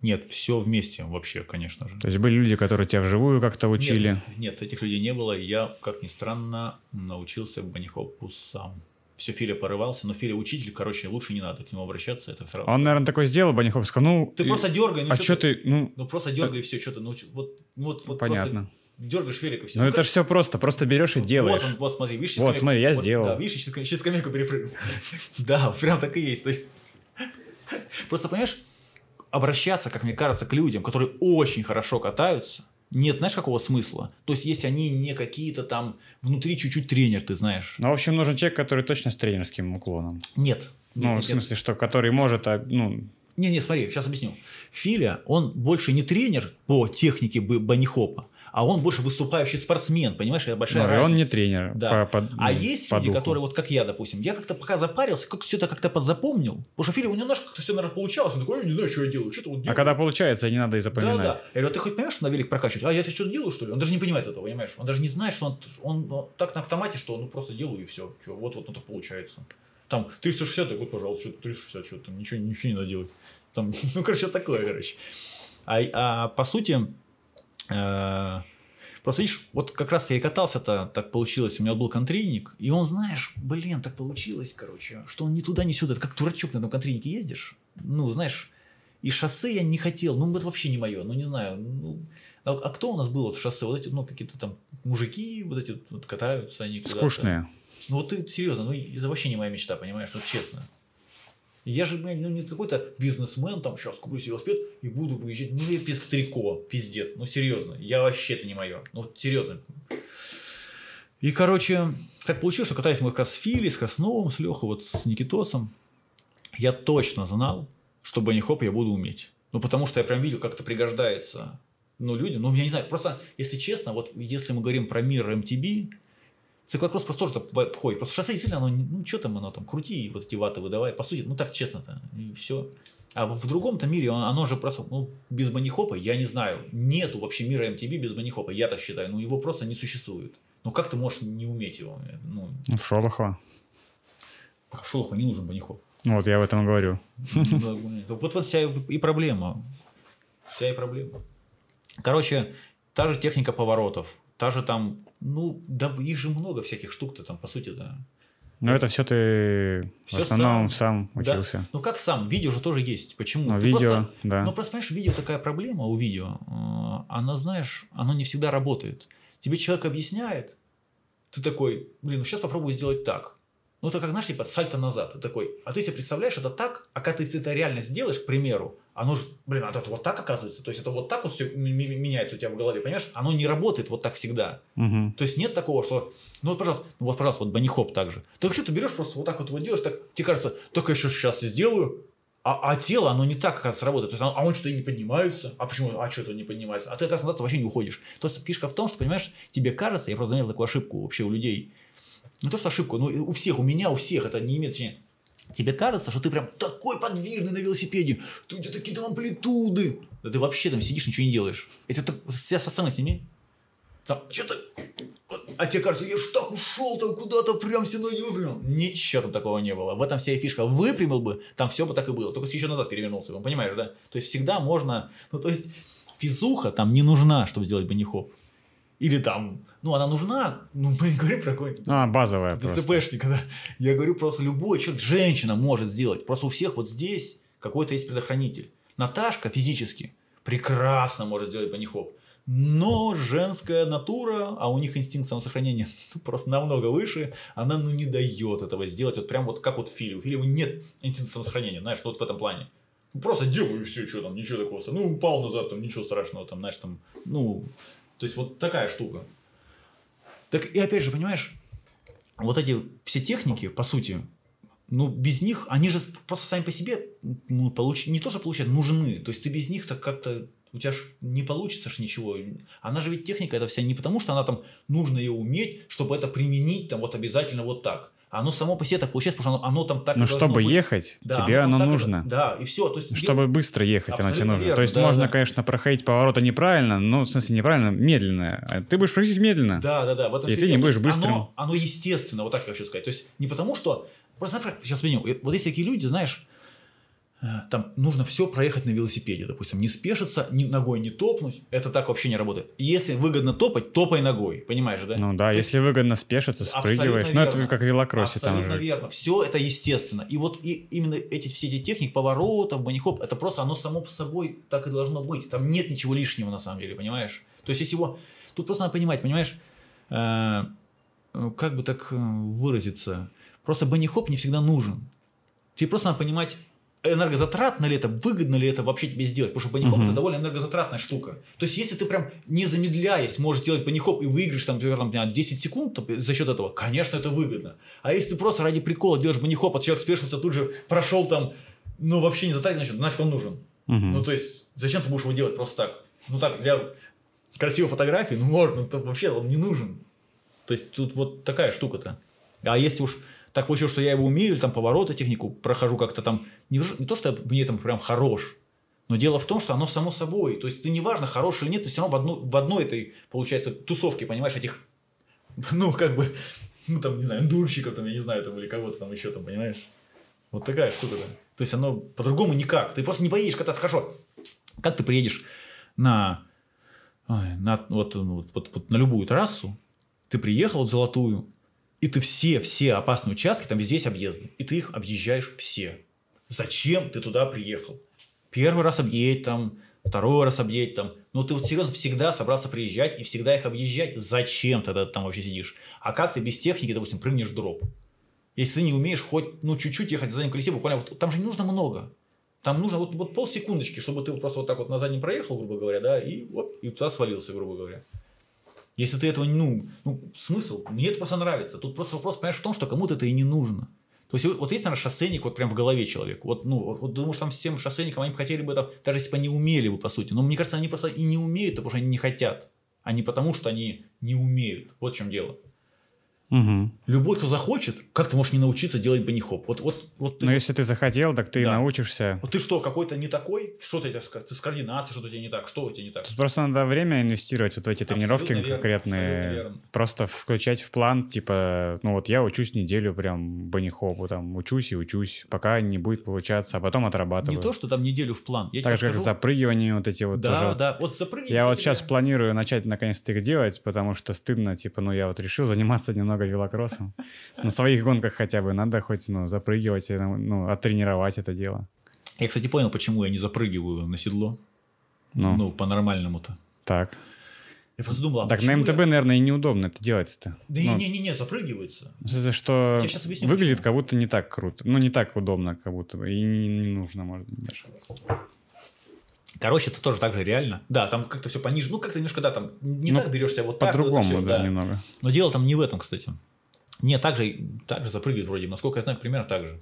Нет, все вместе вообще, конечно же. То есть были люди, которые тебя вживую как-то учили? Нет, нет, этих людей не было. Я, как ни странно, научился банихопу сам. Все, Филя порывался, но Филя учитель, короче, лучше не надо к нему обращаться, это сразу. Он, наверное, такой сделал, Банихоп сказал, ну... Ты и... просто дергай, ну а что ты, ну... Ну просто дергай и все, что ты, ну вот, вот, вот Понятно. дергаешь велик и все. Ну, ну это же все просто, просто берешь и делаешь. Вот, он, вот смотри, видишь, Вот, смотри, я сделал. Да, видишь, сейчас скамейку перепрыгнул. (laughs) Да, прям так и есть. То есть, (laughs) просто понимаешь, обращаться, как мне кажется, к людям, которые очень хорошо катаются, нет, знаешь, какого смысла? То есть, если они не какие-то там внутри чуть-чуть тренер, ты знаешь. Ну, в общем, нужен человек, который точно с тренерским уклоном. Нет. Ну, нет, в смысле, нет. что который может, а, ну, Не-не, смотри, сейчас объясню. Филя, он больше не тренер по технике банихопа, а он больше выступающий спортсмен, понимаешь, это большая Ну, и разница. он не тренер. Да. по- по- а ну, есть по люди, духу. которые, вот как я, допустим, я как-то пока запарился, как все это как-то подзапомнил, потому что Филя, у него немножко как-то все, наверное, получалось, он такой, я не знаю, что я делаю, что-то вот А делаю. когда получается, не надо и Да, запоминать. да. Я говорю, ты хоть понимаешь, что на велик прокачивать? А я тебе что-то делаю, что ли? Он даже не понимает этого, понимаешь? Он даже не знает, что он, он, он так на автомате, что он ну, просто делаю и все. Что, вот, вот, ну так получается. Там 360, так вот, пожалуйста, что-то 360, что там ничего, ничего не надо делать. Там, (laughs) ну, короче, такое, короче. А, а по сути, просто видишь, вот как раз я и катался-то, так получилось, у меня был контрийник, и он, знаешь, блин, так получилось, короче, что он ни туда, ни сюда, ты как дурачок на этом контрийнике ездишь, ну, знаешь, и шоссе я не хотел, ну, это вообще не мое, ну, не знаю, ну, а, а кто у нас был вот в шоссе? Вот эти, ну, какие-то там мужики вот эти вот катаются, они. Скучные. Ну вот ты серьезно, ну это вообще не моя мечта, понимаешь, вот честно. Я же, ну, не какой-то бизнесмен, там, сейчас куплю себе велосипед и буду выезжать. Ну, я без трико, пиздец. Ну, серьезно, я вообще это не мое. Ну, серьезно. И, короче, так получилось, что катались мы как раз с Фили, с Красновым, с Лехой, вот с Никитосом. Я точно знал, что банихоп я буду уметь. Ну, потому что я прям видел, как это пригождается ну, людям. Ну, я не знаю, просто, если честно, вот если мы говорим про мир MTB, циклокросс просто тоже туда входит. Просто шоссе действительно, оно, ну, что там оно там, крути вот эти ваты выдавай. По сути, ну, так честно-то, и все. А в в другом-то мире он- оно же просто, ну, без банихопа, я не знаю, нету вообще мира MTB без банихопа, я так считаю. Ну, его просто не существует. Ну, как ты можешь не уметь его? Ну, Ну, В Шолохова. в Шолоху не нужен банихоп. Ну, Вот я об этом говорю. Да, Вот вот вся и проблема. Вся и проблема. Короче, та же техника поворотов, та же там, ну, да их же много всяких штук-то там, по сути, да. Но это все ты в Всё основном сам. сам Да. учился. Ну как сам, видео же тоже есть. Почему? Ну, Ты видео, просто- да. Ну просто понимаешь, видео такая проблема у видео. э, Она, знаешь, оно не всегда работает. Тебе человек объясняет, ты такой, блин, ну сейчас попробую сделать так. Ну, это как, знаешь, типа сальто назад. Ты такой, а ты себе представляешь, это так, а когда ты это реально сделаешь, к примеру, оно же, блин, а это вот так оказывается. То есть это вот так вот все меняется у тебя в голове, понимаешь? Оно не работает вот так всегда. Мгм. То есть нет такого, что, ну вот, пожалуйста, ну вот, пожалуйста, вот банихоп так же. Ты что, ты берешь просто вот так вот его делаешь, так, тебе кажется, только еще сейчас сделаю, а, а тело, оно не так, оказывается, работает. То есть, оно- а он что-то и не поднимается. А почему? А что-то не поднимается. А ты, оказывается, назад вообще не уходишь. То есть, фишка в том, что, понимаешь, тебе кажется, я просто заметил такую ошибку вообще у людей. Не то, что ошибку, но у всех, у меня, у всех, это не имеет значения. Тебе кажется, что ты прям такой подвижный на велосипеде, ты у тебя такие там амплитуды. Да ты вообще там сидишь, ничего не делаешь. Это так, тебя со сцены сними. Там что-то... А тебе кажется, я ж так ушел там куда-то, прям все ноги выпрямил. Ничего там такого не было. В этом вся и фишка. Выпрямил бы, там все бы так и было. Только еще назад перевернулся бы, понимаешь, да? То есть всегда можно... Ну, то есть физуха там не нужна, чтобы сделать банихоп. Или там, ну, она нужна, ну, мы (laughs) не говорим про какой-нибудь А, базовая. ДЦПшника, да. Я говорю просто любой человек, женщина может сделать. Просто у всех вот здесь какой-то есть предохранитель. Наташка физически прекрасно может сделать банихоп. Но женская натура, а у них инстинкт самосохранения (laughs) просто намного выше, она ну не дает этого сделать. Вот прям вот как вот в Филе. У Филева нет инстинкта самосохранения, знаешь, вот в этом плане. Ну, Просто делаю и все, что там, ничего такого. Ну, упал назад, там, ничего страшного, там, знаешь, там, ну, то есть вот такая штука. Так и опять же, понимаешь, вот эти все техники, по сути, ну, без них, они же просто сами по себе ну, получ... не то, что получают, нужны. То есть ты без них так как-то у тебя ж не получится ж ничего. Она же ведь техника это вся не потому, что она там нужно ее уметь, чтобы это применить там вот обязательно вот так. Оно само по себе так получается, потому что оно, оно там так Но должно чтобы быть. ехать, Да, тебе там оно так и- нужно. Да, и все. То есть Чтобы быстро ехать, оно тебе Абсолютно нужно. То есть да, можно, да. конечно, проходить повороты неправильно, ну, в смысле, неправильно, медленно. А Ты будешь проходить медленно. Да, да, да. В этом И ты не будешь быстрым. Оно, оно естественно, вот так я хочу сказать. То есть не потому, что... Просто, например, сейчас объясню. Вот есть такие люди, знаешь, там нужно все проехать на велосипеде, допустим, не спешиться, ни ногой не топнуть, это так вообще не работает. И Если выгодно топать, топай ногой, понимаешь, да? Ну да, То есть если выгодно спешиться, спрыгиваешь. Абсолютно Ну, это как велокроссе там Абсолютно же. верно. Все это естественно. И вот и именно эти все эти техники поворотов, банихоп, это просто оно само по собой так и должно быть. Там нет ничего лишнего на самом деле, понимаешь? То есть если его... Тут просто надо понимать, понимаешь, э, э, как бы так э, выразиться, просто банихоп не всегда нужен. Тебе просто надо понимать, энергозатратно ли это, выгодно ли это вообще тебе сделать, потому что банихоп это довольно энергозатратная штука. То есть, если ты прям не замедляясь можешь делать банихоп и выиграешь там, например, там, не знаю, 10 секунд то за счет этого, конечно, это выгодно. А если ты просто ради прикола делаешь банихоп, а человек спешился, тут же прошел там ну, вообще не затрагивает, значит, нафиг он нужен. Мгм. Ну, то есть, зачем ты будешь его делать просто так? Ну, так, для красивой фотографии, ну, можно, то вообще он не нужен. То есть, тут вот такая штука-то. А если уж так получилось, что я его умею, или там повороты технику прохожу как-то там, не, не то, что я в ней там прям хорош, но дело в том, что оно само собой. То есть, ты неважно, хорош или нет, ты все равно в, одну, в одной этой, получается, тусовке, понимаешь, этих, ну, как бы, ну, там, не знаю, эндурщиков, там, я не знаю, там, или кого-то там еще, там, понимаешь? Вот такая штука-то. То есть, оно по-другому никак. Ты просто не поедешь кататься. Хорошо, как ты приедешь на, на вот, ну, вот, вот, вот на любую трассу, ты приехал в Золотую, и ты все, все опасные участки, там везде объезды, и ты их объезжаешь все. Зачем ты туда приехал? Первый раз объедь там, второй раз объедь там. Ну, ты вот серьезно всегда собрался приезжать и всегда их объезжать. Зачем тогда ты там вообще сидишь? А как ты без техники, допустим, прыгнешь дроп? Если ты не умеешь хоть, ну, чуть-чуть ехать на заднем колесе, буквально, вот, там же не нужно много. Там нужно вот, вот полсекундочки, чтобы ты вот просто вот так вот на заднем проехал, грубо говоря, да, и вот, и туда свалился, грубо говоря. Если ты этого, ну, ну, смысл, мне это просто нравится. Тут просто вопрос, понимаешь, в том, что кому-то это и не нужно. То есть, вот есть, наверное, шоссейник вот прям в голове человеку. Вот, ну, вот, вот думаешь, там всем шоссейникам они бы хотели бы это, даже если бы они умели бы, по сути. Но мне кажется, они просто и не умеют, потому что они не хотят. А не потому, что они не умеют. Вот в чем дело. Мгм. Любой, кто захочет, как ты можешь не научиться делать банихоп? Вот, вот, вот ты, Но если ты захотел, так ты и Да. научишься. вот ты что, какой-то не такой? Что ты, ты с координацией, что-то у тебя не так? Что у тебя не так? Тут просто надо время инвестировать вот в эти Абсолютно тренировки верно, конкретные. верно. Просто включать в план, типа, ну вот я учусь неделю прям банихопу, там, учусь и учусь, пока не будет получаться, а потом отрабатываю. Не то, что там неделю в план. Я так же, как скажу- запрыгивание вот эти вот Да, тоже. вот. да. Вот запрыгни. Я вот сейчас да. планирую начать наконец-то их делать, потому что стыдно, типа, ну я вот решил заниматься немного велокроссом. На своих гонках хотя бы надо хоть, ну, запрыгивать, и, ну, оттренировать это дело. Я, кстати, понял, почему я не запрыгиваю на седло. Ну, Ну, по-нормальному-то. так. Я просто думал, а так на я- МТБ, наверное, и неудобно это делать-то. Да Ну, не-не-не, запрыгивается. Смысле, что Я объясню, выглядит почему. как будто не так круто. Ну, не так удобно, как будто бы. И не, не нужно, может быть, даже. Короче, это тоже так же реально. Да, там как-то все пониже. Ну, как-то немножко, да, там не Ну, так берешься, вот так. вот По-другому, всё, да, немного. Но дело там не в этом, кстати. Не, так же, так же запрыгивает вроде. Насколько я знаю, примерно так же.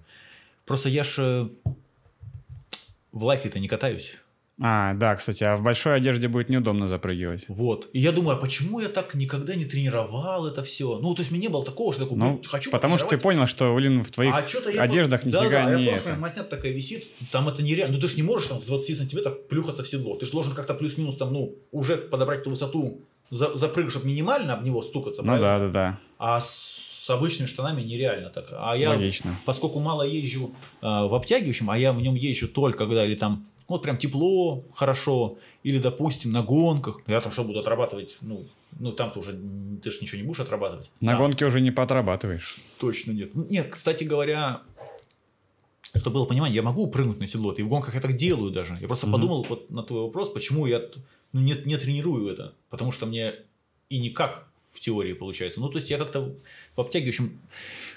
Просто я ж э, в лайфе-то не катаюсь. А, да, кстати, а в большой одежде будет неудобно запрыгивать. Вот. И я думаю, а почему я так никогда не тренировал это все? Ну, то есть, мне не было такого, что такой, Ну, хочу потому что ты понял, что, блин, в твоих А я одеждах пом- нифига да, да, не я это. матня такая висит, там это нереально. Ну ты же не можешь там с 20 сантиметров плюхаться в седло. Ты же должен как-то плюс-минус там, ну, уже подобрать ту высоту, за, запрыгнуть, чтобы минимально об него стукаться. Ну правильно? да, да, да. А с обычными штанами нереально так. А я, Логично. поскольку мало езжу э, в обтягивающем, а я в нем езжу только когда или там вот прям тепло, хорошо, или, допустим, на гонках, я там что буду отрабатывать, ну, ну там-то уже м, ты же ничего не будешь отрабатывать. На Там гонке уже не поотрабатываешь. Точно нет. Ну, Нет, кстати говоря, чтобы было понимание, я могу прыгнуть на седло, и в гонках я так делаю даже. Я просто Мгм. подумал вот на твой вопрос, почему я ну, не, не тренирую это. Потому что мне и никак в теории получается. Ну, то есть я как-то в обтягивающем...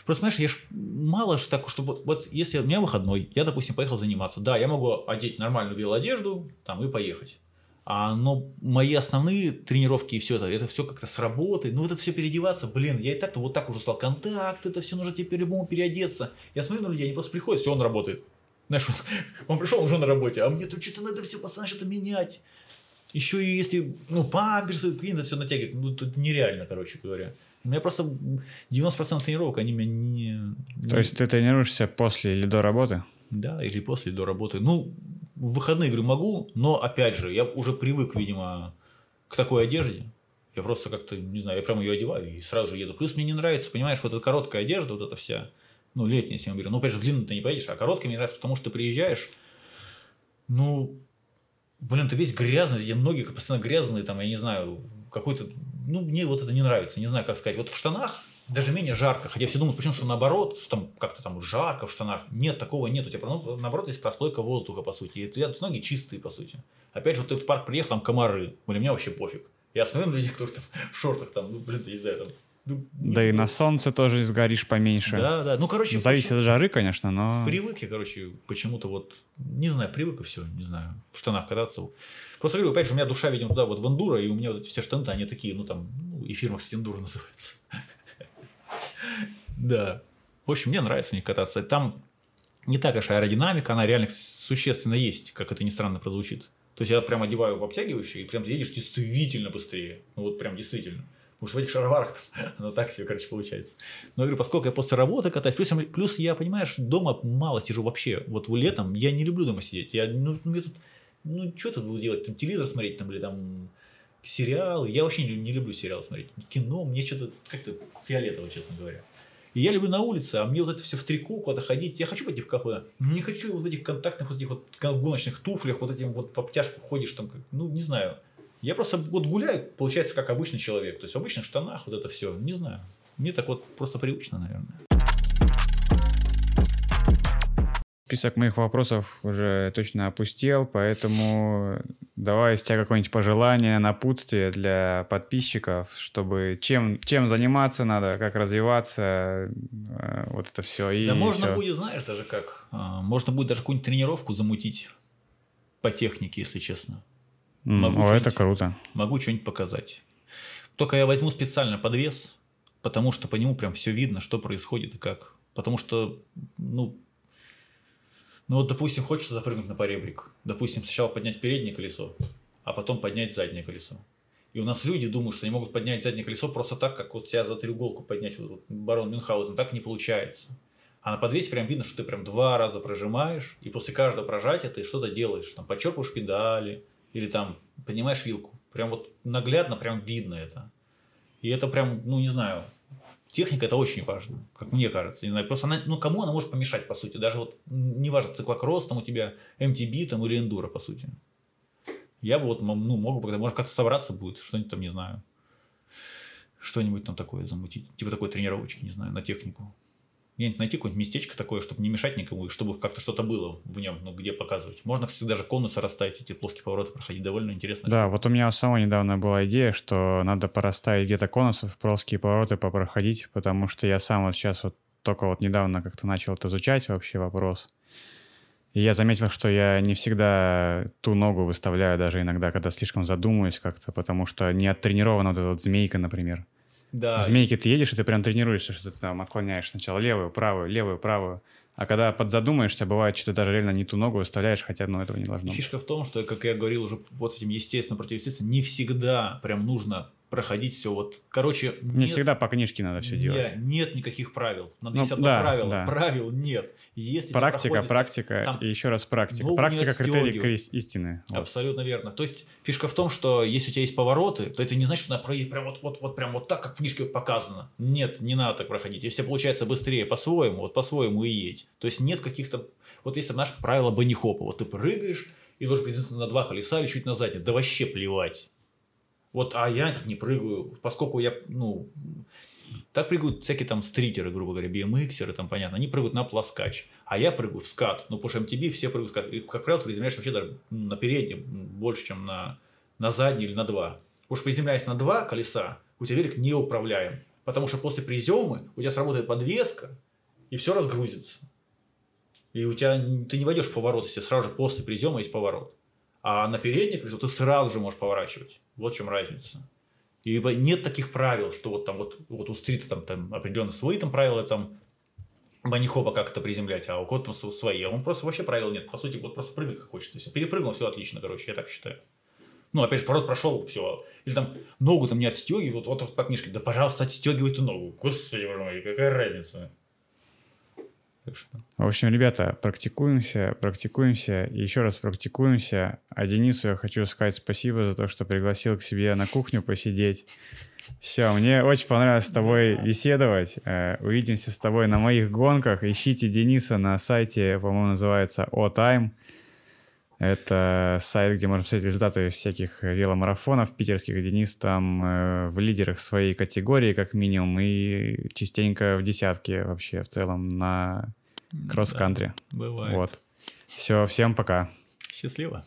Просто, понимаешь, я ж мало ж так, что вот, если у меня выходной, я, допустим, поехал заниматься. Да, я могу одеть нормальную велоодежду там, и поехать. А, но мои основные тренировки и все это, это все как-то с работы. Ну, вот это все переодеваться, блин, я и так-то вот так уже стал контакт, это все нужно тебе по-любому переодеться. Я смотрю на людей, они просто приходят, все, он работает. Знаешь, вот, (laughs) он пришел, он уже на работе, а мне тут что-то надо все постоянно что-то менять. Еще и если, ну, памперсы, это все натягивать, ну, тут нереально, короче говоря. У меня просто 90% тренировок, они меня не... То есть ты тренируешься после или до работы? Да, или после, до работы. Ну, в выходные, говорю, могу, но, опять же, я уже привык, видимо, к такой одежде. Я просто как-то, не знаю, я прям ее одеваю и сразу же еду. Плюс мне не нравится, понимаешь, вот эта короткая одежда, вот эта вся, ну, летняя, если мы берем. Ну, опять же, длинную ты не поедешь, а короткая мне нравится, потому что ты приезжаешь, ну, блин, ты весь грязный, эти ноги постоянно грязные, там, я не знаю, какой-то, ну, мне вот это не нравится, не знаю, как сказать. Вот в штанах даже менее жарко, хотя все думают, почему, что наоборот, что там как-то там жарко в штанах. Нет, такого нет, у тебя ну, наоборот есть прослойка воздуха, по сути, и у тебя ноги чистые, по сути. Опять же, вот ты в парк приехал, там комары, блин, мне вообще пофиг. Я смотрю на людей, которые там в шортах, там, ну, блин, я не знаю, там, Да и на солнце тоже сгоришь поменьше. Да, да, ну, короче, Ну, Зависит от жары, конечно, но... Привык я, короче, почему-то вот, не знаю, привык и все, не знаю, в штанах кататься. Просто говорю, опять же, у меня душа, видимо, туда вот в эндуро, и у меня вот эти все штаны, они такие, ну там, ну, и фирма, кстати, эндуро (laughs) называется. Да. В общем, мне нравится в них кататься. Там не так уж аэродинамика, она реально существенно есть, как это ни странно прозвучит. То есть я прям одеваю в обтягивающие, и прям едешь действительно быстрее. Ну вот прям действительно. Что в этих шароварах оно (laughs) так себе, короче, получается. Но я говорю, поскольку я после работы катаюсь, плюс, плюс я, понимаешь, дома мало сижу вообще. Вот в летом я не люблю дома сидеть. Я, ну, мне тут, ну, что тут буду делать? Там телевизор смотреть, там, или там сериалы. Я вообще не, не люблю сериалы смотреть. Кино мне что-то как-то фиолетово, честно говоря. И я люблю на улице, а мне вот это все в трико, куда ходить. Я хочу пойти в кафе. Не хочу вот в этих контактных, вот этих вот гоночных туфлях, вот этим вот в обтяжку ходишь там, как, ну, не знаю. Я просто вот гуляю, получается, как обычный человек. То есть в обычных штанах вот это все. Не знаю. Мне так вот просто привычно, наверное. Список моих вопросов уже точно опустел, поэтому давай из тебя какое-нибудь пожелание, напутствие для подписчиков, чтобы чем, чем заниматься надо, как развиваться, э, вот это все. И да можно все. будет, знаешь, даже как, а, можно будет даже какую-нибудь тренировку замутить по технике, если честно. Могу О, это круто. Могу что-нибудь показать. Только я возьму специально подвес, потому что по нему прям все видно, что происходит и как. Потому что, ну, ну вот, допустим, хочется запрыгнуть на поребрик. Допустим, сначала поднять переднее колесо, а потом поднять заднее колесо. И у нас люди думают, что они могут поднять заднее колесо просто так, как вот себя за треуголку поднять, вот, вот барон Мюнхгаузен. Так не получается. А на подвесе прям видно, что ты прям два раза прожимаешь, и после каждого прожатия ты что-то делаешь. Там подчеркиваешь педали, или там поднимаешь вилку. Прям вот наглядно прям видно это. И это прям, ну не знаю, Техника это очень важно, как мне кажется. Не знаю, просто она, ну, кому она может помешать, по сути. Даже вот, неважно, циклокросс там у тебя, MTB там или эндуро, по сути. Я бы вот, ну, мог бы, может как-то собраться будет, что-нибудь там, не знаю, что-нибудь там такое замутить. Типа такой тренировочки, не знаю, на технику где-нибудь найти какое-нибудь местечко такое, чтобы не мешать никому, и чтобы как-то что-то было в нем, ну, где показывать. Можно, кстати, даже конусы расставить, эти плоские повороты проходить, довольно интересно. Да, вот у меня у самого недавно была идея, что надо порасставить где-то конусов, плоские повороты попроходить, потому что я сам вот сейчас вот только вот недавно как-то начал это изучать вообще вопрос. И я заметил, что я не всегда ту ногу выставляю даже иногда, когда слишком задумываюсь как-то, потому что не оттренирована вот эта вот змейка, например. Да. В змейке ты едешь, и ты прям тренируешься, что ты там отклоняешь сначала левую, правую, левую, правую. А когда подзадумаешься, бывает, что ты даже реально не ту ногу выставляешь, хотя ну, этого не должно и Фишка в том, что, как я говорил уже вот с этим естественно противоестественно, не всегда прям нужно проходить все вот, короче... Не нет, всегда по книжке надо все делать. Нет никаких правил. Надо ну, есть одно да, правило. Да. Правил нет. Если практика, практика там, и еще раз практика. Практика критерий истины. Вот. Абсолютно верно. То есть фишка в том, что если у тебя есть повороты, то это не значит, что надо проехать прям вот, вот, вот, прям вот так, как в книжке показано. Нет, не надо так проходить. Если получается быстрее по-своему, вот по-своему и едь. То есть нет каких-то... Вот есть там наше правило банихопа. Вот ты прыгаешь и должен приземлиться на два колеса или чуть на заднее. Да вообще плевать. Вот, а я так не прыгаю, поскольку я, ну, так прыгают всякие там стритеры, грубо говоря, BMXеры, там понятно, они прыгают на плоскач, а я прыгаю в скат, ну, потому что MTB все прыгают в скат, и, как правило, приземляешь вообще даже на переднем больше, чем на, на задний или на два. Потому что приземляясь на два колеса, у тебя велик не управляем, потому что после приземы у тебя сработает подвеска, и все разгрузится. И у тебя, ты не войдешь в поворот, если сразу же после призема есть поворот. А на переднее колесо ты сразу же можешь поворачивать. Вот в чем разница. И нет таких правил, что вот там вот, вот у стрита там, там определенно свои там правила, там банихопа как это приземлять, а у кого там свои. А он просто вообще правил нет. По сути, вот просто прыгай как хочется. Если перепрыгнул, все отлично, короче, я так считаю. Ну, опять же, поворот прошел, все. Или там ногу там не отстегивай, вот, вот по книжке, да, пожалуйста, отстегивай эту ногу. Господи, боже мой, какая разница. Так что... В общем, ребята, практикуемся, практикуемся, еще раз практикуемся. А Денису я хочу сказать спасибо за то, что пригласил к себе на кухню посидеть. Все, мне очень понравилось с тобой беседовать. Э, увидимся с тобой на моих гонках. Ищите Дениса на сайте, по-моему, называется O-Time. Это сайт, где можно посмотреть результаты всяких веломарафонов питерских. Денис там э, в лидерах своей категории, как минимум, и частенько в десятке вообще в целом на кросс-кантри. Да, бывает. Вот. Все, всем пока. Счастливо.